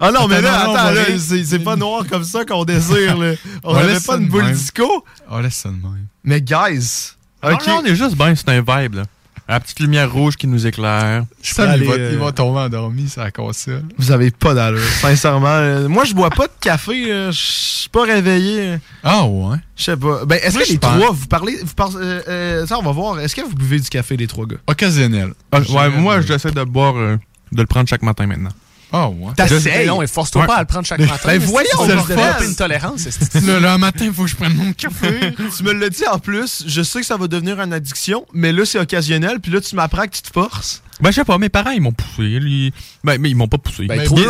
Ah non, mais là, non, attends, là, c'est pas noir comme ça qu'on désire, là. On On avait laisse pas une boule même. disco? On laisse ça de même. Mais guys, Non, ok. non, on est juste bien, c'est un vibe, là. La petite lumière rouge qui nous éclaire. Ça, il, va, euh, il va tomber endormi, ça a cassé. Vous avez pas d'allure, sincèrement. Euh, Moi, je bois pas de café, euh, je suis pas réveillé. Ah ouais? Je sais pas. Ben, est-ce que je les pense- trois, vous parlez, vous parlez, euh, ça, on va voir. Est-ce que vous buvez du café, les trois gars? Occasionnel. Ah, ouais, moi, j'essaie de le boire, euh, de le prendre chaque matin maintenant. Ah ouais? T'essayes? Non, et force-toi Ouais. pas à le prendre chaque matin. ben, mais voyons, on c'est va le une tolérance. là, un matin, il faut que je prenne mon café. tu me l'as dit en plus, je sais que ça va devenir une addiction, mais là, c'est occasionnel, puis là, tu m'apprends que tu te forces. Ben, je sais pas, mes parents, ils m'ont poussé. ils- Ben, mais ils m'ont pas poussé. Ben, Mais trop je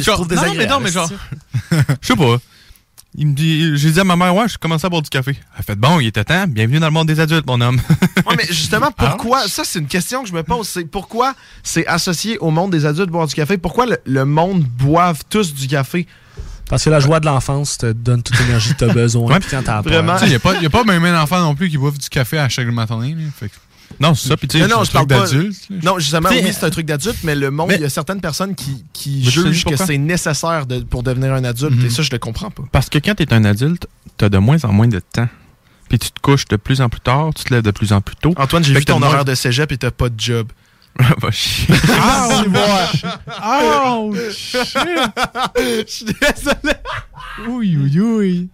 Genre- trouve non, non, mais non, mais genre. Je sais pas. Il me dit, j'ai dit à ma mère, ouais, je commence à boire du café. Elle fait, bon, il était temps, bienvenue dans le monde des adultes, mon homme. Ouais, mais justement, pourquoi, ça, c'est une question que je me pose, c'est pourquoi c'est associé au monde des adultes boire du café? Pourquoi le, le monde boive tous du café? Parce que la joie de l'enfance te donne toute l'énergie que tu as besoin. Ouais, puis quand t'as peur. vraiment. Il n'y a pas, y a pas même un enfant non plus qui boive du café à chaque matin. là. Fait que- Non, c'est ça, puis tu sais, non, non, c'est je un parle d'adulte. Non, justement, T'sais, oui, c'est un truc d'adulte, mais le monde, mais- il y a certaines personnes qui, qui tu jugent que c'est nécessaire de- pour devenir un adulte, et ça, je le comprends pas. Parce que quand t'es un adulte, t'as de moins en moins de temps. Puis tu te couches de plus en plus tard, tu te lèves de plus en plus tôt. Antoine, j'ai Fait vu que t'as ton moins- horaire de cégep et t'as pas de job. Va chier. Ouch! Je suis désolé. Oui, oui, oui.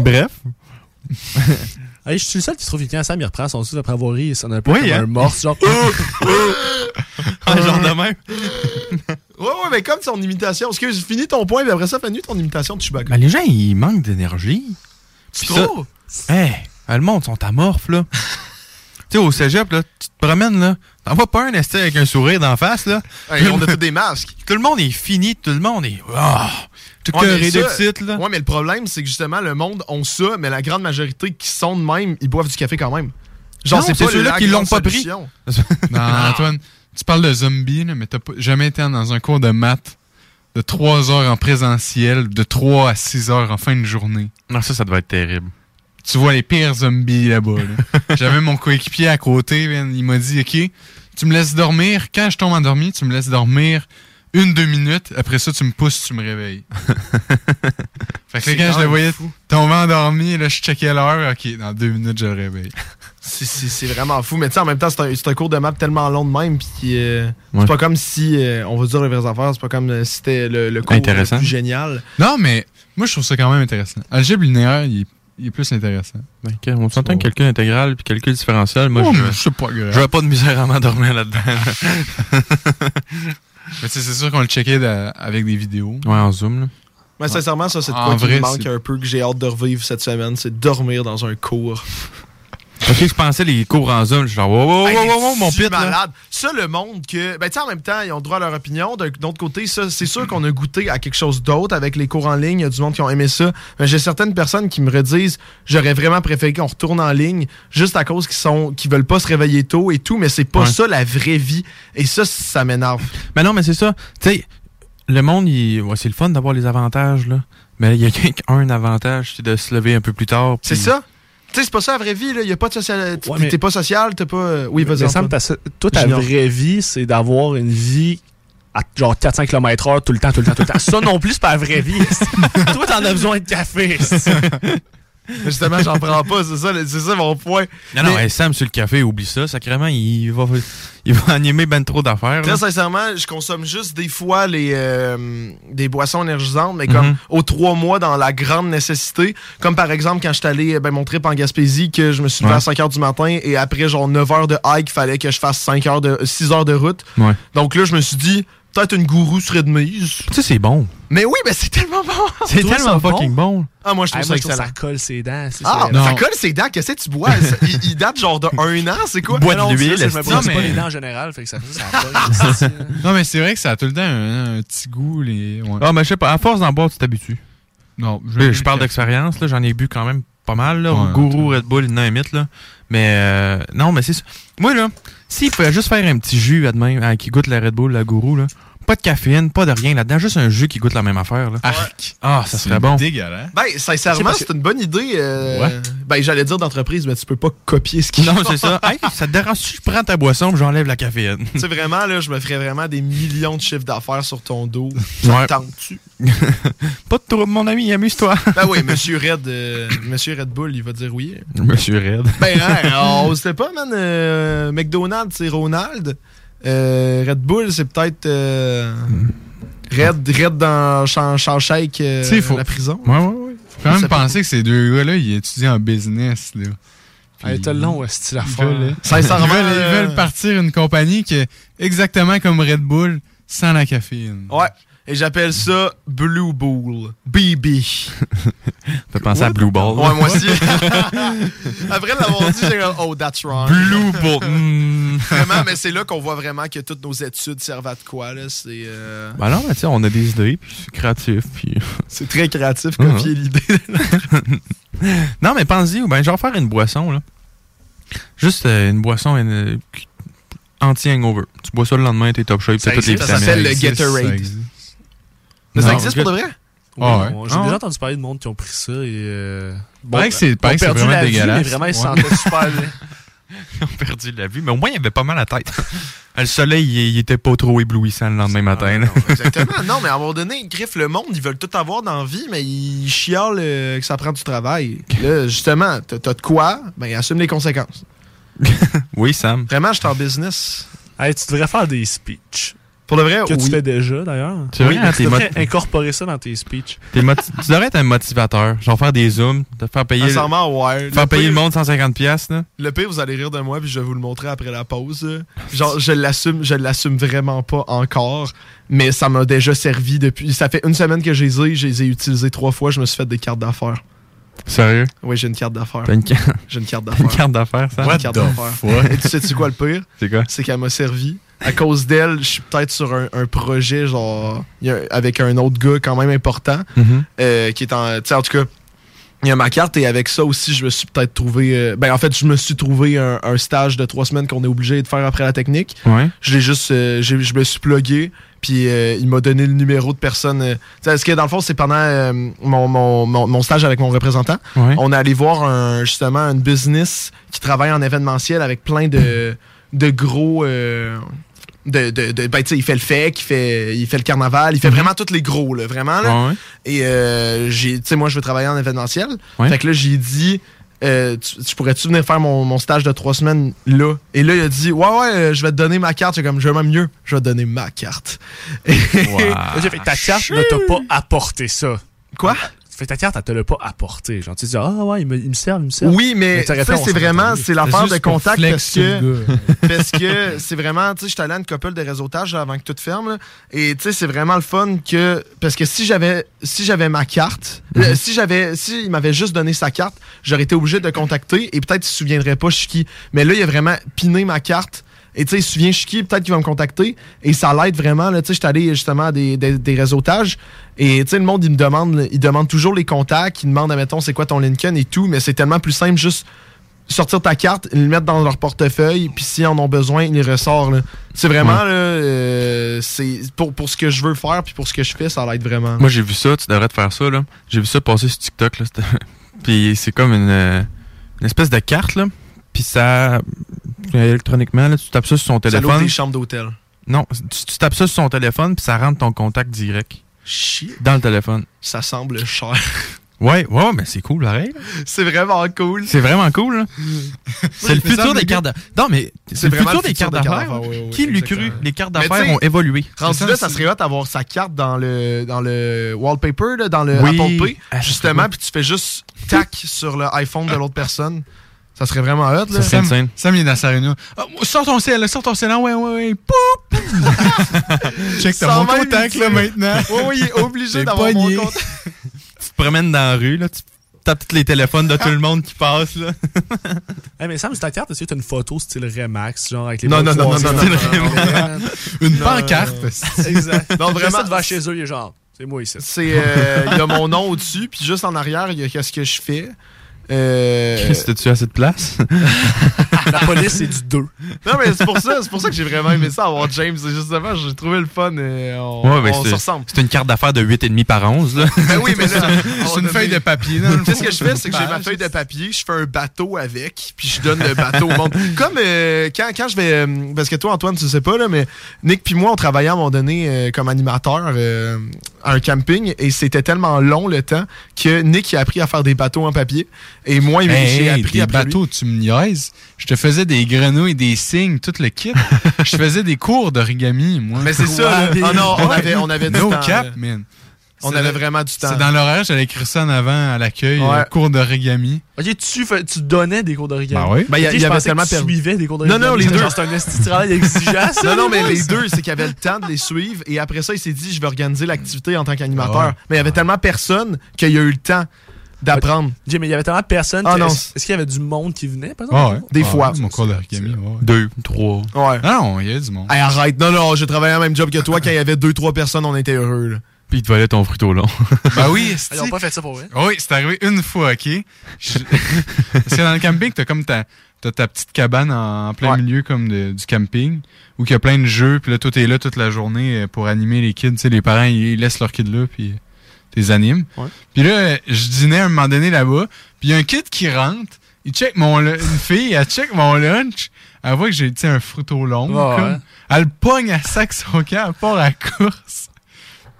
Bref. Hey, je suis le seul qui se trouve quelqu'un Sam, il reprend son souffle après avoir ri et ça a un peu Oui, comme hein? un morse, genre. Un genre de même. Ouais, ouais, mais comme son imitation. Excuse, finis ton point, mais après ça, fais-nu ton imitation de Chewbacca. Ben, les gens, ils manquent d'énergie. Tu Puis ça- trouves? Hey, le monde sont amorphes, là. tu sais, au cégep, là, tu te promènes, là. T'en vois pas un esti avec un sourire d'en face, là. Hey, on a tous des masques. Tout le monde est fini, tout le monde est. Ah! Tout Ouais, mais cœuré de ça- titre, là. Ouais, mais le problème, c'est que justement, le monde ont ça, mais la grande majorité qui sont de même, ils boivent du café quand même. Genre, c'est pas ceux-là qui l'ont pas pris. Non, Antoine, tu parles de zombies, là, mais t'as pas- jamais été dans un cours de maths de 3 heures en présentiel, de 3 à 6 heures en fin de journée. Non, ça, ça doit être terrible. Tu vois les pires zombies là-bas. là. J'avais mon coéquipier à côté, il m'a dit OK, tu me laisses dormir. Quand je tombe endormi, tu me laisses dormir une, deux minutes. Après ça, tu me pousses, tu me réveilles. fait que là, quand je le voyais fou. tomber endormi, là, je checkais l'heure. OK, dans deux minutes, je le réveille. C'est- C'est c'est vraiment fou. Mais tu sais, en même temps, c'est un, cours de maths tellement long de même. Puis euh, Ouais. c'est pas comme si, euh, on va dire les vraies affaires, c'est pas comme euh, si c'était le, le cours Intéressant. le plus génial. Non, mais moi, je trouve ça quand même intéressant. Algèbre linéaire, il est, il est plus intéressant. Ben, ok, on s'entend calcul intégral puis calcul différentiel. Moi, Oh, je mais c'est pas grave. j'aurais pas de misère à m'endormir là-dedans. Mais tu sais, c'est sûr qu'on le checkait de- avec des vidéos. ouais, en zoom, là. Mais sincèrement, ça, c'est de quoi qui me manque un peu, que j'ai hâte de revivre cette semaine, c'est dormir dans un cours. Ok, je pensais les cours en zone. Je suis genre, wow, wow, Hey, wow, wow, mon c'est pit, là. malade. Ça, le monde que. Ben, tu sais, en même temps, ils ont droit à leur opinion. D'un autre côté, ça, c'est sûr qu'on a goûté à quelque chose d'autre avec les cours en ligne. Il y a du monde qui ont aimé ça. Mais j'ai certaines personnes qui me redisent j'aurais vraiment préféré qu'on retourne en ligne juste à cause qu'ils sont qu'ils veulent pas se réveiller tôt et tout. Mais c'est pas Ouais. ça la vraie vie. Et ça, ça m'énerve. Mais non, mais c'est ça. Tu sais, le monde, il- ouais, c'est le fun d'avoir les avantages, là. Mais il y a qu'un avantage, c'est de se lever un peu plus tard. C'est ça? Tu sais, c'est pas ça la vraie vie. Il y a pas de social. Ouais, T'es mais- t'es pas social, t'es pas. euh, Oui, vas-y. Toi, ta vraie vie, c'est d'avoir une vie à genre 400 km heure tout le temps, tout le temps, tout le temps. Ça non plus, c'est pas la vraie vie. toi, t'en as besoin de café. Justement, j'en prends pas. C'est ça, c'est ça mon point. Non, non, Mais- hey, Sam sur le café, oublie ça. Sacrément, il va, il va animer ben trop d'affaires. là. Très sincèrement, je consomme juste des fois les euh, des boissons énergisantes, mais comme Mhm. aux trois mois dans la grande nécessité. Comme par exemple quand je suis allé ben, mon trip en Gaspésie, que je me suis levé Ouais. à 5 heures du matin et après genre 9 heures de hike, il fallait que je fasse 5 heures de 6 heures de route. Ouais. Donc là, je me suis dit, peut-être une gourou serait de mise. Tu sais, c'est bon. Mais oui, mais c'est tellement bon. C'est tellement fucking bon. Ah, moi, je trouve Hey, ça moi, je ça colle ses dents. Ah, ça. mais ça colle ses dents. Qu'est-ce que tu bois? Ça- il, il date genre de un an, c'est quoi? Bois de Non, c'est l'huile, je me Non, pas mais- les dents en général, fait que ça, ça, ça colle. Non, mais c'est vrai que ça a tout le temps un, un petit goût. Les... ouais. Ah, mais je sais pas, à force d'en boire, tu t'habitues. Non, Je, je parle d'expérience, là, j'en ai bu quand même pas mal, là. Ouais, Gourou, Red Bull, Dynamite, là. Mais, euh, non, mais c'est ça. Moi, là, s'il pouvait juste faire un petit jus, admettons, euh, qui goûte la Red Bull, la Gourou, là. Pas de caféine, pas de rien là-dedans, juste un jus qui goûte la même affaire, là. Ah, ça serait bon. dégueulasse. Ben, sincèrement, C'est c'est une bonne idée. euh, Ouais. Ben, j'allais dire d'entreprise, mais tu peux pas copier ce qu'ils Non, c'est ça. Hey, ça te dérange si je prends ta boisson et j'enlève la caféine? Tu sais, vraiment, là, je me ferais vraiment des millions de chiffres d'affaires sur ton dos. Ouais. Tente-tu? Pas de trouble, mon ami, amuse-toi. Ben oui, Monsieur Red, euh, Monsieur Red Bull, il va dire oui. Monsieur Red. Ben, hein, on sait pas, man. euh, McDonald's, c'est Ronald. Euh, Red Bull, c'est peut-être euh, Red, Red dans Chan- Shawshank, euh, faut- la prison. Ouais, ouais, ouais. Faut quand Ça même peut- penser que ces deux gars-là, ils étudient en business, là. Hey, t'as le long, style à Ils faire. veulent, Sincèrement, ils veulent, ils euh, veulent partir une compagnie qui est exactement comme Red Bull, sans la caféine. Ouais. Et j'appelle ça Blue Bull. BB. T'as pensé à Blue Ball? Ouais, moi aussi. Après l'avoir dit, j'ai comme, oh, that's wrong. Blue Ball. Mm. Vraiment, mais c'est là qu'on voit vraiment que toutes nos études servent à de quoi, là. C'est euh, Ben non, mais tu sais, on a des idées, puis c'est créatif, puis... c'est très créatif, copier l'idée. non, mais pense-y, ou ben, genre faire une boisson, là. Juste euh, une boisson euh, anti-hangover. Tu bois ça le lendemain, t'es top shape, Ça t'as toutes les existe, ça vitamines. s'appelle le Gatorade. Ça existe. Mais ça existe pour de vrai? Oui, Ah ouais. bon, J'ai Ah déjà ouais? entendu parler de monde qui ont pris ça et. Euh, Paraît que c'est- ils paraît ont que c'est perdu vraiment la vue, dégueulasse. mais vraiment, ils se Ouais. sentaient super bien. Ils ont perdu la vue, mais au moins, il avait pas mal à la tête. le soleil, il, il était pas trop éblouissant le lendemain matin. Exactement. Non, mais à un moment donné, griffe le monde, ils veulent tout avoir dans la vie, mais ils chialent euh, que ça prend du travail. Là, justement, t'as t'as de quoi? Ben, assume les conséquences. oui, Sam. Vraiment, je suis en business. Hey, tu devrais faire des speeches. Pour le vrai, Que tu fais déjà, d'ailleurs. C'est vrai, hein, tu devrais mot- incorporer ça dans tes speeches. Tu devrais être un motivateur. Genre faire des zooms, te faire payer, ouais. faire Le payer pire- le monde 150$. piastres, Là. Le pire, vous allez rire de moi, puis je vais vous le montrer après la pause. Genre, je l'assume, je l'assume vraiment pas encore, mais ça m'a déjà servi depuis. Ça fait une semaine que je les ai, je les ai utilisés trois fois, je me suis fait des cartes d'affaires. Sérieux? Oui, j'ai une carte d'affaires. Une, J'ai une carte une d'affaires. carte d'affaires, ça? Une carte d'affaires. Et tu sais-tu quoi le pire? C'est quoi? C'est qu'elle m'a servi. À cause d'elle, je suis peut-être sur un, un projet, genre, avec un autre gars quand même important, Mhm. euh, qui est en. Tu sais, en tout cas, il y a ma carte et avec ça aussi, je me suis peut-être trouvé. euh, ben, en fait, je me suis trouvé un, un stage de trois semaines qu'on est obligé de faire après la technique. Ouais. Je l'ai juste. euh, j'ai- je me suis plugué. Puis euh, il m'a donné le numéro de personne. parce que dans le fond, c'est pendant mon, mon- mon- mon stage avec mon représentant. Ouais. On est allé voir un, justement une business qui travaille en événementiel avec plein de, de gros. De, de, de- ben, tu sais, il fait le FEC, il fait, il fait le carnaval, il fait vraiment tous les gros, là, vraiment. Là. Ouais, ouais. Et euh, j'ai, tu sais, moi, je veux travailler en événementiel. Ouais. Fait que là, j'ai dit, euh, tu, tu pourrais-tu venir faire mon, mon stage de trois semaines là? Et là, il a dit, ouais, ouais, euh, je vais te donner ma carte. J'ai comme, je vais même mieux, je vais te donner ma carte. Ok, fait que ta carte ne t'a pas apporté ça. Quoi? Fait que ta carte, elle te l'a pas apporté. Genre, tu te dis, ah ouais, il me, il me servent, il me servent. Oui, mais on c'est vraiment, c'est l'affaire de contact parce que, parce que c'est vraiment, tu sais, j'étais allé à une couple de réseautage avant que tout ferme, là, et tu sais, c'est vraiment le fun que, parce que si j'avais, si j'avais ma carte, euh, si j'avais, si il m'avait juste donné sa carte, j'aurais été obligé de contacter et peut-être il se souviendrait pas Chiki. Mais là, il a vraiment piné ma carte. Et tu sais, il se souvient Chiki, peut-être qu'il va me contacter. Et ça l'aide vraiment. Là, tu sais, j'étais allé justement à des, des, des réseautages. Et tu sais, le monde, il me demande, il demande toujours les contacts. Il demande, admettons, c'est quoi ton Lincoln et tout. Mais c'est tellement plus simple juste sortir ta carte, le mettre dans leur portefeuille, puis s'ils en ont besoin, ils les ressortent. C'est vraiment, Ouais. là, euh, c'est pour, pour ce que je veux faire, puis pour ce que je fais, ça l'aide vraiment. Moi, j'ai vu ça, tu devrais te faire ça, là. J'ai vu ça passer sur TikTok, là. Puis c'est comme une, euh, une espèce de carte, là. Puis ça, électroniquement, là, tu tapes ça sur son Ça téléphone. des chambres d'hôtel. Non, tu, tu tapes ça sur son téléphone, puis ça rentre ton contact direct. Shit. Dans le téléphone. Ça semble cher. Ouais, ouais, mais c'est cool, pareil. c'est vraiment cool. C'est vraiment cool, là. c'est le ça, futur des cartes d'affaires. Non, mais c'est le futur des cartes d'affaires. ouais, ouais, ouais, Qui l'eût cru? Les cartes d'affaires ont évolué. Rendu là, ça serait hot d'avoir sa carte dans le, dans le wallpaper, là, dans le Oui. Apple Pay, Ah, justement, puis tu fais juste tac sur le iPhone de l'autre personne. Ça serait vraiment hot, là. Sam, Sam, il est dans sa réunion. Ah, sors ton sel, sors ton sel. Ah, ouais, ouais, ouais. Poup! Check, t'as mon contact, là, maintenant. Oui, oui, il est obligé d'avoir mon contact. Tu te promènes dans la rue, là, tu tapes tous les téléphones de tout le monde qui passe, là. Hey, mais Sam, sur ta carte, est-ce que t'as une photo style Remax, genre avec les Non, non, non, non, non, Style non, non, Remax. non. Une Non. pancarte. exact. Non, Non, vraiment. vraiment. devant chez eux, il est genre, c'est moi ici. C'est, euh, il y a mon nom au-dessus, puis juste en arrière, il y a qu'est-ce que je fais. Euh, Chris, t'as-tu assez de place? La police, c'est du 2. Non, mais c'est pour ça, c'est pour ça que j'ai vraiment aimé ça avoir James. C'est Justement, j'ai trouvé le fun. Et on Ouais, on c'est- se ressemble. C'est une carte d'affaires de 8,5 par 11, là. Ben oui, mais là, C'est une feuille de papier, sais ce que je fais, c'est que j'ai ma feuille de papier, je fais un bateau avec, puis je donne le bateau au monde. Comme euh, quand, quand je vais. euh, parce que toi, Antoine, tu sais pas, là, mais Nick puis moi, on travaillait à un moment donné euh, comme animateur euh, à un camping, et c'était tellement long le temps que Nick il a appris à faire des bateaux en papier, et moi, il- Hey, j'ai appris des après lui. bateaux, tu me niaises. Je te faisais des grenouilles, des signes, tout le kit. je faisais des cours d'origami, moi. Mais c'est ça, là. Ah non, on avait- on avait du no temps, cap, là. man. On avait vraiment du temps. C'est dans l'horaire, j'allais écrire ça en avant à l'accueil, Ouais. euh, cours d'origami. Ok, tu, tu donnais des cours d'origami? Ben oui. Ben, il y a- y je avait pensais tellement que tu perdu. suivais des cours Non, d'origami. non, les deux. C'est un esti de travail exigeant, ça. Non, non, mais les deux, c'est qu'il avait le temps de les suivre et après ça, il s'est dit, je vais organiser l'activité en tant qu'animateur. Ah ouais. Mais il y avait tellement personne qu'il y a eu le temps d'apprendre. Jim, mais il y avait tellement de personnes. Ah. Est-ce qu'il y avait du monde qui venait, par Ah exemple? ouais. Des Ah fois. ouais, Mon cours d'origami, ouais. Deux, trois. Ouais. Ah non, il y a du monde. Hey, arrête. Non, non, j'ai travaillé le même job que toi. Quand il y avait deux, trois personnes, on était heureux. là. Puis il te volait ton fruit au long. Ben oui, Ah. Ils ont pas fait ça pour vrai. Oui, c'est arrivé une fois, OK? Je- Parce que dans le camping, t'as comme ta, t'as ta petite cabane en, en plein Ouais. milieu comme de- du camping, où il y a plein de jeux, puis là, toi, t'es là toute la journée euh, pour animer les kids. Tu sais, les parents, ils laissent leurs kids là, puis t'es animes. Ouais. Puis là, je dînais à un moment donné là-bas, puis il y a un kid qui rentre, il check mon une fille, elle check mon lunch, elle voit que j'ai, un fruit au long, Ouais, comme. ouais. Elle pogne à sac son camp, elle part à la course.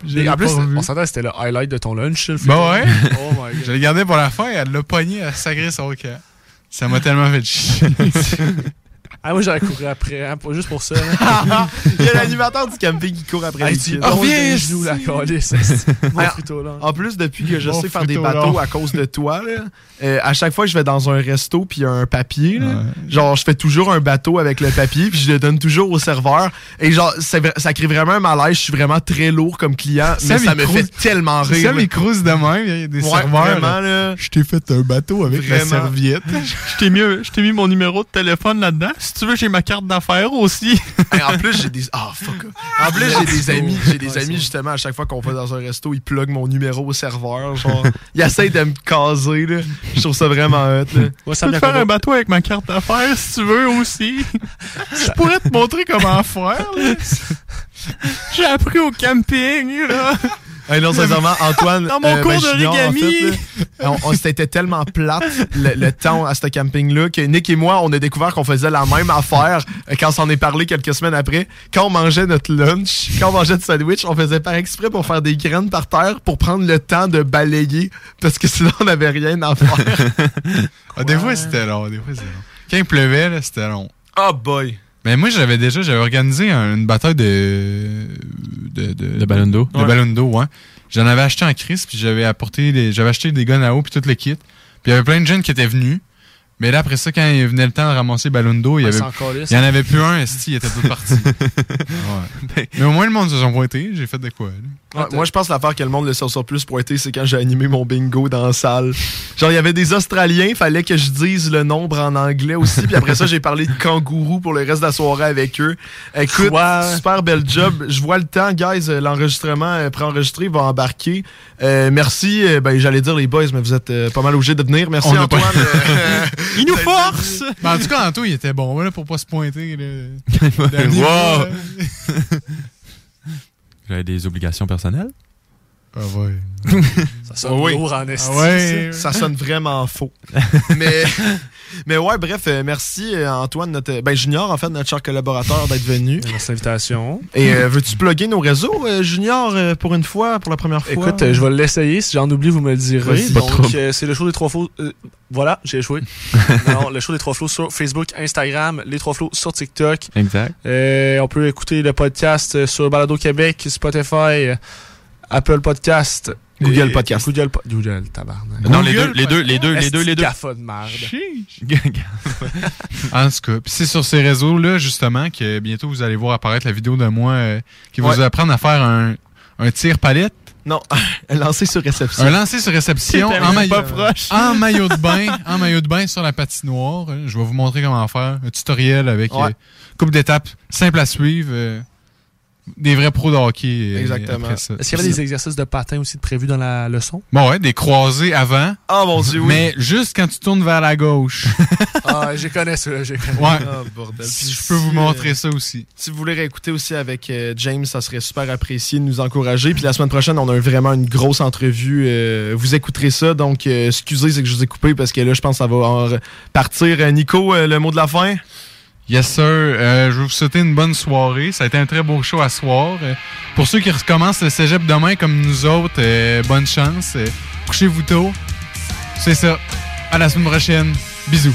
Je Et en plus, on s'entend que c'était le highlight de ton lunch. Ben ouais. Oh my Je god. l'ai gardé pour la fin, elle l'a pogné, a sacré son camp. Ça m'a tellement fait chier. Ah, moi, j'aurais couru après, hein, pas juste pour ça. Il y a l'animateur du camping qui court après Hey, les tu kids. oh, genoux, la calice. En plus, depuis que je sais faire des bateaux long. à cause de toi, là, euh, à chaque fois que je vais dans un resto puis il y a un papier, là, genre je fais toujours un bateau avec le papier puis je le donne toujours au serveur et genre ça crée vraiment un malaise. Je suis vraiment très lourd comme client, mais ça me fait tellement rire. Sam, là. il crouse de même, il y a des Ouais, serveurs. vraiment, là. Je t'ai fait un bateau avec la serviette. Je t'ai mis, je t'ai mis mon numéro de téléphone là-dedans. Si tu veux, j'ai ma carte d'affaires aussi. Hey, en plus, j'ai des. Ah, fuck. En plus, j'ai des amis. J'ai des amis, justement, à chaque fois qu'on va dans un resto, ils pluguent mon numéro au serveur. Genre, ils essayent de me caser, là. Je trouve ça vraiment hot, là. Ça peux faire un bateau avec ma carte d'affaires si tu veux aussi. Je pourrais te montrer comment faire. là. J'ai appris au camping, là. Non, sincèrement, Antoine. Dans mon euh, cours ben, en fait, on, on- C'était tellement plate le, le temps à ce camping-là que Nick et moi, on a découvert qu'on faisait la même affaire euh, quand on s'en est parlé quelques semaines après. Quand on mangeait notre lunch, quand on mangeait du sandwich, on faisait par exprès pour faire des graines par terre pour prendre le temps de balayer parce que sinon on n'avait rien à faire. Ah, des fois, c'était long, des fois, c'était long. Quand il pleuvait, là, c'était long. Oh boy! Mais moi, j'avais déjà, j'avais organisé un- une bataille de. de, de, De ballon d'eau. De Ouais. ballon d'eau, ouais. J'en avais acheté en crise, puis j'avais apporté des, j'avais acheté des guns à eau, puis tout le kit. Puis il y avait plein de jeunes qui étaient venus. Mais là, après ça, quand il venait le temps de ramasser les ballons d'eau, il y avait, il y en avait plus un, esti, il était tout parti. Ouais. Mais au moins, le monde se sont pointés. J'ai fait de quoi, là. Ouais, moi, je pense que l'affaire que le monde le sort sur plus pointé, c'est quand j'ai animé mon bingo dans la salle. Genre, il y avait des Australiens, fallait que je dise le nombre en anglais aussi. Puis après ça, j'ai parlé de kangourou pour le reste de la soirée avec eux. Écoute, super bel job. Je vois le temps, guys. euh, L'enregistrement euh, préenregistré va embarquer. Euh, merci. euh, ben, j'allais dire les boys, mais vous êtes euh, pas mal obligés de venir. Merci, On Antoine. pas- Euh, Il nous force! Ben, en tout cas, Anto, il était bon, là, pour pas se pointer, là. Wow. J'avais des obligations personnelles. Ah ouais. Ça sonne lourd en Ah ouais, ça sonne vraiment faux. mais, mais ouais, bref, euh, merci euh, Antoine, notre, ben Junior, en fait, notre cher collaborateur, d'être venu. Merci l'invitation. Et euh, veux-tu plugger nos réseaux, euh, Junior, euh, pour une fois, pour la première fois? Écoute, euh, je vais l'essayer. Si j'en oublie, vous me le direz. De Donc, euh, c'est le show des trois flots. euh, voilà, j'ai échoué. non, le show des trois flots sur Facebook, Instagram, les trois flots sur TikTok. Exact. Euh, on peut écouter le podcast euh, sur Balado Québec, Spotify, euh, Apple Podcast. Google Podcast. Google, Google, tabarnak. Non, les deux, les deux, les deux, les deux, les deux. Esti de merde. En tout cas, c'est sur ces réseaux-là, justement, que bientôt vous allez voir apparaître la vidéo de moi euh, qui va Ouais. vous apprendre à faire un, un tir palette. Non, un lancer sur réception. Un lancer sur réception en maillot, pas proche. en maillot de bain, en maillot de bain sur la patinoire. Euh, Je vais vous montrer comment faire. Un tutoriel avec Ouais. euh, couple d'étapes simples à suivre. Des vrais pros de hockey. euh, Exactement. Est-ce qu'il y avait des exercices de patin aussi de prévus dans la leçon? Bon, ouais, des croisés avant. Oh mon dieu, oui. Mais juste quand tu tournes vers la gauche. ah, je connais ça, je connais. Ouais. Ah, bordel. Si je peux vous montrer euh, ça aussi. Si vous voulez réécouter aussi avec euh, James, ça serait super apprécié de nous encourager. Puis la semaine prochaine, on a vraiment une grosse entrevue. euh, vous écouterez ça. Donc, euh, excusez, c'est que je vous ai coupé parce que là, je pense que ça va partir. Nico, euh, le mot de la fin? Yes, sir. Euh, je vous souhaiter une bonne soirée. Ça a été un très beau show à soir. Euh, pour ceux qui recommencent le cégep demain comme nous autres, euh, bonne chance. Couchez-vous tôt. C'est ça. À la semaine prochaine. Bisous.